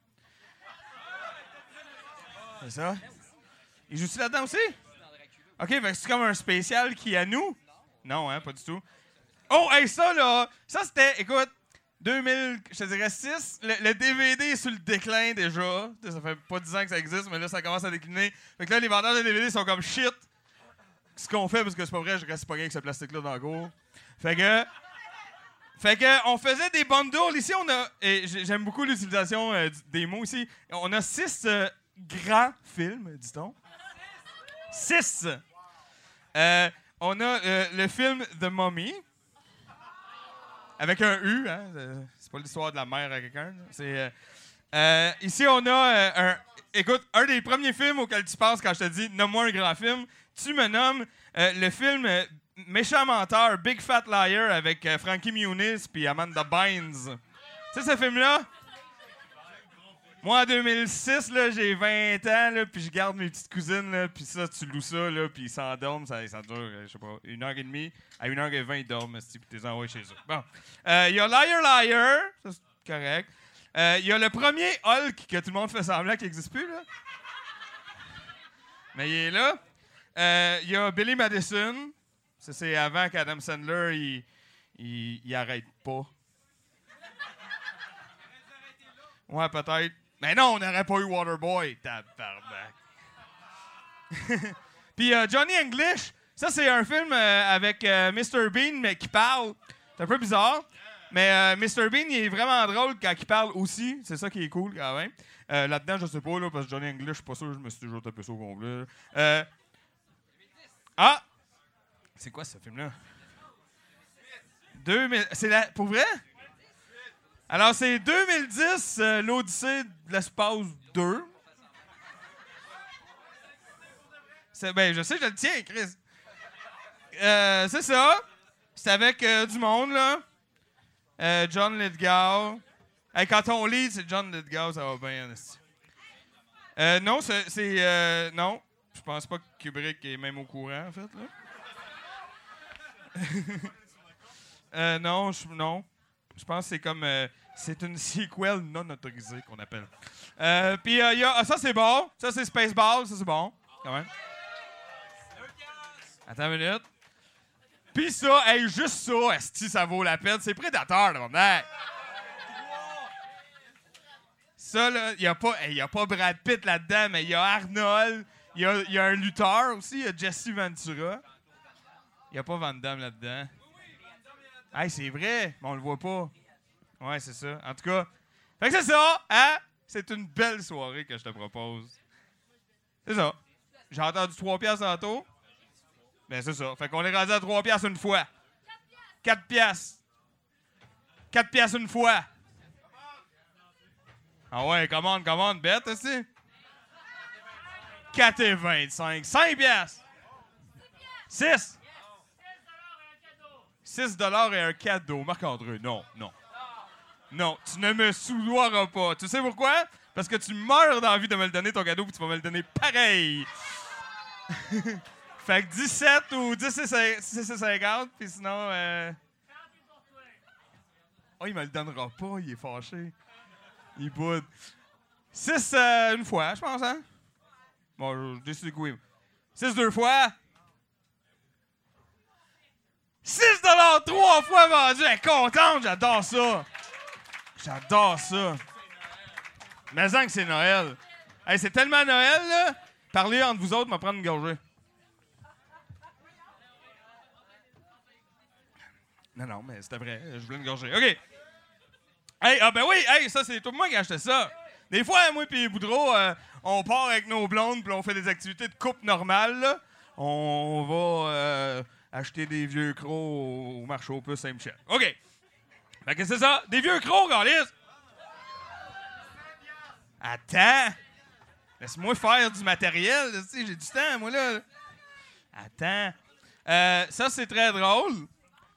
C'est ça? Il joue-tu là-dedans aussi? OK, fait c'est comme un spécial qui est à nous? Non, hein, pas du tout. Oh, hey, ça, là, ça, c'était, écoute, 2000, je te dirais 6. Le, le DVD est sur le déclin déjà. Ça fait pas 10 ans que ça existe, mais là, ça commence à décliner. Fait que là, les vendeurs de DVD sont comme shit. Ce qu'on fait, parce que c'est pas vrai, je reste pas avec ce plastique-là dans le cours. Fait que. Fait que, on faisait des bundles. Ici, on a. J'aime beaucoup l'utilisation euh, des mots ici. On a six euh, grands films, dit-on. Six. Euh, on a euh, le film The Mummy. Avec un U, hein. C'est pas l'histoire de la mère à quelqu'un. C'est. ici, on a un. Écoute, un des premiers films auxquels tu penses quand je te dis nomme-moi un grand film. Tu me nommes euh, le film euh, Méchant menteur, Big Fat Liar avec euh, Frankie Muniz puis Amanda Bynes. Tu sais ce film-là? Moi, en 2006, là, j'ai 20 ans, puis je garde mes petites cousines, puis ça, tu loues ça, puis ils s'endorment, ça, ça dure, je sais pas, une heure et demie. À une heure et vingt, ils dorment, puis tu les envoies chez eux. Bon. Il y a Liar Liar, ça, c'est correct. Il y a le premier Hulk que tout le monde fait semblant qu'il n'existe plus, là. Mais il est là. Euh, Il y a Billy Madison. Ça, c'est avant qu'Adam Sandler, il, il, arrête pas. Ouais, peut-être. Mais non, on n'aurait pas eu Waterboy, tabarnak. [laughs] Puis euh, Johnny English, ça c'est un film euh, avec Mr. Bean, mais qui parle. C'est un peu bizarre. Mais Mr. Bean, il est vraiment drôle quand il parle aussi. C'est ça qui est cool quand même. Là-dedans, je sais pas, là, parce que Johnny English, je suis pas sûr, je me suis toujours tapé ça au complet. Ah! C'est quoi ce film-là? 2000. C'est la. Pour vrai? Alors, c'est 2010, euh, l'Odyssée de l'espace 2. C'est, ben, je sais, je le tiens, Chris. Euh, c'est ça. C'est avec euh, du monde, là. Euh, John Lithgow. Hey, quand on lit, c'est John Lithgow, ça va bien, non, c'est. non. Je pense pas que Kubrick est même au courant, en fait, là. [laughs] Euh, non, je, non. Je pense que c'est comme. euh, c'est une sequel non autorisée qu'on appelle. Euh, Puis euh, il y a. ah, ça, c'est bon. Ça, c'est Spaceball. Ça, c'est bon. Quand même. Attends une minute. Puis ça, hey, juste ça, esti, ça vaut la peine. C'est Prédateur, là, mon Ça, là, il n'y a, pas- a pas Brad Pitt là-dedans, mais il y a Arnold. Il y a, un lutteur aussi. Il y a Jesse Ventura. Il n'y a pas Van Damme là-dedans. Hey, c'est vrai, mais on le voit pas. Ouais, c'est ça. En tout cas, fait que c'est ça, hein? C'est une belle soirée que je te propose. C'est ça. J'ai entendu 3 piastres tantôt. Ben, c'est ça. Fait qu'on est rendu à 3 piastres une fois. 4 piastres. 4 piastres une fois. Ah ouais, commande, commande, bête aussi. 4 et 25. 5 piastres. 6. 6 dollars et un cadeau. Marc-André, non, non. Non, tu ne me soudoiras pas. Tu sais pourquoi? Parce que tu meurs d'envie de me le donner, ton cadeau, puis tu vas me le donner pareil. [laughs] fait que 17 ou 10 et cin- 6 et 50, puis sinon... Euh... Oh, il me le donnera pas, il est fâché. Il boude. 6 une fois, je pense, hein? Bon, je décide que oui. 6 deux fois. 6 trois fois vendu. Elle est contente, j'adore ça. J'adore ça. Mais que c'est Noël. Hey, c'est tellement Noël, là. Parlez entre vous autres, m'a prendre une gorgée. Non, non, mais c'était vrai. Je voulais une gorgée. OK. Hey, ah ben oui, hey, ça, c'est tout moi qui a acheté ça. Des fois, moi et Boudreau, euh, on part avec nos blondes puis on fait des activités de couple normales. là. On va euh, acheter des vieux crocs au marché aux puces Saint-Michel. OK. Fait que c'est ça. Des vieux crocs, Gaulis. Attends. Laisse-moi faire du matériel. J'ai du temps, moi, là. Attends. Euh, ça, c'est très drôle.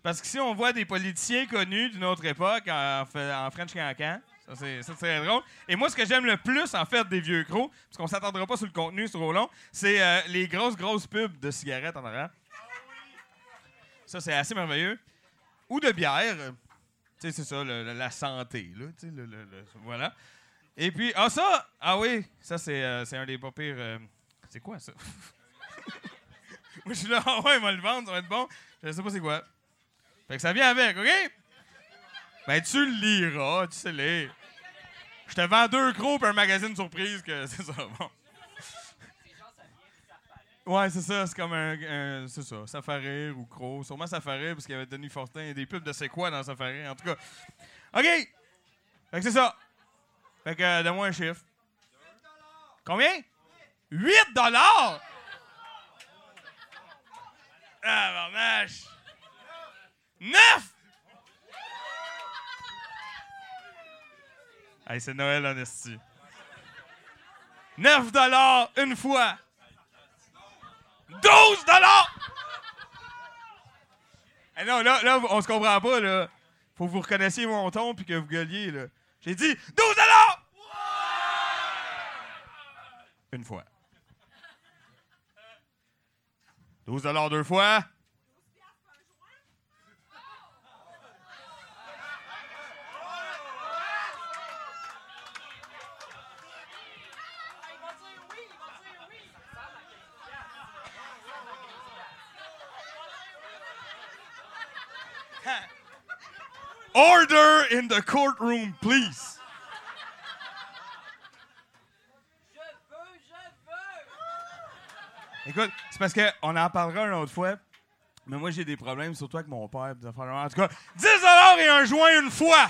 Parce que si on voit des politiciens connus d'une autre époque en, en French Cancan, ça c'est drôle. Et moi, ce que j'aime le plus, en fait, des vieux crocs, parce qu'on s'attendra pas sur le contenu, c'est trop long, c'est les grosses, grosses pubs de cigarettes en arrière. Ça, c'est assez merveilleux. Ou de bière. Tu sais, c'est ça, la santé, là. le- voilà. Et puis, ah, ça! Ah oui, ça, c'est euh, un des pas pires. euh, c'est quoi, ça? [laughs] Moi, je suis là, [laughs] ah ouais, il va le vendre, ça va être bon. Je sais pas c'est quoi. Fait que ça vient avec, OK? Ben, tu le liras, tu sais les. Je te vends deux crocs et un magazine surprise que [laughs] c'est ça, bon. Ouais, c'est ça, c'est comme un. c'est ça, Safari ou Croc. Sûrement Safari, parce qu'il y avait Denis Fortin et des pubs de c'est quoi dans Safari, en tout cas. OK! Fait que c'est ça. Fait que, euh, donne-moi un chiffre. Combien? 8 dollars! Ah, barnache! 9! Hey, c'est Noël en esti. 9 dollars une fois. 12 dollars! Eh non, là, là, on se comprend pas, là. Faut que vous reconnaissiez mon ton puis que vous gueuliez, là. J'ai dit 12 dollars! Une fois. 12 dollars deux fois. Order in the courtroom, please. Écoute, c'est parce qu'on en parlera une autre fois. Mais moi, j'ai des problèmes, surtout avec mon père. En tout cas, 10 et un joint une fois.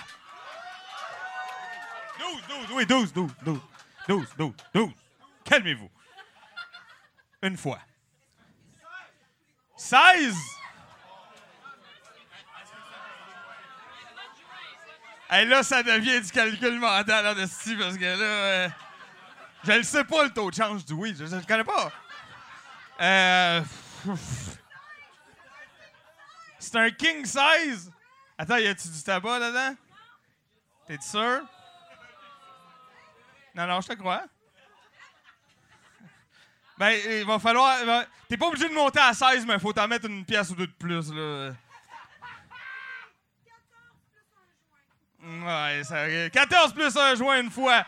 12, 12, oui, 12, 12, 12. 12, 12, 12. Calmez-vous. Une fois. 16. Hey, là, ça devient du calcul mental en esti, parce que là, euh, je ne sais pas le taux de change du weed. Je ne connais pas. Euh, c'est un king size. Attends, y a-tu du tabac dedans? T'es sûr? Non, non, je te crois. Ben, il va falloir. T'es pas obligé de monter à 16, mais faut t'en mettre une pièce ou deux de plus, là. Ouais, ça 14 plus un joint une fois.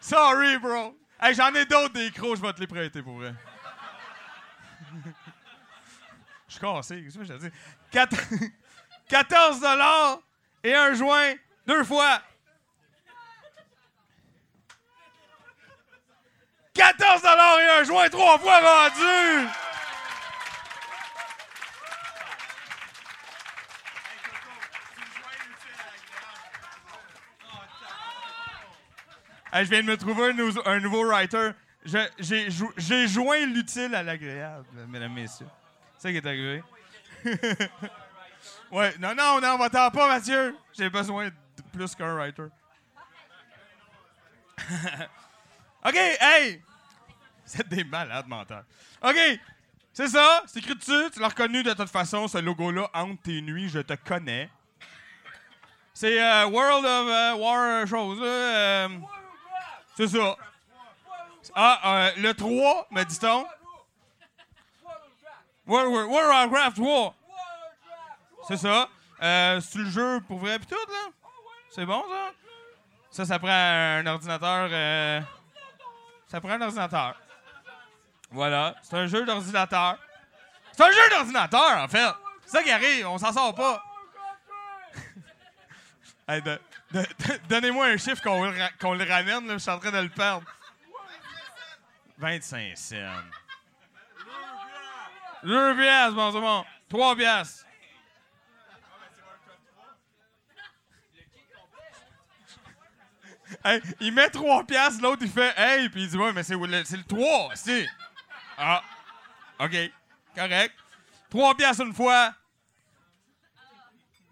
Sorry, bro. Hey, j'en ai d'autres des crocs, je vais te les prêter pour vrai. Je suis cassé, qu'est-ce que je te dis? Quat- [laughs] 14 dollars et un joint deux fois. 14 dollars et un joint trois fois rendu. Je viens de me trouver un, nou- un nouveau writer. J'ai joint l'utile à l'agréable, mesdames, messieurs. C'est ça qui est arrivé. [laughs] ouais, non, non, non, va-t'en pas, Mathieu. J'ai besoin de plus qu'un writer. [laughs] OK, hey! Vous êtes des malades mentales. OK, c'est ça, c'est écrit dessus. Tu l'as reconnu de toute façon, ce logo-là, entre tes nuits, je te connais. C'est euh, World of euh, War chose, là. euh, c'est ça. Ah, euh, le 3, me dit-on. World, Warcraft 3. C'est ça. Euh, c'est le jeu pour vrai pis tout, là? C'est bon, ça? Ça, ça prend un ordinateur. euh, ça prend un ordinateur. Voilà. C'est un jeu d'ordinateur. C'est un jeu d'ordinateur, en fait. C'est ça qui arrive, on s'en sort pas. [laughs] Hey, [laughs] Donnez-moi un chiffre qu'on le, qu'on le ramène, là, je suis en train de le perdre. 25 cents. Deux piastres, bon, c'est bon. Trois piastres. Hey, il met trois piastres, l'autre il fait Hey, puis il dit Ouais, mais c'est le, c'est le 3, c'est. Ah, OK, correct. Trois piastres une fois.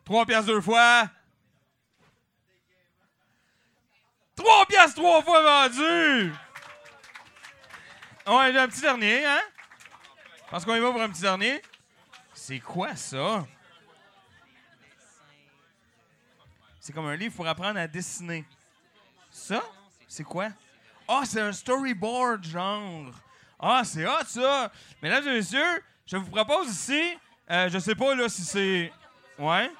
Trois piastres deux fois. Trois piastres trois fois vendu! Ouais, j'ai un petit dernier, hein? Parce qu'on y va pour un petit dernier. C'est quoi ça? C'est comme un livre pour apprendre à dessiner. Ça? C'est quoi? Ah, c'est un storyboard, genre. Ah, c'est hot, ça. Mesdames et messieurs, je vous propose ici, euh, je sais pas là si c'est. Ouais?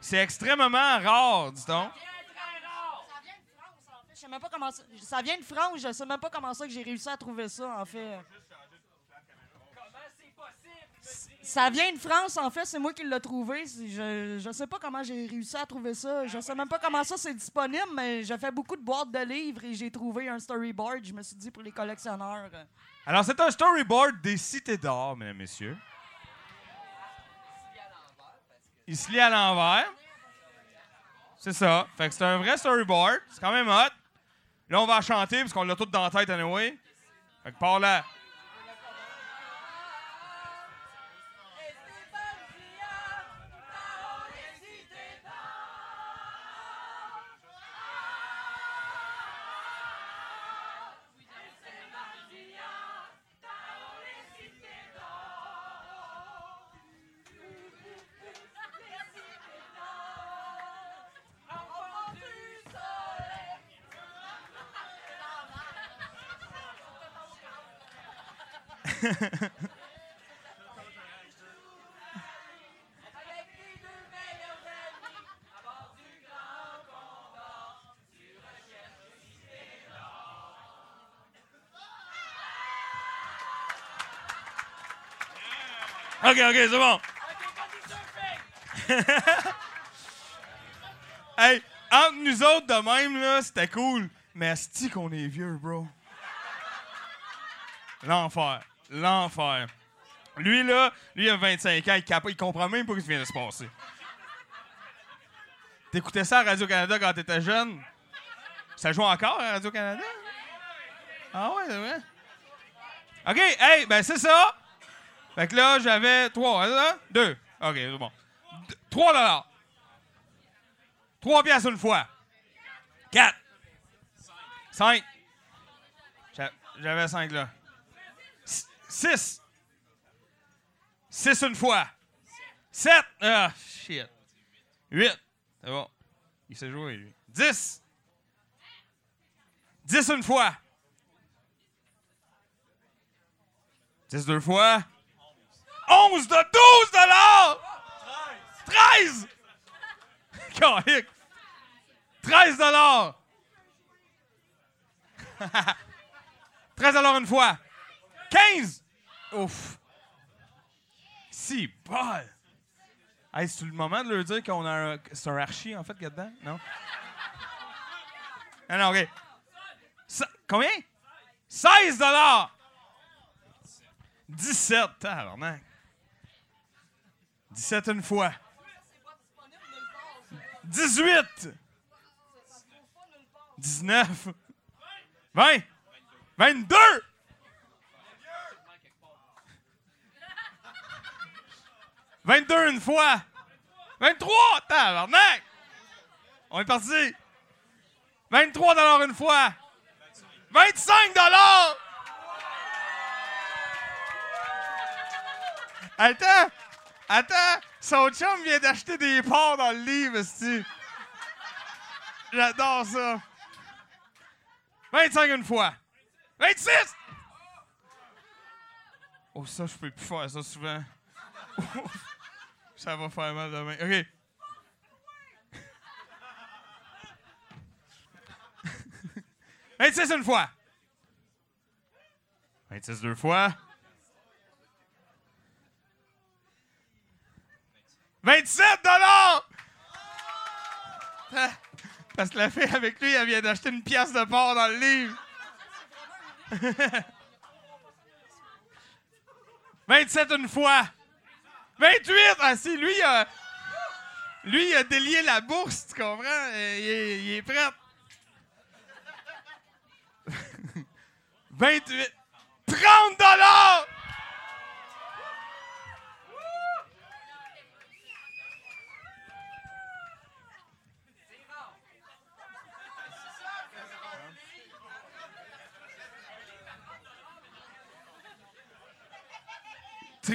C'est extrêmement rare, dit-on. Je sais même pas comment ça... ça vient de France, je sais même pas comment ça que j'ai réussi à trouver ça, en fait. Ça vient de France, en fait, c'est moi qui l'ai trouvé. Je, je sais pas comment j'ai réussi à trouver ça. Je sais même pas comment ça c'est disponible, mais j'ai fait beaucoup de boîtes de livres et j'ai trouvé un storyboard. Je me suis dit pour les collectionneurs. Alors, c'est un storyboard des cités d'or, mesdames et messieurs. Il se lit à l'envers. C'est ça. Fait que c'est un vrai storyboard. C'est quand même hot. Là, on va chanter parce qu'on l'a tout dans la tête anyway. Fait que par là. OK, OK, c'est bon. [laughs] hey, entre nous autres de même, là, c'était cool. Mais asti qu'on est vieux, bro. L'enfer. L'enfer. Lui, là, lui, il a 25 ans, il, capote, il comprend même pas ce qui vient de se passer. T'écoutais ça à Radio-Canada quand t'étais jeune? Ça joue encore à Radio-Canada? Ah ouais, c'est vrai? OK, hey, ben c'est ça. Fait que là, j'avais 3, là? 2. OK, c'est bon. 3 dollars. 3 piastres une fois. 4. 5. J'avais 5 là. 6. 6 une fois. 7. Ah, shit. 8. C'est bon. Il sait jouer, lui. 10. 10 une fois. 10 deux fois. 11 de 12 dollars! 13! Calique. 13 dollars! 13 dollars une fois. 15! Ouf! Si, bol! Hey, c'est le moment de leur dire qu'on a un... C'est un archi, en fait, qu'il y a dedans? Non? Non, OK. Combien? 16 dollars! 17, tabarnak. 17 une fois. 18. 19. 20. 22. 22 une fois. 23, tabarnak. On est parti. 23 dollars une fois. 25 dollars. Attends! Attends! Son chum vient d'acheter des porcs dans le livre, esti. J'adore ça. 25 une fois. 26! Oh, ça, je peux plus faire ça souvent. ça va faire mal demain. OK. « 26 une fois. 26 deux fois. 27 dollars! Parce que la fille avec lui, elle vient d'acheter une pièce de porc dans le livre. [laughs] 27 une fois. 28! Ah si, lui, il a... Lui, il a délié la bourse, tu comprends? Euh, Il est, il est prêt. [laughs] 28. 30 dollars! «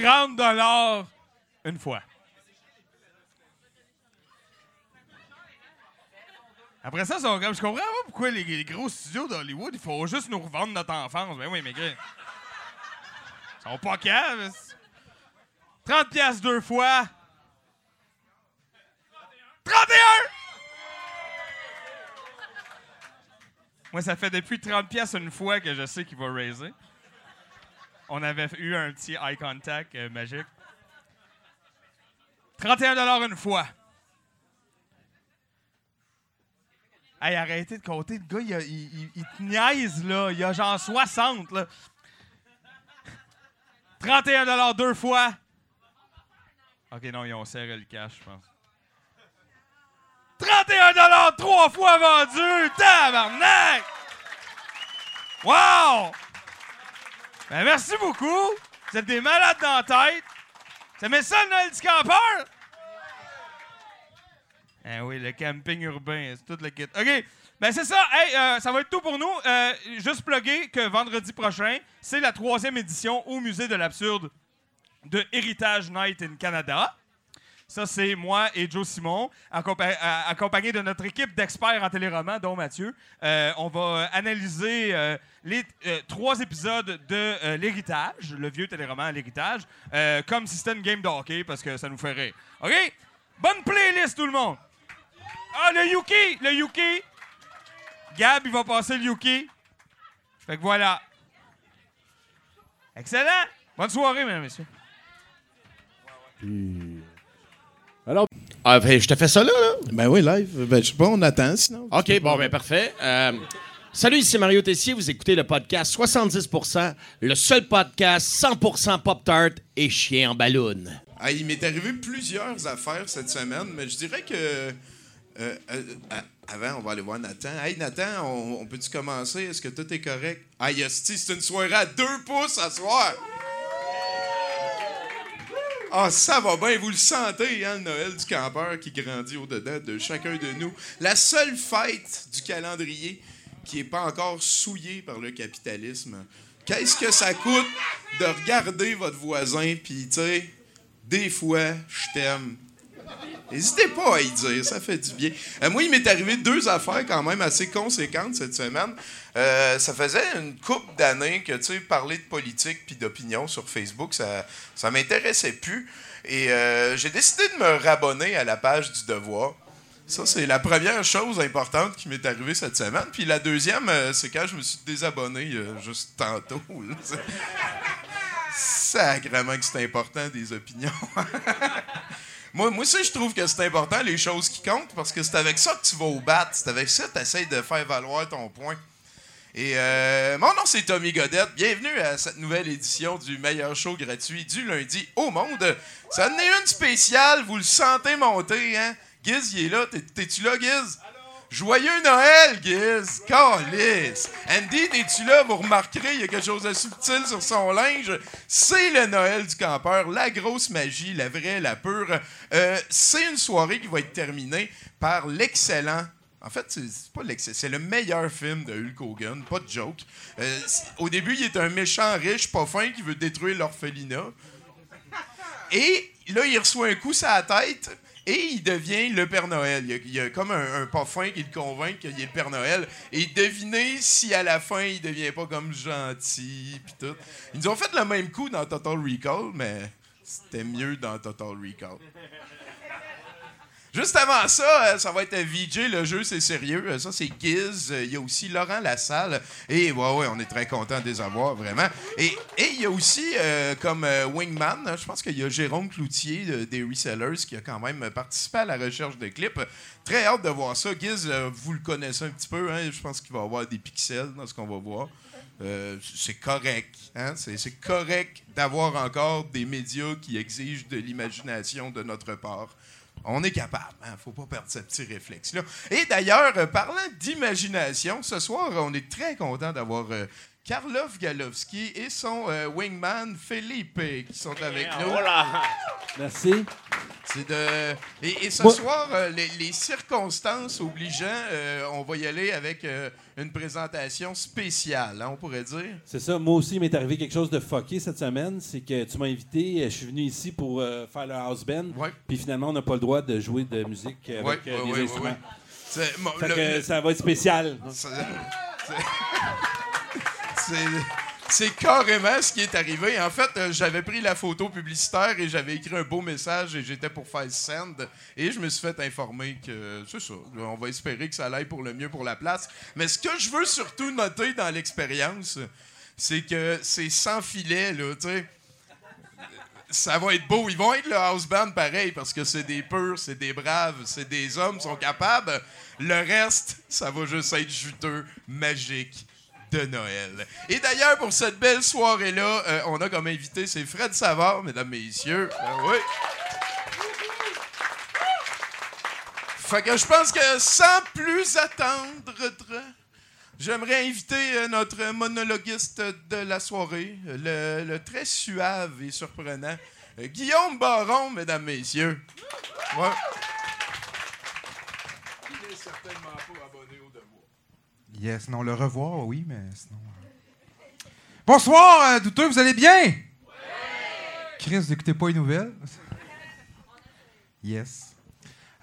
30 dollars une fois. Après ça, je comprends pas pourquoi les, gros studios d'Hollywood, il faut juste nous revendre notre enfance. Ben oui, mais ils sont pas caves. 30 pièces deux fois. 31! Moi, ça fait depuis 30 pièces une fois que je sais qu'il va raiser. On avait eu un petit eye contact euh, magique. 31 une fois. Hey, arrêtez de compter. Le gars, il, il- il te niaise, là. Il a genre 60, là. 31 deux fois. OK, non, ils ont serré le cash, je pense. 31 trois fois vendu! Tabarnak! Wow! Ben, merci beaucoup. Vous êtes des malades dans la tête. Ça met ça le Noël du campeur? Ah oui, le camping urbain, c'est tout le kit. OK, ben c'est ça. Hey, euh, ça va être tout pour nous. Euh, juste plugger que vendredi prochain, c'est la troisième édition au Musée de l'Absurde de Heritage Night in Canada. Ça, c'est moi et Joe Simon, euh, accompagnés de notre équipe d'experts en téléroman, dont Mathieu. On va analyser les euh, trois épisodes de euh, L'Héritage, le vieux téléroman L'Héritage, euh, comme si c'était une game de hockey, parce que ça nous fait rire. OK? Bonne playlist, tout le monde! Ah, le Yuki! Le Yuki! Gab, il va passer le Yuki. Fait que voilà. Excellent! Bonne soirée, mesdames et messieurs. Alors. Ah, ben, je te fais ça là, là? Ben oui, live. Ben, je sais pas, on attend sinon. OK, bon, ben parfait. Euh, salut, ici Mario Tessier. Vous écoutez le podcast 70%, le seul podcast 100% Pop-Tart et chien en ballon. Ah, il m'est arrivé plusieurs affaires cette semaine, mais je dirais que. euh, euh, euh, avant, on va aller voir Nathan. Hey, Nathan, on, peut-tu commencer? Est-ce que tout est correct? Ah, Yosti, c'est une soirée à deux pouces à soir! Ah, ça va bien, vous le sentez, hein, le Noël du campeur qui grandit au-dedans de chacun de nous. La seule fête du calendrier qui n'est pas encore souillée par le capitalisme. Qu'est-ce que ça coûte de regarder votre voisin, puis, tu sais, des fois, je t'aime. N'hésitez pas à y dire, ça fait du bien. Euh, moi, il m'est arrivé deux affaires quand même assez conséquentes cette semaine. Euh, ça faisait une couple d'années que, tu sais, parler de politique puis d'opinion sur Facebook, ça, ça m'intéressait plus. Et euh, j'ai décidé de me rabonner à la page du Devoir. Ça, c'est la première chose importante qui m'est arrivée cette semaine. Puis la deuxième, euh, c'est quand je me suis désabonné euh, juste tantôt. [laughs] Sacrément que c'est important, des opinions. [laughs] moi, moi aussi, je trouve que c'est important, les choses qui comptent, parce que c'est avec ça que tu vas au bat. C'est avec ça que tu essaies de faire valoir ton point. Et euh, mon nom, c'est Tommy Godette. Bienvenue à cette nouvelle édition du meilleur show gratuit du lundi au monde. Ça en est une spéciale, vous le sentez monter, hein? Giz, il est là. T'es- T'es-tu là, Giz? Joyeux Noël, Giz! Calice! Andy, es-tu là? Vous remarquerez, il y a quelque chose de subtil sur son linge. C'est le Noël du campeur, la grosse magie, la vraie, la pure. Euh, c'est une soirée qui va être terminée par l'excellent. En fait, c'est pas l'excellent, c'est le meilleur film de Hulk Hogan, pas de joke. Euh, au début, il est un méchant riche, pas fin, qui veut détruire l'orphelinat. Et là, il reçoit un coup sur la tête et il devient le Père Noël. Il y a, comme un, fin qui le convainc qu'il est le Père Noël. Et devinez si à la fin, il devient pas comme gentil puis tout. Ils nous ont fait le même coup dans Total Recall, mais c'était mieux dans Total Recall. Juste avant ça, euh, ça va être VJ, le jeu c'est sérieux. Euh, Ça c'est Giz. Euh, Il y a aussi Laurent Lassalle. Et ouais, ouais, on est très content de les avoir, vraiment. Et il y a aussi comme Wingman, hein, je pense qu'il y a Jérôme Cloutier des Resellers qui a quand même participé à la recherche de clips. Très hâte de voir ça. Giz, vous le connaissez un petit peu. Hein? Je pense qu'il va avoir des pixels dans ce qu'on va voir. C'est correct. Hein? C'est correct d'avoir encore des médias qui exigent de l'imagination de notre part. On est capable, ne faut pas perdre ce petit réflexe-là. Et d'ailleurs, euh, parlant d'imagination, ce soir, on est très content d'avoir euh, Karlov Galowski et son euh, wingman Felipe qui sont avec nous. Voilà. Merci. C'est de... et, et ce Moi- soir, euh, les, les circonstances obligeant, euh, on va y aller avec euh, une présentation spéciale, hein, on pourrait dire. C'est ça. Moi aussi, il m'est arrivé quelque chose de fucké cette semaine. C'est que tu m'as invité. Je suis venu ici pour euh, faire le house band. Puis finalement, on n'a pas le droit de jouer de musique avec Ouais, euh, ouais, des ouais, instruments. ouais, ouais. C'est- mon- Fait le- que le- ça va être spécial. C'est carrément ce qui est arrivé. En fait, euh, j'avais pris la photo publicitaire et j'avais écrit un beau message et j'étais pour faire send. Et je me suis fait informer que c'est ça. On va espérer que ça aille pour le mieux pour la place. Mais ce que je veux surtout noter dans l'expérience, c'est que c'est sans filet, là. Ça va être beau. Ils vont être le house band pareil parce que c'est des purs, c'est des braves, c'est des hommes, sont capables. Le reste, ça va juste être juteux, magique de Noël. Et d'ailleurs, pour cette belle soirée-là, euh, on a comme invité, c'est Fred Savard, mesdames, messieurs. Ben oui. Fait que je pense que sans plus attendre, j'aimerais inviter euh, notre monologuiste de la soirée, le, très suave et surprenant euh, Guillaume Baron, mesdames, messieurs. Ouais. Il n'est certainement pas devoir. Yes, non, le revoir, oui, mais sinon. euh. Bonsoir, euh, douteux, vous allez bien? Oui! Chris, vous écoutez pas les nouvelles? Yes.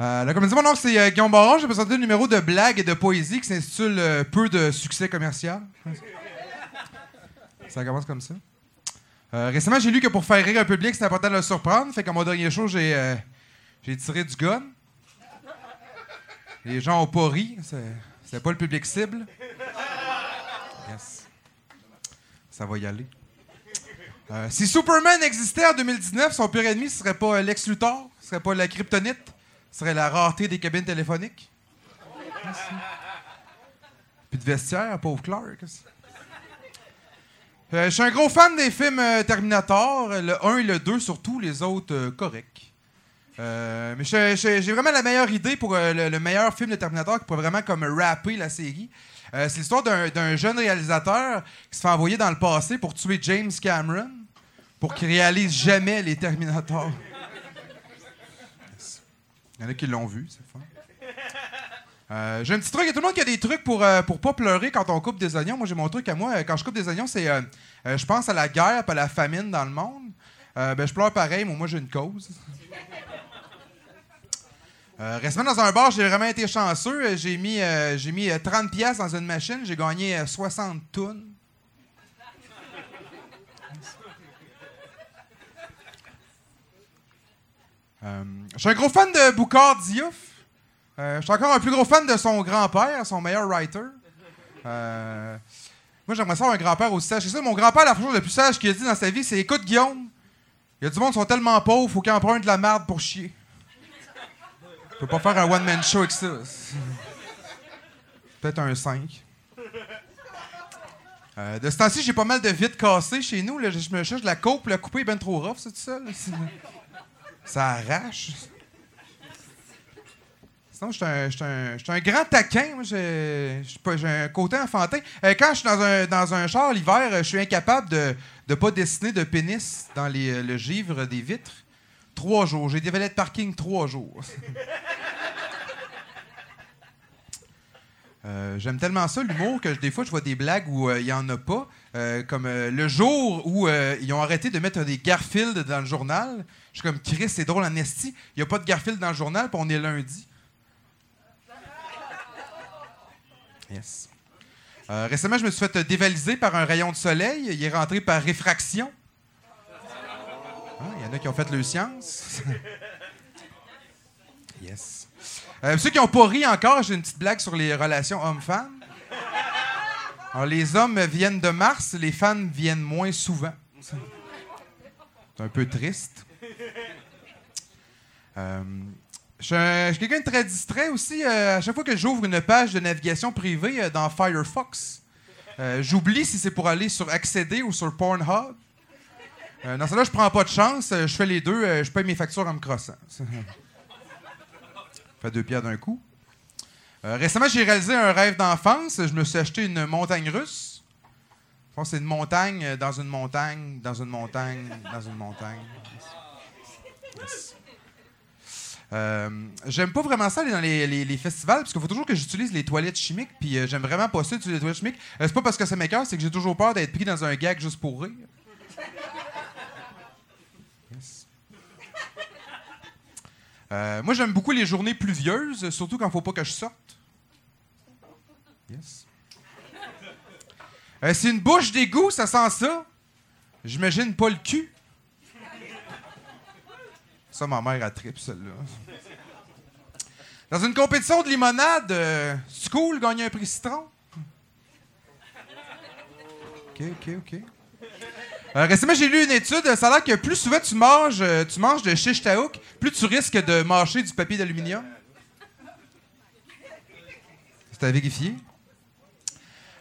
Euh, la comédie, mon nom, c'est euh, Guillaume Baron. J'ai présenté un numéro de blague et de poésie qui s'intitule Peu de succès commercial. Ça commence comme ça. Récemment, j'ai lu que pour faire rire un public, c'est important de le surprendre. Fait qu'à mon dernier show, j'ai j'ai tiré du gun. Les gens ont pas ri. C'est- C'était pas le public cible? Yes. Ça va y aller. Euh, si Superman existait en 2019, son pire ennemi, ce serait pas euh, Lex Luthor, ce serait pas la kryptonite, ce serait la rareté des cabines téléphoniques? Puis de vestiaire, pauvre Clark. Euh, je suis un gros fan des films Terminator, le 1 et le 2 surtout, les autres corrects. Euh, mais j'ai vraiment la meilleure idée pour euh, le, le meilleur film de Terminator qui pourrait vraiment comme rapper la série. Euh, c'est l'histoire d'un jeune réalisateur qui se fait envoyer dans le passé pour tuer James Cameron pour qu'il réalise jamais les Terminators. Il y en a qui l'ont vu, c'est fun. J'ai un petit truc. Il y a tout le monde qui a des trucs pour, pour pas pleurer quand on coupe des oignons. Moi, j'ai mon truc à moi. Quand je coupe des oignons, c'est. je pense à la guerre et à la famine dans le monde. Ben, je pleure pareil, mais moi, j'ai une cause. Euh, récemment, dans un bar, j'ai vraiment été chanceux. Euh, J'ai mis, euh, mis euh, 30 pièces dans une machine. J'ai gagné euh, 60 tonnes. Euh, je suis un gros fan de Boucard Diouf. Euh, je suis encore un plus gros fan de son grand-père, son meilleur writer. Euh, moi, j'aimerais ça avoir un grand-père aussi sage. Mon grand-père, la chose la plus sage qu'il a dit dans sa vie, c'est Écoute, Guillaume, il y a du monde qui sont tellement pauvres, faut qu'ils empruntent de la merde pour chier. Je peux pas faire un one-man show avec ça. Peut-être un 5. Euh, de ce temps-ci, j'ai pas mal de vitres cassées chez nous. Je me cherche la coupe, la couper est bien trop rough, ça, tout ça. C'est- Ça arrache. Sinon, je suis un, un- grand taquin. J'ai un côté enfantin. Euh, quand je suis dans un, dans char l'hiver, je suis incapable de ne pas dessiner de pénis dans euh, le givre des vitres. Trois jours. J'ai des valets de parking trois jours. [laughs] Euh, J'aime tellement ça, l'humour, que des fois, je vois des blagues où euh, il n'y en a pas. Euh, comme le jour où ils ont arrêté de mettre des Garfield dans le journal. Je suis comme, Chris, c'est drôle en esti. Il n'y a pas de Garfield dans le journal, puis on est lundi. [laughs] Yes. Récemment, je me suis fait dévaliser par un rayon de soleil. Il est rentré par réfraction. Ah, Il y en a qui ont fait le science. [laughs] Yes. Euh, ceux qui n'ont pas ri encore, j'ai une petite blague sur les relations hommes-femmes. Alors, les hommes viennent de Mars, les femmes viennent moins souvent. C'est un peu triste. Euh, je suis quelqu'un de très distrait aussi. euh, à chaque fois que j'ouvre une page de navigation privée dans Firefox, j'oublie si c'est pour aller sur Accéder ou sur Pornhub. Euh, dans celle-là, je prends pas de chance. euh, je fais les deux. euh, je paye mes factures en me crossant. [laughs] Ça fait deux pierres d'un coup. Euh, récemment, j'ai réalisé un rêve d'enfance. Je me suis acheté une montagne russe. Je pense c'est une montagne dans une montagne, dans une montagne, dans une montagne. J'aime pas vraiment ça aller dans les, festivals parce qu'il faut toujours que j'utilise les toilettes chimiques puis j'aime vraiment pas ça les toilettes chimiques. Euh, c'est pas parce que ça m'écoeure, c'est que j'ai toujours peur d'être pris dans un gag juste pour rire. Euh, moi j'aime beaucoup les journées pluvieuses, surtout quand faut pas que je sorte. Yes. Euh, c'est une bouche d'égout, ça sent ça. J'imagine pas le cul. Ça, ma mère a trip, celle-là. Dans une compétition de limonade, euh, c'est un prix citron. OK, OK, OK. Euh, récemment, j'ai lu une étude. Ça a l'air que plus souvent tu manges, euh, tu manges de shish taouk, plus tu risques de mâcher du papier d'aluminium. C'est à vérifier.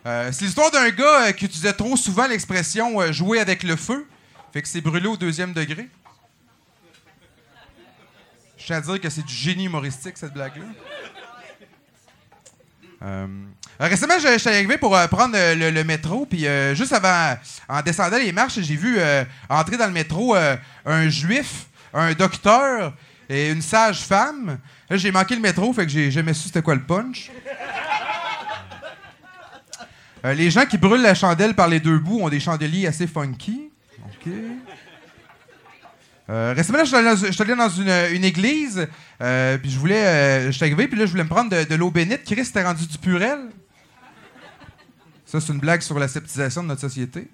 Euh, c'est l'histoire d'un gars qui utilisait trop souvent l'expression jouer avec le feu. Fait que c'est brûlé au deuxième degré. Je tiens à dire que c'est du génie humoristique, cette blague-là. Euh, récemment, je, suis arrivé pour euh, prendre euh, le, métro, puis euh, juste avant, en descendant les marches, j'ai vu euh, entrer dans le métro euh, un juif, un docteur et une sage femme. J'ai manqué le métro, fait que j'ai jamais su c'était quoi le punch. Euh, les gens qui brûlent la chandelle par les deux bouts ont des chandeliers assez funky. OK. Euh, récemment, là, je suis allé dans- une, église, euh, puis je voulais. euh, arrivé, puis là, je voulais me prendre de, l'eau bénite. Christ était rendu du purel? C'est une blague sur la septisation de notre société.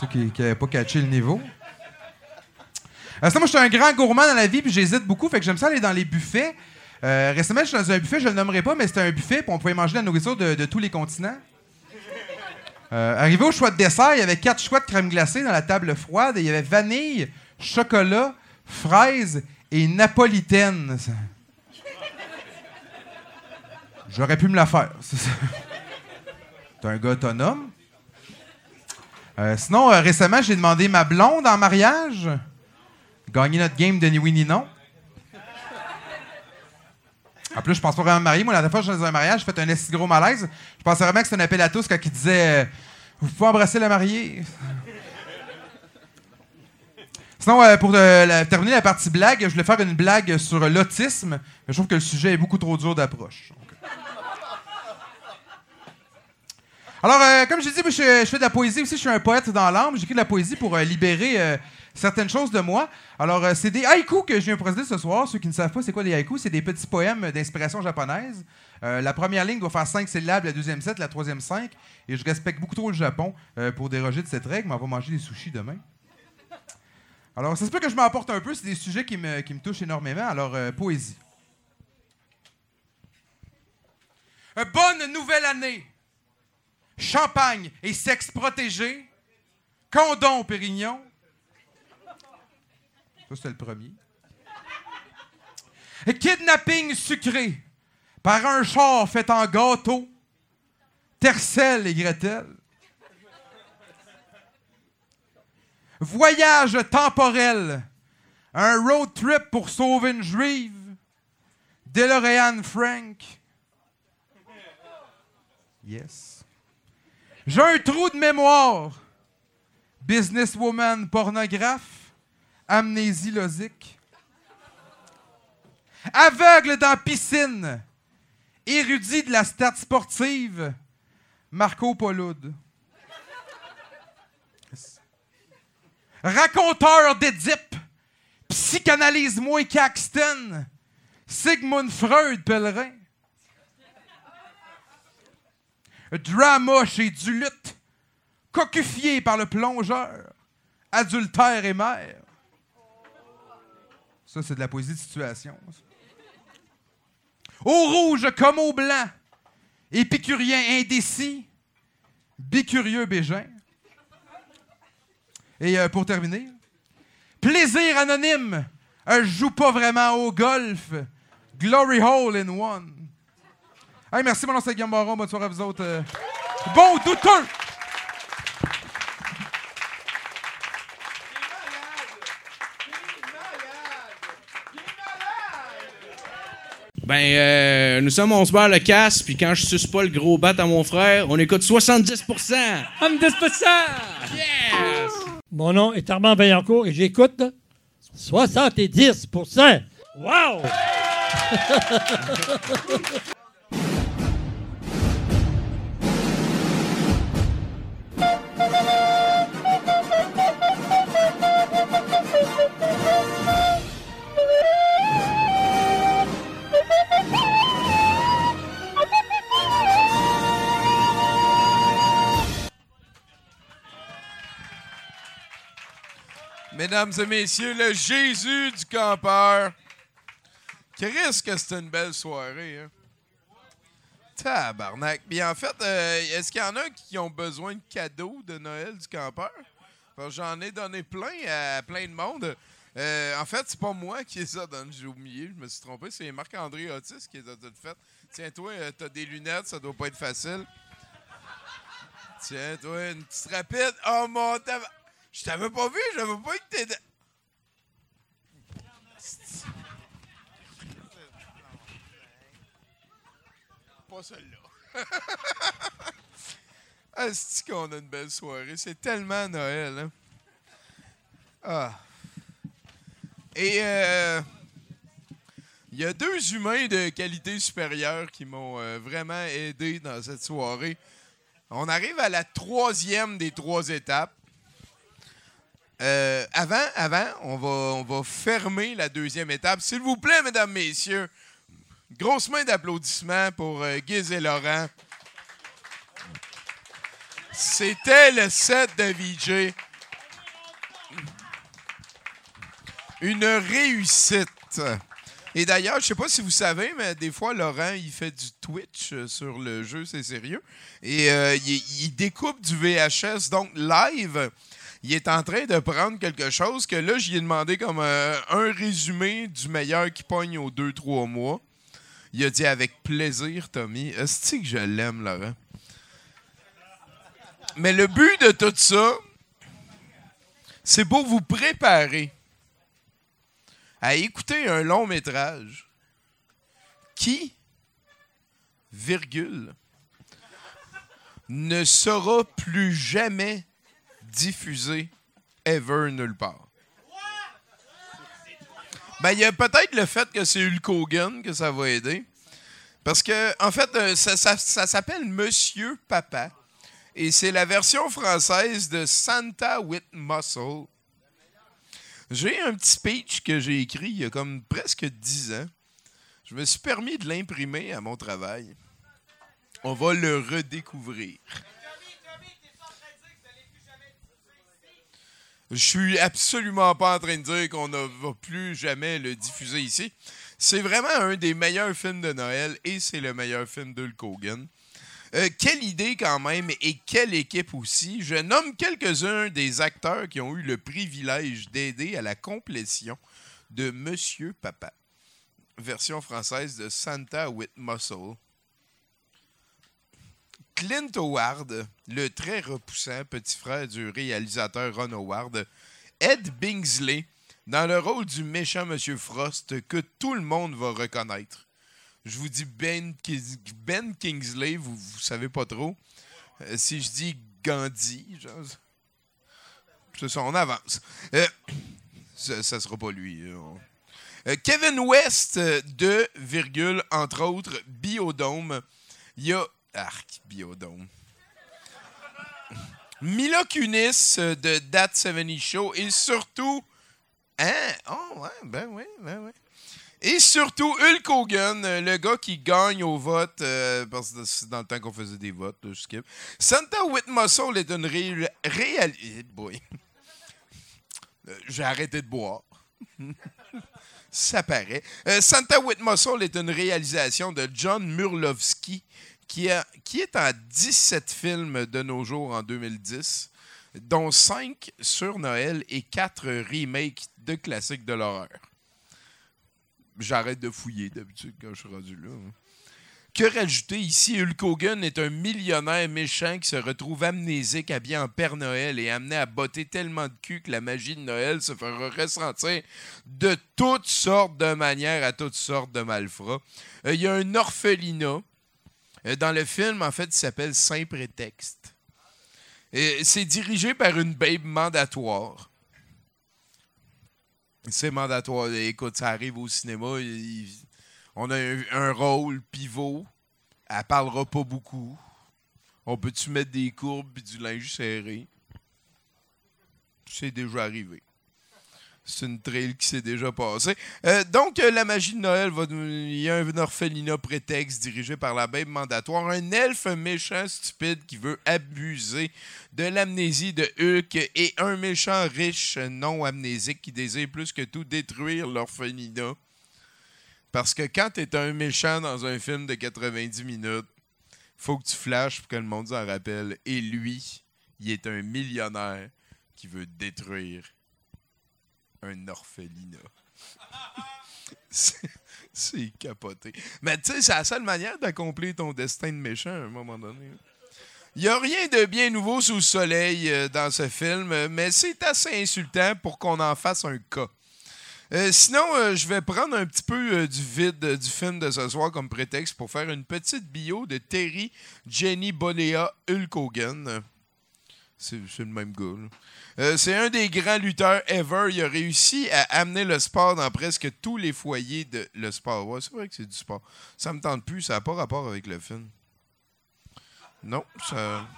Ceux qui n'avaient pas catché le niveau. Euh, moi, je suis un grand gourmand dans la vie, puis j'hésite beaucoup, fait que j'aime ça aller dans les buffets. Euh, récemment, je suis dans un buffet, je le nommerai pas, mais c'était un buffet, puis on pouvait manger la nourriture de, de tous les continents. Euh, arrivé au choix de dessert, il y avait quatre choix de crème glacée dans la table froide. et Il y avait vanille, chocolat, fraise et napolitaine. J'aurais pu me la faire. c'est ça. T'es un gars autonome. Euh, sinon, euh, récemment, j'ai demandé ma blonde en mariage. Gagner notre game de ni oui ni non. En plus, je pense pas vraiment me marier. Moi, la dernière fois que je suis dans un mariage, j'ai fait un esti gros malaise. Je pensais vraiment que c'était un appel à tous quand il disait euh, Vous pouvez embrasser la mariée. Sinon, euh, pour terminer la partie blague, je voulais faire une blague sur l'autisme, mais je trouve que le sujet est beaucoup trop dur d'approche. Donc, euh. Alors, euh, comme dit, moi, je, je fais de la poésie aussi. Je suis un poète dans l'âme. J'écris de la poésie pour euh, libérer euh, certaines choses de moi. Alors, c'est des haïkus que je viens présenter ce soir. Ceux qui ne savent pas c'est quoi des haïkus, c'est des petits poèmes d'inspiration japonaise. La première ligne doit faire cinq syllabes, la deuxième sept, la troisième cinq. Et je respecte beaucoup trop le Japon pour déroger de cette règle, mais on va manger des sushis demain. Alors, ça se peut que je m'emporte un peu. C'est des sujets qui me, qui me touchent énormément. Alors, poésie. Bonne nouvelle année! Champagne et sexe protégé, condom Pérignon. Ça, c'était le premier. Kidnapping sucré par un char fait en gâteau, Tercel et Gretel. Voyage temporel, un road trip pour sauver une juive, DeLorean Frank. Yes. J'ai un trou de mémoire. Businesswoman pornographe. Amnésie losique. Aveugle dans piscine. Érudit de la stat sportive. Marco Poloud. Raconteur d'Édipe. Psychanalyse moins Caxton. Sigmund Freud pèlerin. Drama chez Duluth. Cocufié par le plongeur. Adultère et mère. Ça, c'est de la poésie de situation. Au rouge comme au blanc. Épicurien indécis. Bicurieux bégin. Et euh, pour terminer, plaisir anonyme. Euh, joue pas vraiment au golf. Glory hole in one. Hey, merci, mon nom c'est Guillaume Baron. Bonne soirée à vous autres. Euh, bon douteux! Ben, euh, nous sommes, on se barre le casse, puis quand je suce pas le gros bat à mon frère, on écoute 70 70 Yes! Mon nom est Armand Vaillancourt et j'écoute 70 Wow! [laughs] Mesdames et messieurs, le Jésus du campeur. Qu'est-ce que c'est une belle soirée, hein? Tabarnak. Bien, en fait, euh, est-ce qu'il y en a qui ont besoin de cadeaux de Noël du campeur? J'en ai donné plein à plein de monde. Euh, en fait, c'est pas moi qui les a donné, j'ai oublié, je me suis trompé. C'est Marc-André Otis qui a toutes faites. Tiens, toi, euh, t'as des lunettes, ça doit pas être facile. Tiens, toi, une petite rapide. Oh mon. Je t'avais pas vu, j'avais pas que t'es. Celle-là. [laughs] Ah, c'est qu'on a une belle soirée? C'est tellement Noël, hein? Ah. Et euh, il y a deux humains de qualité supérieure qui m'ont euh, vraiment aidé dans cette soirée. On arrive à la troisième des trois étapes. Euh, avant, avant, on va, on va fermer la deuxième étape. S'il vous plaît, mesdames, messieurs, grosse main d'applaudissements pour euh, Giz et Laurent. C'était le set de VJ. Une réussite. Et d'ailleurs, je sais pas si vous savez, mais des fois, Laurent, il fait du Twitch euh, sur le jeu, c'est sérieux. Et euh, il, découpe du VHS, donc live. Il est en train de prendre quelque chose que là, j'y ai demandé comme un résumé du meilleur qui pogne aux 2-3 mois. Il a dit avec plaisir, Tommy. Est-ce que je l'aime, Laurent? Mais le but de tout ça, c'est pour vous préparer à écouter un long métrage qui, virgule, ne sera plus jamais diffusé ever nulle part. Ben, il y a peut-être le fait que c'est Hulk Hogan que ça va aider. Parce que, en fait, euh, ça, ça- s'appelle Monsieur Papa. Et c'est la version française de Santa with Muscle. J'ai un petit speech que j'ai écrit il y a comme presque 10 ans. Je me suis permis de l'imprimer à mon travail. On va le redécouvrir. Je suis absolument pas en train de dire qu'on ne va plus jamais le diffuser ici. C'est vraiment un des meilleurs films de Noël et c'est le meilleur film de Hogan. Euh, quelle idée quand même et quelle équipe aussi. Je nomme quelques-uns des acteurs qui ont eu le privilège d'aider à la complétion de Monsieur Papa, version française de Santa with Muscle. Clint Howard, le très repoussant petit frère du réalisateur Ron Howard, Ed Bingsley, dans le rôle du méchant Monsieur Frost que tout le monde va reconnaître. Je vous dis Ben, ben Kingsley, vous ne savez pas trop. Euh, si je dis Gandhi, c'est ça, on avance. Euh, ça, sera pas lui. euh, Kevin West de, virgule, entre autres, Biodome. Il y a. Arc, Biodome. Mila Kunis de That 70 Show et surtout. Hein? Oh, ouais, ben oui, ben oui. Et surtout Hulk Hogan, le gars qui gagne au vote, euh, parce que c'est dans le temps qu'on faisait des votes. Santa with Muscle est une réalité. boy. Euh, J'ai arrêté de boire. [laughs] Ça paraît. Euh, Santa with Muscle est une réalisation de John Murlovsky qui, est en 17 films de nos jours en 2010, dont 5 sur Noël et 4 remakes de classiques de l'horreur. J'arrête de fouiller d'habitude quand je suis rendu là. hein. Que rajouter ici? Hulk Hogan est un millionnaire méchant qui se retrouve amnésique, habillé en Père Noël et amené à botter tellement de cul que la magie de Noël se fera ressentir de toutes sortes de manières à toutes sortes de malfrats. Euh, Il y a un orphelinat. Euh, dans le film, en fait, il s'appelle Saint Prétexte. C'est dirigé par une babe mandatoire. C'est mandatoire. Écoute, ça arrive au cinéma. on a un, un rôle pivot. Elle parlera pas beaucoup. On peut-tu mettre des courbes et du linge serré? C'est déjà arrivé. C'est une trail qui s'est déjà passée. Euh, donc, euh, la magie de Noël, va il y a un orphelinat prétexte dirigé par la babe mandatoire, un elfe méchant stupide qui veut abuser de l'amnésie de Hulk et un méchant riche non amnésique qui désire plus que tout détruire l'orphelinat. Parce que quand tu es un méchant dans un film de 90 minutes, faut que tu flashes pour que le monde s'en rappelle. Et lui, il est un millionnaire qui veut détruire un orphelinat. [laughs] C'est- capoté. Mais tu sais, c'est la seule manière d'accomplir ton destin de méchant à un moment donné. Il n'y a rien de bien nouveau sous le soleil euh, dans ce film, mais c'est assez insultant pour qu'on en fasse un cas. Euh, sinon, euh, je vais prendre un petit peu du vide du film de ce soir comme prétexte pour faire une petite bio de Terry Jenny Bollea Hulk Hogan. C'est le même gars. Euh, c'est un des grands lutteurs ever. Il a réussi à amener le sport dans presque tous les foyers de le sport. Ouais, c'est vrai que c'est du sport. Ça me tente plus. Ça n'a pas rapport avec le film. Non, ça. [laughs]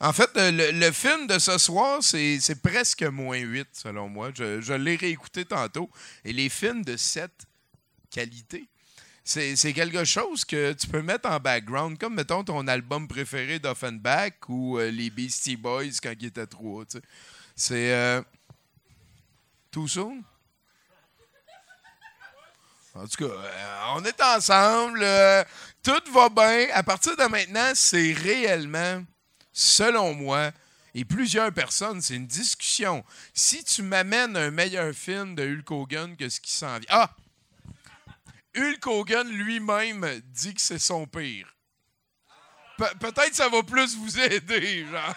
En fait, le, le film de ce soir, c'est c'est presque moins 8, selon moi. Je, je l'ai réécouté tantôt. Et les films de cette qualité, c'est quelque chose que tu peux mettre en background, comme, mettons, ton album préféré d'Offenbach ou euh, les Beastie Boys quand ils étaient trois. tu. C'est... euh, soon? En tout cas, euh, on est ensemble. euh, tout va bien. À partir de maintenant, c'est réellement, selon moi, et plusieurs personnes, c'est une discussion. Si tu m'amènes un meilleur film de Hulk Hogan que ce qui s'en vient. Ah! Hulk Hogan lui-même dit que c'est son pire. Pe- Peut-être ça va plus vous aider, genre.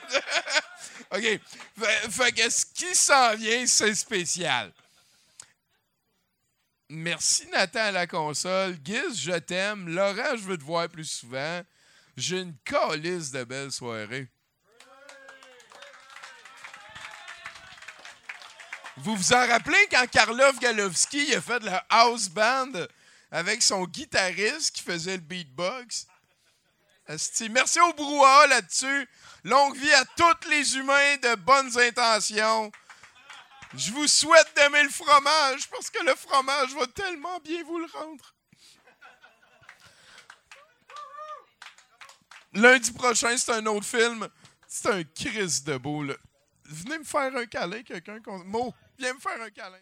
[laughs] OK. Fait, que ce qui s'en vient, c'est spécial. Merci Nathan à la console. Giz, je t'aime. Laurent, je veux te voir plus souvent. J'ai une calice de belles soirées. Vous vous en rappelez quand Karlov Galowski a fait de la house band? Avec son guitariste qui faisait le beatbox? Merci au brouhaha là-dessus. Longue vie à tous les humains de bonnes intentions. Je vous souhaite d'aimer le fromage parce que le fromage va tellement bien vous le rendre. Lundi prochain, c'est un autre film. C'est un Chris de beau. Venez me faire un câlin, quelqu'un. Mo, viens me faire un câlin.